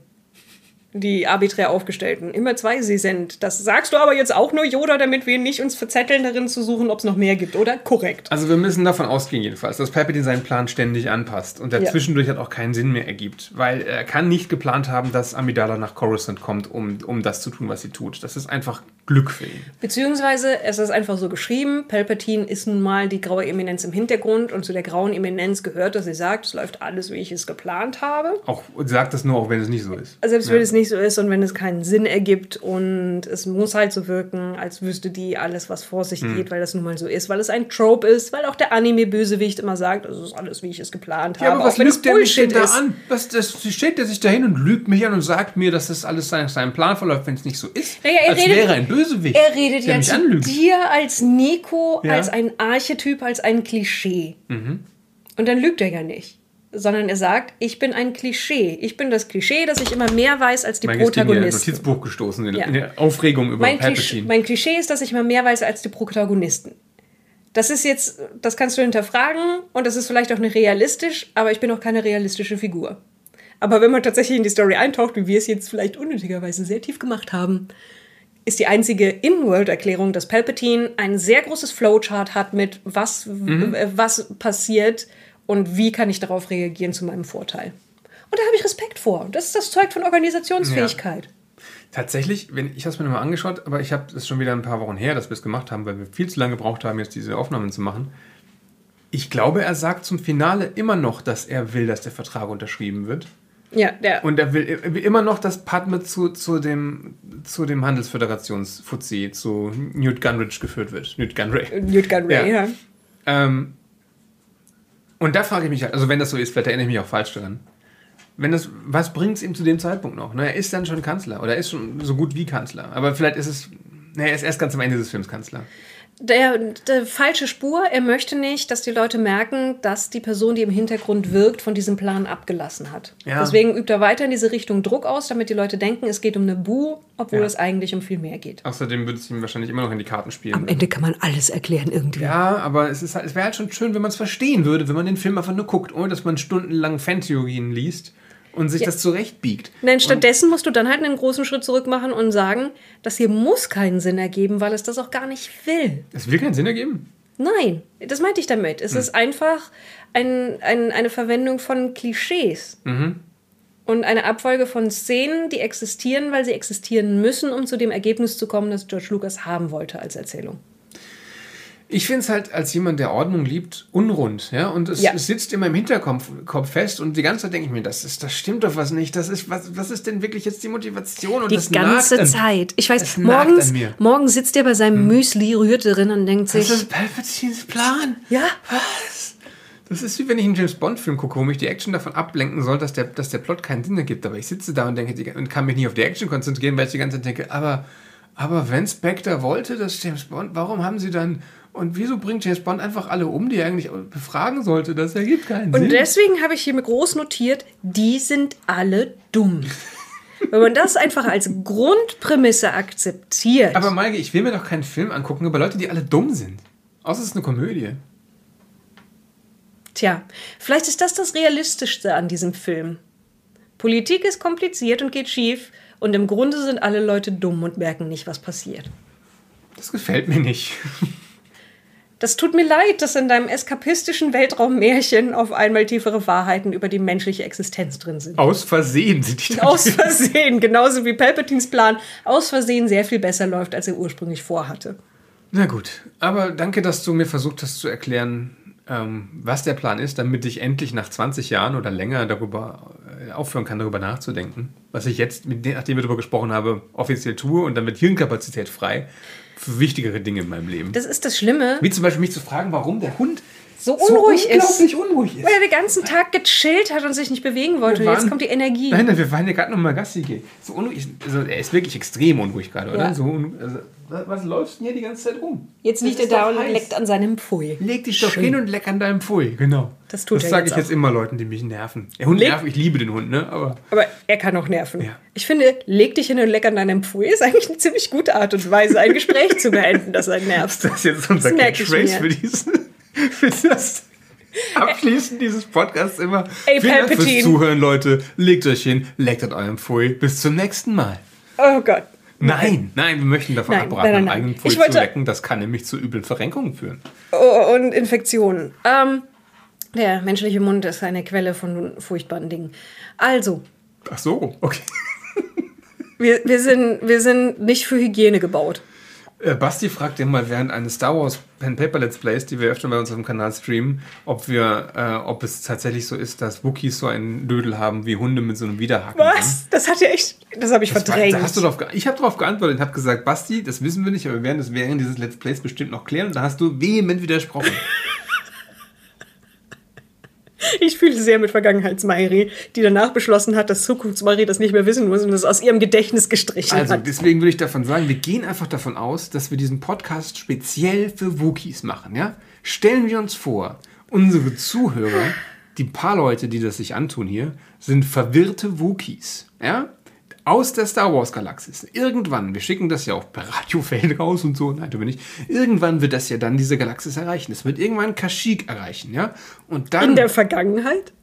Die arbiträr aufgestellten. Immer zwei sie sind. Das sagst du aber jetzt auch nur, Yoda, damit wir nicht uns verzetteln darin zu suchen, ob es noch mehr gibt, oder? Korrekt. Also wir müssen davon ausgehen jedenfalls, dass Palpatine seinen Plan ständig anpasst und der Ja. zwischendurch hat auch keinen Sinn mehr ergibt, weil er kann nicht geplant haben, dass Amidala nach Coruscant kommt, um, um das zu tun, was sie tut. Das ist einfach Glück für ihn. Beziehungsweise, es ist einfach so geschrieben, Palpatine ist nun mal die graue Eminenz im Hintergrund und zu der grauen Eminenz gehört, dass sie sagt, es läuft alles, wie ich es geplant habe. Auch sagt das nur, auch wenn es nicht so ist. Selbst Ja. wenn es nicht so ist und wenn es keinen Sinn ergibt und es muss halt so wirken, als wüsste die alles, was vor sich Hm. geht, weil das nun mal so ist, weil es ein Trope ist, weil auch der Anime-Bösewicht immer sagt, es ist alles, wie ich es geplant Ja, habe, aber was lügt der mich denn da an? Was, das steht der sich da hin und lügt mich an und sagt mir, dass das alles seinem Plan verläuft, wenn es nicht so ist. Naja, er als redet- wäre ein Bösewicht. Er redet der ja zu anlügt. dir als Nico, Ja. als ein Archetyp, als ein Klischee. Mhm. Und dann lügt er ja nicht. Sondern er sagt, ich bin ein Klischee. Ich bin das Klischee, dass ich immer mehr weiß als die Mein ist in ihr Protagonisten. Notizbuch gestoßen, in, Ja. in der Aufregung über Mein Klischee, Palpatine. mein Klischee ist, dass ich immer mehr weiß als die Protagonisten. Das ist jetzt, das kannst du hinterfragen und das ist vielleicht auch nicht realistisch, aber ich bin auch keine realistische Figur. Aber wenn man tatsächlich in die Story eintaucht, wie wir es jetzt vielleicht unnötigerweise sehr tief gemacht haben, ist die einzige In-World-Erklärung, dass Palpatine ein sehr großes Flowchart hat mit was, äh, was passiert und wie kann ich darauf reagieren zu meinem Vorteil. Und da habe ich Respekt vor. Das ist das Zeug von Organisationsfähigkeit. Tatsächlich, wenn, ich habe es mir nochmal angeschaut, aber ich habe es schon wieder ein paar Wochen her, dass wir es gemacht haben, weil wir viel zu lange gebraucht haben, jetzt diese Aufnahmen zu machen. Ich glaube, er sagt zum Finale immer noch, dass er will, dass der Vertrag unterschrieben wird. Ja, der, Und er will, er immer noch, dass Padme zu, zu dem, zu dem Handelsföderationsfuzzi, zu Newt Gunridge geführt wird. Newt Gunray. Newt Gunray, Ja. ja. Ähm, und da frage ich mich halt, also wenn das so ist, vielleicht erinnere ich mich auch falsch daran. Wenn das, was bringt es ihm zu dem Zeitpunkt noch? Ne, er ist dann schon Kanzler oder er ist schon so gut wie Kanzler. Aber vielleicht ist es, ne, er ist erst ganz am Ende des Films Kanzler. Der, der falsche Spur, er möchte nicht, dass die Leute merken, dass die Person, die im Hintergrund wirkt, von diesem Plan abgelassen hat. Ja. Deswegen übt er weiter in diese Richtung Druck aus, damit die Leute denken, es geht um eine Bu, obwohl Ja. es eigentlich um viel mehr geht. Außerdem würde es ihm wahrscheinlich immer noch in die Karten spielen. Ende kann man alles erklären irgendwie. Ja, aber es, ist halt, es wäre halt schon schön, wenn man es verstehen würde, wenn man den Film einfach nur guckt, ohne dass man stundenlang Fantheorien liest und sich das zurechtbiegt. Nein, stattdessen musst du dann halt einen großen Schritt zurück machen und sagen, das hier muss keinen Sinn ergeben, weil es das auch gar nicht will. Es will keinen Sinn ergeben. Nein, das meinte ich damit. Hm. Es ist einfach ein, ein, eine Verwendung von Klischees. Mhm. Und eine Abfolge von Szenen, die existieren, weil sie existieren müssen, um zu dem Ergebnis zu kommen, das George Lucas haben wollte als Erzählung. Ich finde es halt als jemand, der Ordnung liebt, unrund. Ja? Und es, Ja. es sitzt immer im Hinterkopf Kopf fest und die ganze Zeit denke ich mir, das, ist, das stimmt doch was nicht. Das ist, was, was ist denn wirklich jetzt die Motivation? Und Die das ganze nagt an- Zeit. Ich weiß, das morgens. Hm. morgens sitzt er bei seinem Müsli, rührt drin und denkt Das sich, ist Palpatines Plan. ja, Was? Das ist wie wenn ich einen James Bond-Film gucke, wo mich die Action davon ablenken soll, dass der, dass der Plot keinen Sinn ergibt. Aber ich sitze da und denke und kann mich nicht auf die Action konzentrieren, weil ich die ganze Zeit denke, aber, aber wenn Spectre wollte, dass James Bond, warum haben sie dann, Und wieso bringt James Bond einfach alle um, die er eigentlich befragen sollte? Das ergibt keinen Und Sinn. deswegen habe ich hier mit groß notiert, die sind alle dumm. *laughs* Wenn man das einfach als Grundprämisse akzeptiert. Aber Maike, ich will mir doch keinen Film angucken über Leute, die alle dumm sind. Außer es ist eine Komödie. Tja, vielleicht ist das das Realistischste an diesem Film. Politik ist kompliziert und geht schief und im Grunde sind alle Leute dumm und merken nicht, was passiert. Das gefällt mir nicht. *laughs* Das tut mir leid, dass in deinem eskapistischen Weltraummärchen auf einmal tiefere Wahrheiten über die menschliche Existenz drin sind. Aus Versehen sind die da Aus. Versehen, genauso wie Palpatines Plan aus Versehen sehr viel besser läuft, als er ursprünglich vorhatte. Na gut, aber danke, dass du mir versucht hast zu erklären, ähm, was der Plan ist, damit ich endlich nach 20 Jahren oder länger darüber äh, aufhören kann, darüber nachzudenken. Was ich jetzt, nachdem wir darüber gesprochen haben, offiziell tue und dann wird Hirnkapazität frei für wichtigere Dinge in meinem Leben. Das ist das Schlimme, Wie zum Beispiel mich zu fragen, warum der Hund so unruhig ist. unglaublich unruhig ist. Weil er den ganzen Tag gechillt hat und sich nicht bewegen wollte. Wir Und jetzt waren- kommt die Energie. Nein, nein, wir waren ja gerade noch mal Gassi gehen. So unruhig. Also er ist wirklich extrem unruhig gerade, oder? Ja. So also, was, läufst denn hier die ganze Zeit rum? Jetzt liegt er da und heiß. leckt an seinem Pfui. Leg dich doch Schön. hin und leck an deinem Pfui. Genau. Das tut Das er sage ich jetzt immer Leuten, die mich nerven. Der Hund Leg- nervt, ich liebe den Hund, ne? Aber Aber er kann auch nerven. Ja. Ich finde, leg dich hin und leck an deinem Pfui ist eigentlich eine ziemlich gute Art und Weise, ein Gespräch zu beenden, das einen nervt. das ist jetzt unser Catchphrase für diesen. *laughs* Für das Abschließen dieses Podcasts immer. Ey, Vielen Dank fürs. Zuhören, Leute. Legt euch hin, leckt an eurem Pfui. Bis zum nächsten Mal. Oh Gott. Nein, nein, wir möchten davon Nein, abraten, nein, nein, eigenen Pfui zu lecken. Das kann nämlich zu üblen Verrenkungen führen. Oh, und Infektionen. Ähm, der menschliche Mund ist eine Quelle von furchtbaren Dingen. Also, Ach so, okay. wir, wir, sind, wir sind nicht für Hygiene gebaut. Äh, Basti fragt ja mal während eines Star Wars Pen Paper Let's Plays, die wir öfter bei uns auf dem Kanal streamen, ob wir, äh, ob es tatsächlich so ist, dass Wookies so einen Dödel haben wie Hunde mit so einem Widerhaken. Was? Das hat ja echt. Das habe ich Das war, verdrängt. da hast du drauf, ich habe darauf geantwortet und habe gesagt, Basti, das wissen wir nicht, aber wir werden das während dieses Let's Plays bestimmt noch klären. Und da hast du vehement widersprochen. *laughs* Ich fühle sehr mit Vergangenheitsmairi, die danach beschlossen hat, dass Zukunftsmairi das nicht mehr wissen muss und das aus ihrem Gedächtnis gestrichen Also hat. deswegen würde ich davon sagen, wir gehen einfach davon aus, dass wir diesen Podcast speziell für Wookies machen. Ja? Stellen wir uns vor, unsere Zuhörer, die paar Leute, die das sich antun hier, sind verwirrte Wookies. Ja? Aus der Star Wars Galaxis. Irgendwann, wir schicken das ja auch per Radiofeld raus und so, nein, tun wir nicht. Irgendwann wird das ja dann diese Galaxis erreichen. Es wird irgendwann Kashyyyk erreichen, ja? Und dann. In der Vergangenheit?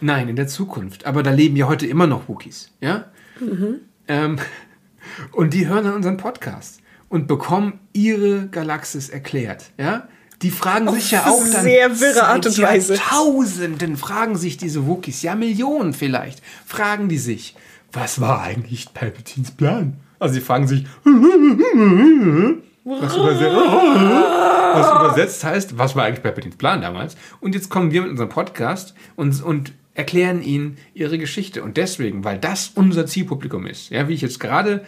Nein, in der Zukunft. Aber da leben ja heute immer noch Wookies. Ja? Ähm, *laughs* und die hören dann unseren Podcast und bekommen ihre Galaxis erklärt. Ja? Die fragen sich ja auch dann. sehr wirre Art und Weise. Tausenden fragen sich diese Wookies, ja Millionen vielleicht, fragen die sich, was war eigentlich Palpatines Plan? Also sie fragen sich, was übersetzt, was übersetzt heißt, was war eigentlich Palpatines Plan damals? Und jetzt kommen wir mit unserem Podcast und, und erklären ihnen ihre Geschichte. Und deswegen, weil das unser Zielpublikum ist, ja, wie ich jetzt gerade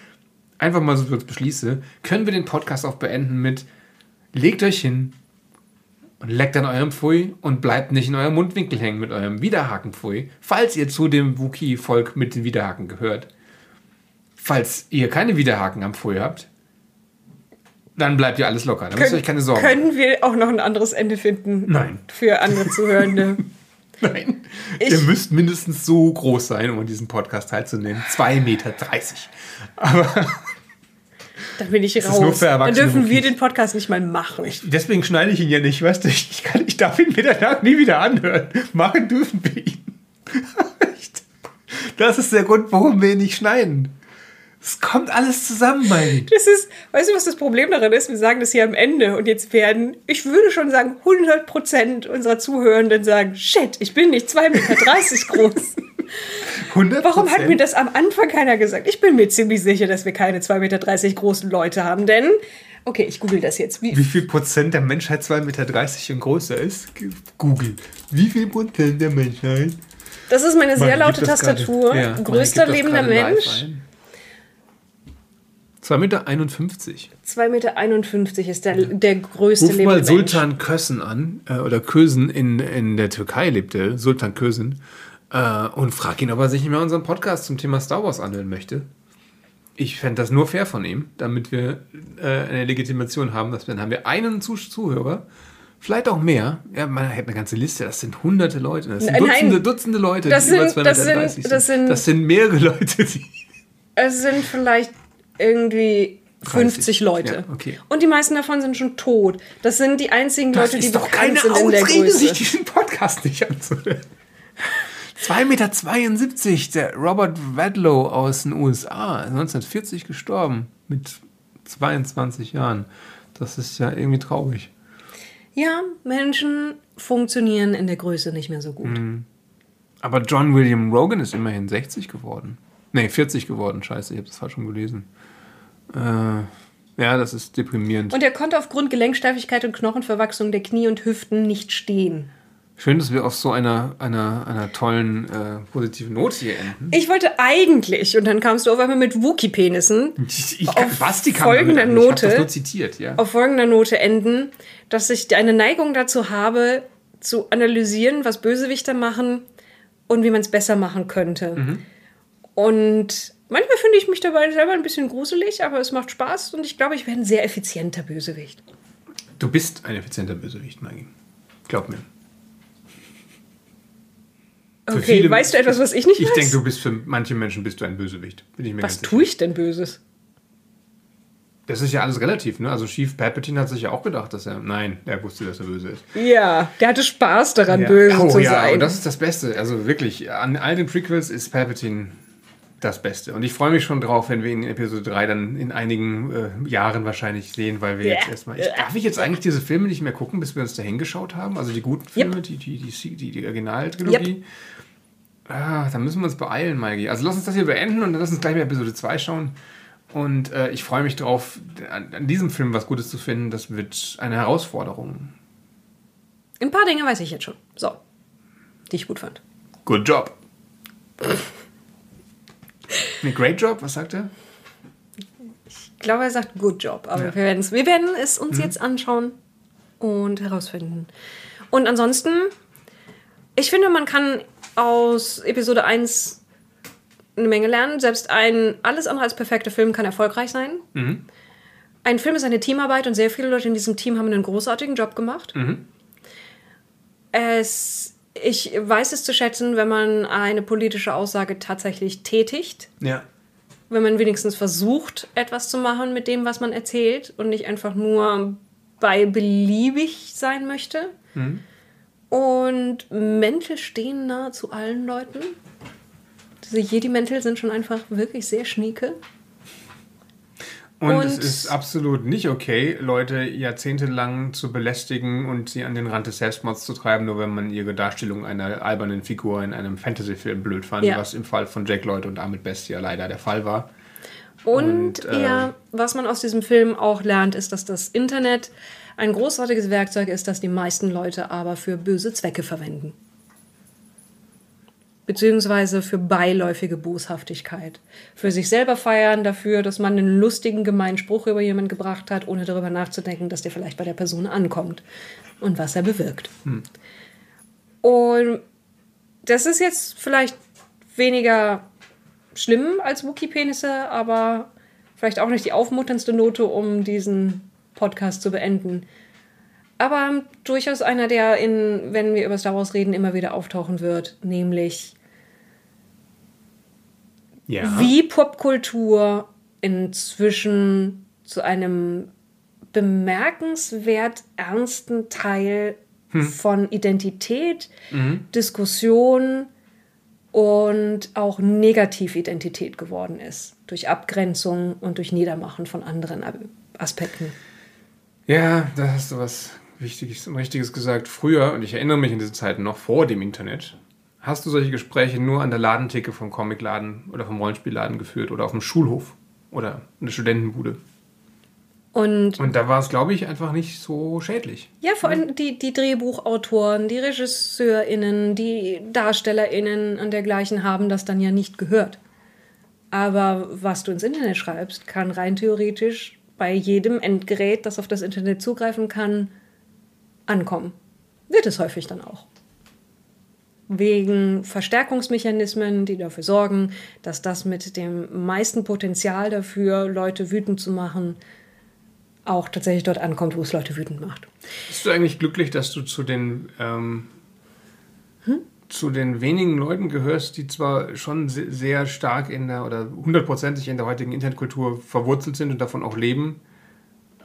einfach mal so kurz beschließe, können wir den Podcast auch beenden mit legt euch hin und leckt an eurem Pfui und bleibt nicht in eurem Mundwinkel hängen mit eurem Widerhakenpfui, falls ihr zu dem Wookie-Volk mit den Widerhaken gehört. Falls ihr keine Widerhaken am Pfui habt, dann bleibt ihr alles locker. Da müsst ihr euch keine Sorgen. Können wir auch noch ein anderes Ende finden? Nein. Für andere Zuhörende. *laughs* Nein. Ich- ihr müsst mindestens so groß sein, um an diesem Podcast teilzunehmen. 2,30 Meter. Aber Dann bin ich ist nur raus. für Dann erwachsene dürfen wir den Podcast nicht mal machen. deswegen schneide ich ihn ja nicht, weißt du? Ich, kann, ich darf ihn mir danach nie wieder anhören. Machen dürfen wir ihn. *laughs* Das ist der Grund, warum wir ihn nicht schneiden. Es kommt alles zusammen, mein. Das ist, weißt du, was das Problem daran ist? Wir sagen das hier am Ende und jetzt werden, ich würde schon sagen, 100% unserer Zuhörenden sagen, shit, ich bin nicht 2,30 Meter groß. *laughs* 100 Warum hat mir das am Anfang keiner gesagt? Ich bin mir ziemlich sicher, dass wir keine 2,30 Meter großen Leute haben, denn, okay, ich google das jetzt. Wie, Wie viel Prozent der Menschheit 2,30 Meter und größer ist? Google. Wie viel Prozent der Menschheit? das ist meine sehr Mann, laute Tastatur. gerade- ja, Größter lebender Mensch. ein. 2,51 Meter. 2,51 Meter ist der, der größte Ruf lebende mal Mensch. Sultan Kösen an, äh, oder Kösen, in, in der Türkei lebte, Sultan Kösen, äh, und frag ihn, ob er sich nicht mehr unseren Podcast zum Thema Star Wars anhören möchte. Ich fände das nur fair von ihm, damit wir äh, eine Legitimation haben. Dass wir, dann haben wir einen Zuh Zuhörer, vielleicht auch mehr. Ja, man hat eine ganze Liste, das sind hunderte Leute. Das sind Dutzende, nein. Dutzende Leute, Das die über sind- das 2,30 sind- das sind- das sind mehrere Leute, die. Es sind vielleicht irgendwie 50 Leute. Ja, okay. Und die meisten davon sind schon tot. Das sind die einzigen Das Leute, die ist doch bekannt keine sind in der Ausrede, Größe. sich diesen Podcast nicht anzuhören. 2,72 Meter, der Robert Wadlow aus den USA, 1940 gestorben, mit 22 Jahren. Das ist ja irgendwie traurig. Ja, Menschen funktionieren in der Größe nicht mehr so gut. Mhm. Aber John William Rogan ist immerhin 60 geworden. Nee, 40 geworden, scheiße, ich habe das falsch schon gelesen. Äh, ja, das ist deprimierend. Und er konnte aufgrund Gelenksteifigkeit und Knochenverwachsung der Knie und Hüften nicht stehen. Schön, dass wir auf so einer, einer, einer tollen äh, positiven Note hier enden. Ich wollte eigentlich, und dann kamst du auf einmal mit Wookie-Penissen, *laughs* Ich, ich, Auf Basti kam folgender Note- das nur zitiert, ja. auf folgender Note enden, dass ich eine Neigung dazu habe, zu analysieren, was Bösewichter machen und wie man es besser machen könnte. Und manchmal finde ich mich dabei selber ein bisschen gruselig, aber es macht Spaß und ich glaube, ich wäre ein sehr effizienter Bösewicht. Du bist ein effizienter Bösewicht, Maggie. Glaub mir. Für Okay, viele- weißt du etwas, was ich nicht Ich weiß? denke, du bist für manche Menschen bist du ein Bösewicht. Ich was tue ich denn Böses? Das ist ja alles relativ, ne? Also Chief Palpatine hat sich ja auch gedacht, dass er. Nein, er wusste, dass er böse ist. Ja, der hatte Spaß daran, Ja. böse oh, zu ja, sein. und das ist das Beste. Also wirklich, an all den Prequels ist Palpatine das Beste. Und ich freue mich schon drauf, wenn wir ihn in Episode 3 dann in einigen äh, Jahren wahrscheinlich sehen, weil wir Ja. jetzt erstmal. Ich, darf ich jetzt eigentlich diese Filme nicht mehr gucken, bis wir uns da hingeschaut haben? Also die guten Filme, die, die, die, die, die Originaltrilogie. Ah, da müssen wir uns beeilen, Maggie. Also lass uns das hier beenden und dann lass uns gleich mal Episode 2 schauen. Und äh, ich freue mich drauf, an, an diesem Film was Gutes zu finden. Das wird eine Herausforderung. Ein paar Dinge weiß ich jetzt schon. So. Die ich gut fand. Good job. Ne, great job, was sagt er? Ich glaube, er sagt good job, aber Ja. Wir, werden's, wir werden es uns jetzt anschauen und herausfinden. Und ansonsten, ich finde, man kann aus Episode 1 eine Menge lernen. Selbst ein alles andere als perfekter Film kann erfolgreich sein. Mhm. Ein Film ist eine Teamarbeit und sehr viele Leute in diesem Team haben einen großartigen Job gemacht. Mhm. Es, ich weiß es zu schätzen, wenn man eine politische Aussage tatsächlich tätigt Ja. wenn man wenigstens versucht, etwas zu machen mit dem, was man erzählt und nicht einfach nur bei beliebig sein möchte. Und Mäntel stehen nahezu allen Leuten. Diese Jedi-Mäntel sind schon einfach wirklich sehr schnieke. Und, Und- es ist absolut nicht okay, Leute jahrzehntelang zu belästigen und sie an den Rand des Selbstmords zu treiben, nur wenn man ihre Darstellung einer albernen Figur in einem Fantasy-Film blöd fand, Ja. was im Fall von Jack Lloyd und Ahmed Bestia leider der Fall war. Und, Und, äh, ja, was man aus diesem Film auch lernt, ist, dass das Internet ein großartiges Werkzeug ist, das die meisten Leute aber für böse Zwecke verwenden. Beziehungsweise für beiläufige Boshaftigkeit. Für sich selber feiern dafür, dass man einen lustigen, gemeinen Spruch über jemanden gebracht hat, ohne darüber nachzudenken, dass der vielleicht bei der Person ankommt und was er bewirkt. Und das ist jetzt vielleicht weniger schlimm als Wookie-Penisse, aber vielleicht auch nicht die aufmunterndste Note, um diesen Podcast zu beenden. Aber durchaus einer, der in, wenn wir über Star Wars reden, immer wieder auftauchen wird, nämlich Ja. wie Popkultur inzwischen zu einem bemerkenswert ernsten Teil von Identität, Diskussion und auch Negatividentität geworden ist. Durch Abgrenzung und durch Niedermachen von anderen Aspekten. Ja, da hast du was Wichtiges und Richtiges gesagt. Früher, und ich erinnere mich an diese Zeiten noch vor dem Internet, hast du solche Gespräche nur an der Ladentheke vom Comicladen oder vom Rollenspielladen geführt oder auf dem Schulhof oder in der Studentenbude. Und Und da war es, glaube ich, einfach nicht so schädlich. Ja, vor allem die, die Drehbuchautoren, die RegisseurInnen, die DarstellerInnen und dergleichen haben das dann ja nicht gehört. Aber was du ins Internet schreibst, kann rein theoretisch bei jedem Endgerät, das auf das Internet zugreifen kann, ankommen. Wird es häufig dann auch. wegen Verstärkungsmechanismen, die dafür sorgen, dass das mit dem meisten Potenzial dafür, Leute wütend zu machen, auch tatsächlich dort ankommt, wo es Leute wütend macht. Bist du eigentlich glücklich, dass du zu den, ähm, zu den wenigen Leuten gehörst, die zwar schon se- sehr stark in der oder hundertprozentig in der heutigen Internetkultur verwurzelt sind und davon auch leben,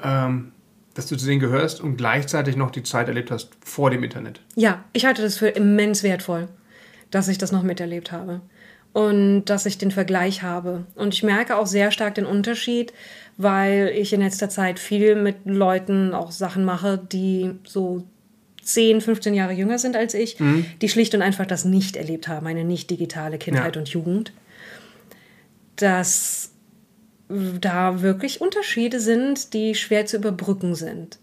ähm, dass du zu denen gehörst und gleichzeitig noch die Zeit erlebt hast vor dem Internet? Ja, ich halte das für immens wertvoll, dass ich das noch miterlebt habe und dass ich den Vergleich habe. Und ich merke auch sehr stark den Unterschied, weil ich in letzter Zeit viel mit Leuten auch Sachen mache, die so 10, 15 Jahre jünger sind als ich, die schlicht und einfach das nicht erlebt haben, eine nicht digitale Kindheit Ja. und Jugend. Dass da wirklich Unterschiede sind, die schwer zu überbrücken sind.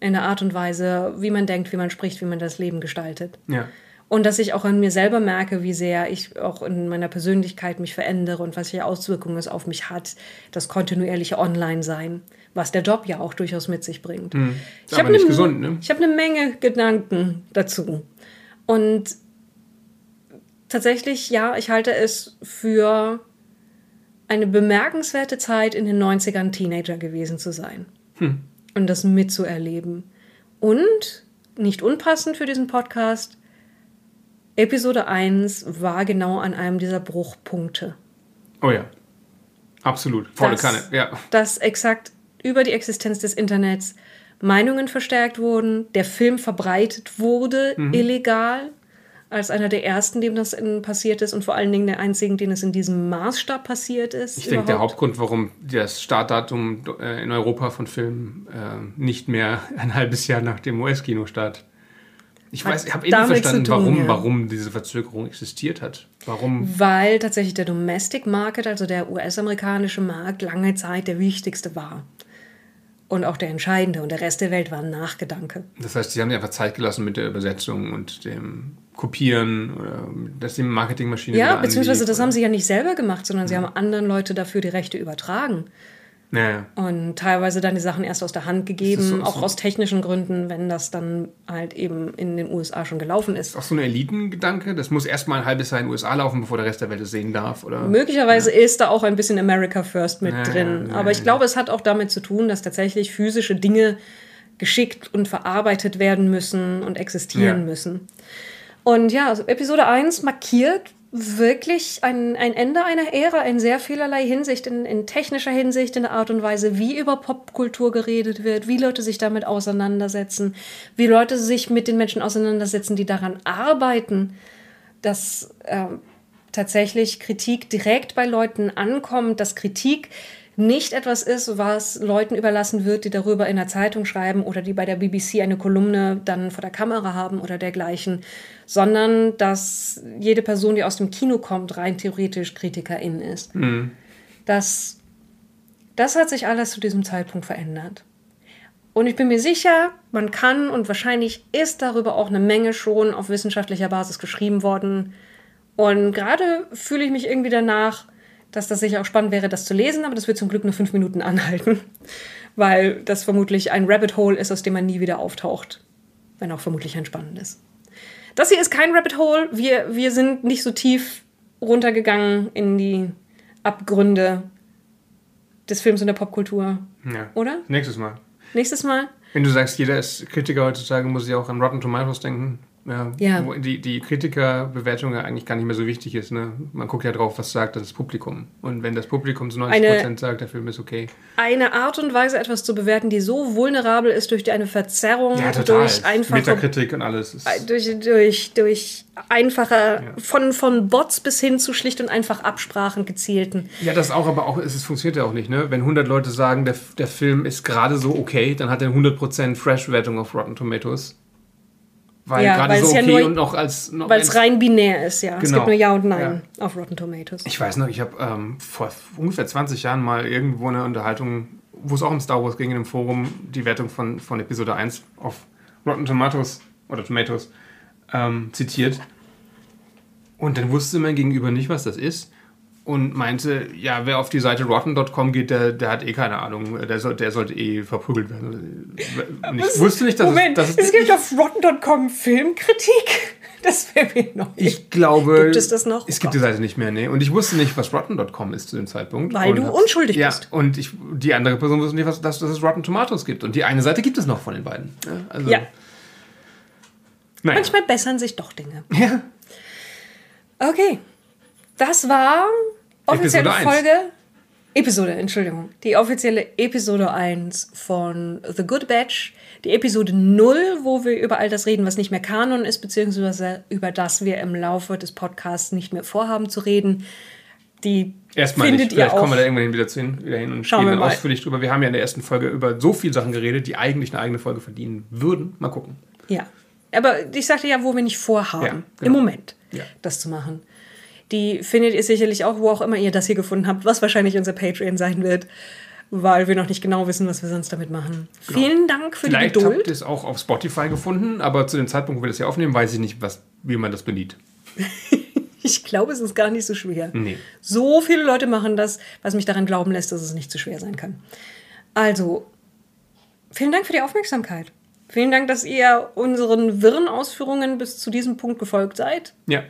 In der Art und Weise, wie man denkt, wie man spricht, wie man das Leben gestaltet. Ja. Und dass ich auch an mir selber merke, wie sehr ich auch in meiner Persönlichkeit mich verändere und was für Auswirkungen es auf mich hat, das kontinuierliche Online-Sein, was der Job ja auch durchaus mit sich bringt. Ist aber nicht gesund, ne? Ich habe eine Menge Gedanken dazu. Und tatsächlich, ja, ich halte es für eine bemerkenswerte Zeit in den 90ern Teenager gewesen zu sein. Und das mitzuerleben. Und, nicht unpassend für diesen Podcast, Episode 1 war genau an einem dieser Bruchpunkte. Oh ja. Absolut. Volle Das- Kanne. Ja. Dass exakt über die Existenz des Internets Meinungen verstärkt wurden, der Film verbreitet wurde, Mhm. illegal, als einer der ersten, dem das in, passiert ist und vor allen Dingen der einzigen, den es in diesem Maßstab passiert ist. Ich denke, der. Hauptgrund, warum das Startdatum äh, in Europa von Filmen äh, nicht mehr *laughs* ein halbes Jahr nach dem US-Kinostart. Ich weiß, ich habe eh nicht verstanden, tun, warum, ja. warum diese Verzögerung existiert hat. Warum? Weil tatsächlich der Domestic Market, also der US-amerikanische Markt, lange Zeit der wichtigste war. Und auch der entscheidende. Und der Rest der Welt war ein Nachgedanke. Das heißt, sie haben einfach Zeit gelassen mit der Übersetzung und dem Kopieren oder dass die Marketingmaschine. Ja, beziehungsweise anlief das oder- haben sie ja nicht selber gemacht, sondern sie haben anderen Leute dafür die Rechte übertragen. Naja. Und teilweise dann die Sachen erst aus der Hand gegeben, Ist so- auch so- aus technischen Gründen, wenn das dann halt eben in den USA schon gelaufen ist. Auch so ein Elitengedanke. Das muss erstmal ein halbes Jahr in den USA laufen, bevor der Rest der Welt es sehen darf. Oder? Möglicherweise ist da auch ein bisschen America First mit Ja, drin. ja, Aber ich ja. glaube, es hat auch damit zu tun, dass tatsächlich physische Dinge geschickt und verarbeitet werden müssen und existieren Ja. müssen. Und ja, also Episode 1 markiert wirklich ein, ein Ende einer Ära in sehr vielerlei Hinsicht, in, in technischer Hinsicht, in der Art und Weise, wie über Popkultur geredet wird, wie Leute sich damit auseinandersetzen, wie Leute sich mit den Menschen auseinandersetzen, die daran arbeiten, dass ähm, tatsächlich Kritik direkt bei Leuten ankommt, dass Kritik nicht etwas ist, was Leuten überlassen wird, die darüber in der Zeitung schreiben oder die bei der BBC eine Kolumne dann vor der Kamera haben oder dergleichen, sondern dass jede Person, die aus dem Kino kommt, rein theoretisch Kritikerin ist. Das, das hat sich alles zu diesem Zeitpunkt verändert. Und ich bin mir sicher, man kann und wahrscheinlich ist darüber auch eine Menge schon auf wissenschaftlicher Basis geschrieben worden. Und gerade fühle ich mich irgendwie danach, dass das sicher auch spannend wäre, das zu lesen, aber das wird zum Glück nur fünf Minuten anhalten, *laughs* weil das vermutlich ein Rabbit Hole ist, aus dem man nie wieder auftaucht, wenn auch vermutlich ein spannendes. Das hier ist kein Rabbit Hole. Wir, wir sind nicht so tief runtergegangen in die Abgründe des Films und der Popkultur. Ja. Oder? Nächstes Mal. Nächstes Mal? Wenn du sagst, jeder ist Kritiker heutzutage, muss ich auch an Rotten Tomatoes denken. Ja, Ja. Wo die, die Kritikerbewertung ja eigentlich gar nicht mehr so wichtig ist. Ne? Man guckt ja drauf, was sagt das Publikum. Und wenn das Publikum zu 90% Eine- sagt, der Film ist okay. Eine Art und Weise, etwas zu bewerten, die so vulnerabel ist durch eine Verzerrung, durch einfache Metakritik und alles. Ist, durch, durch, durch einfache, Ja. von, von Bots bis hin zu schlicht und einfach Absprachen gezielten. ja, das auch, aber auch, es es funktioniert ja auch nicht. Ne? Wenn 100 Leute sagen, der, der Film ist gerade so okay, dann hat er 100% Fresh-Wertung auf Rotten Tomatoes. Weil Ja, gerade so es ja okay nur- und noch als... Weil es rein binär ist, ja. Es Genau. gibt nur Ja und Nein auf Rotten Tomatoes. Ich weiß noch, ich habe ähm, vor ungefähr 20 Jahren mal irgendwo eine Unterhaltung, wo es auch um Star Wars ging, in einem Forum, die Wertung von, von Episode 1 auf Rotten Tomatoes oder Tomatoes ähm, zitiert. Und dann wusste mein Gegenüber nicht, was das ist. Und meinte, ja, wer auf die Seite rotten.com geht, der, der hat eh keine Ahnung, der, soll, der sollte eh verprügelt werden. Und ich wusste nicht, dass Moment, es, dass es, gibt auf Rotten.com Filmkritik. *laughs* Das wäre mir noch nicht. Ich glaube. Gibt es das noch? Es gibt die Seite nicht mehr, nee. Und ich wusste nicht, was Rotten.com ist zu dem Zeitpunkt. Weil du unschuldig ja, bist. Und ich, die andere Person wusste nicht, was, dass, dass es Rotten Tomatoes gibt. Und die eine Seite gibt es noch von den beiden. Ja, also, Ja. Naja. Manchmal bessern sich doch Dinge. Ja. Okay. Das war offizielle Episode. Folge. Episode, Entschuldigung. Die offizielle Episode 1 von The Good Batch. Die Episode 0, wo wir über all das reden, was nicht mehr Kanon ist, beziehungsweise über das wir im Laufe des Podcasts nicht mehr vorhaben zu reden. Die Erstmal findet nicht. ihr Vielleicht kommen wir da irgendwann wieder, zu hin, wieder hin und Schauen reden dann ausführlich drüber. Wir haben ja in der ersten Folge über so viele Sachen geredet, die eigentlich eine eigene Folge verdienen würden. Mal gucken. Ja. Aber ich sagte ja, wo wir nicht vorhaben, Ja, im genau. Moment, Ja. das zu machen. Die findet ihr sicherlich auch, wo auch immer ihr das hier gefunden habt, was wahrscheinlich unser Patreon sein wird, weil wir noch nicht genau wissen, was wir sonst damit machen. Vielen Dank für Vielleicht die habt Geduld. ihr es auch auf Spotify gefunden, aber zu dem Zeitpunkt, wo wir das hier aufnehmen, weiß ich nicht, was, wie man das benieht. *laughs* Ich glaube, es ist gar nicht so schwer. Nee. So viele Leute machen das, was mich daran glauben lässt, dass es nicht so schwer sein kann. Also, vielen Dank für die Aufmerksamkeit. Vielen Dank, dass ihr unseren wirren Ausführungen bis zu diesem Punkt gefolgt seid. Ja.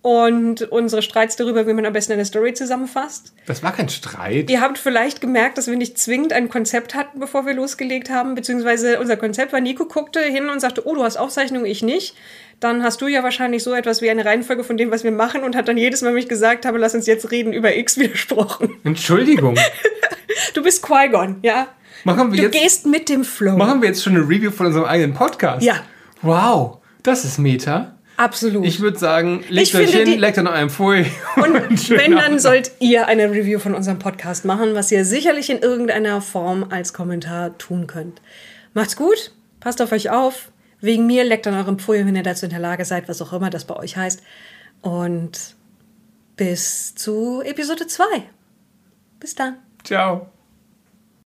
Und unsere Streits darüber, wie man am besten eine Story zusammenfasst. Das war kein Streit. Ihr habt vielleicht gemerkt, dass wir nicht zwingend ein Konzept hatten, bevor wir losgelegt haben, beziehungsweise unser Konzept war, Nico guckte hin und sagte, oh, du hast Aufzeichnung, ich nicht. Dann hast du ja wahrscheinlich so etwas wie eine Reihenfolge von dem, was wir machen und hat dann jedes Mal, wenn ich gesagt habe, lass uns jetzt reden, über X *laughs* widersprochen. Entschuldigung. *laughs* Du bist Qui-Gon, ja? Machen wir, Du jetzt, gehst mit dem Flow. machen wir jetzt schon eine Review von unserem eigenen Podcast? Ja. Wow, das ist Meta. Absolut. Ich würde sagen, legt euch hin, legt an eurem Pfui. Und schönen wenn, dann Abend. sollt ihr eine Review von unserem Podcast machen, was ihr sicherlich in irgendeiner Form als Kommentar tun könnt. Macht's gut, passt auf euch auf. Wegen mir leckt an eurem Pfui, wenn ihr dazu in der Lage seid, was auch immer das bei euch heißt. Und bis zu Episode 2. Bis dann. Ciao.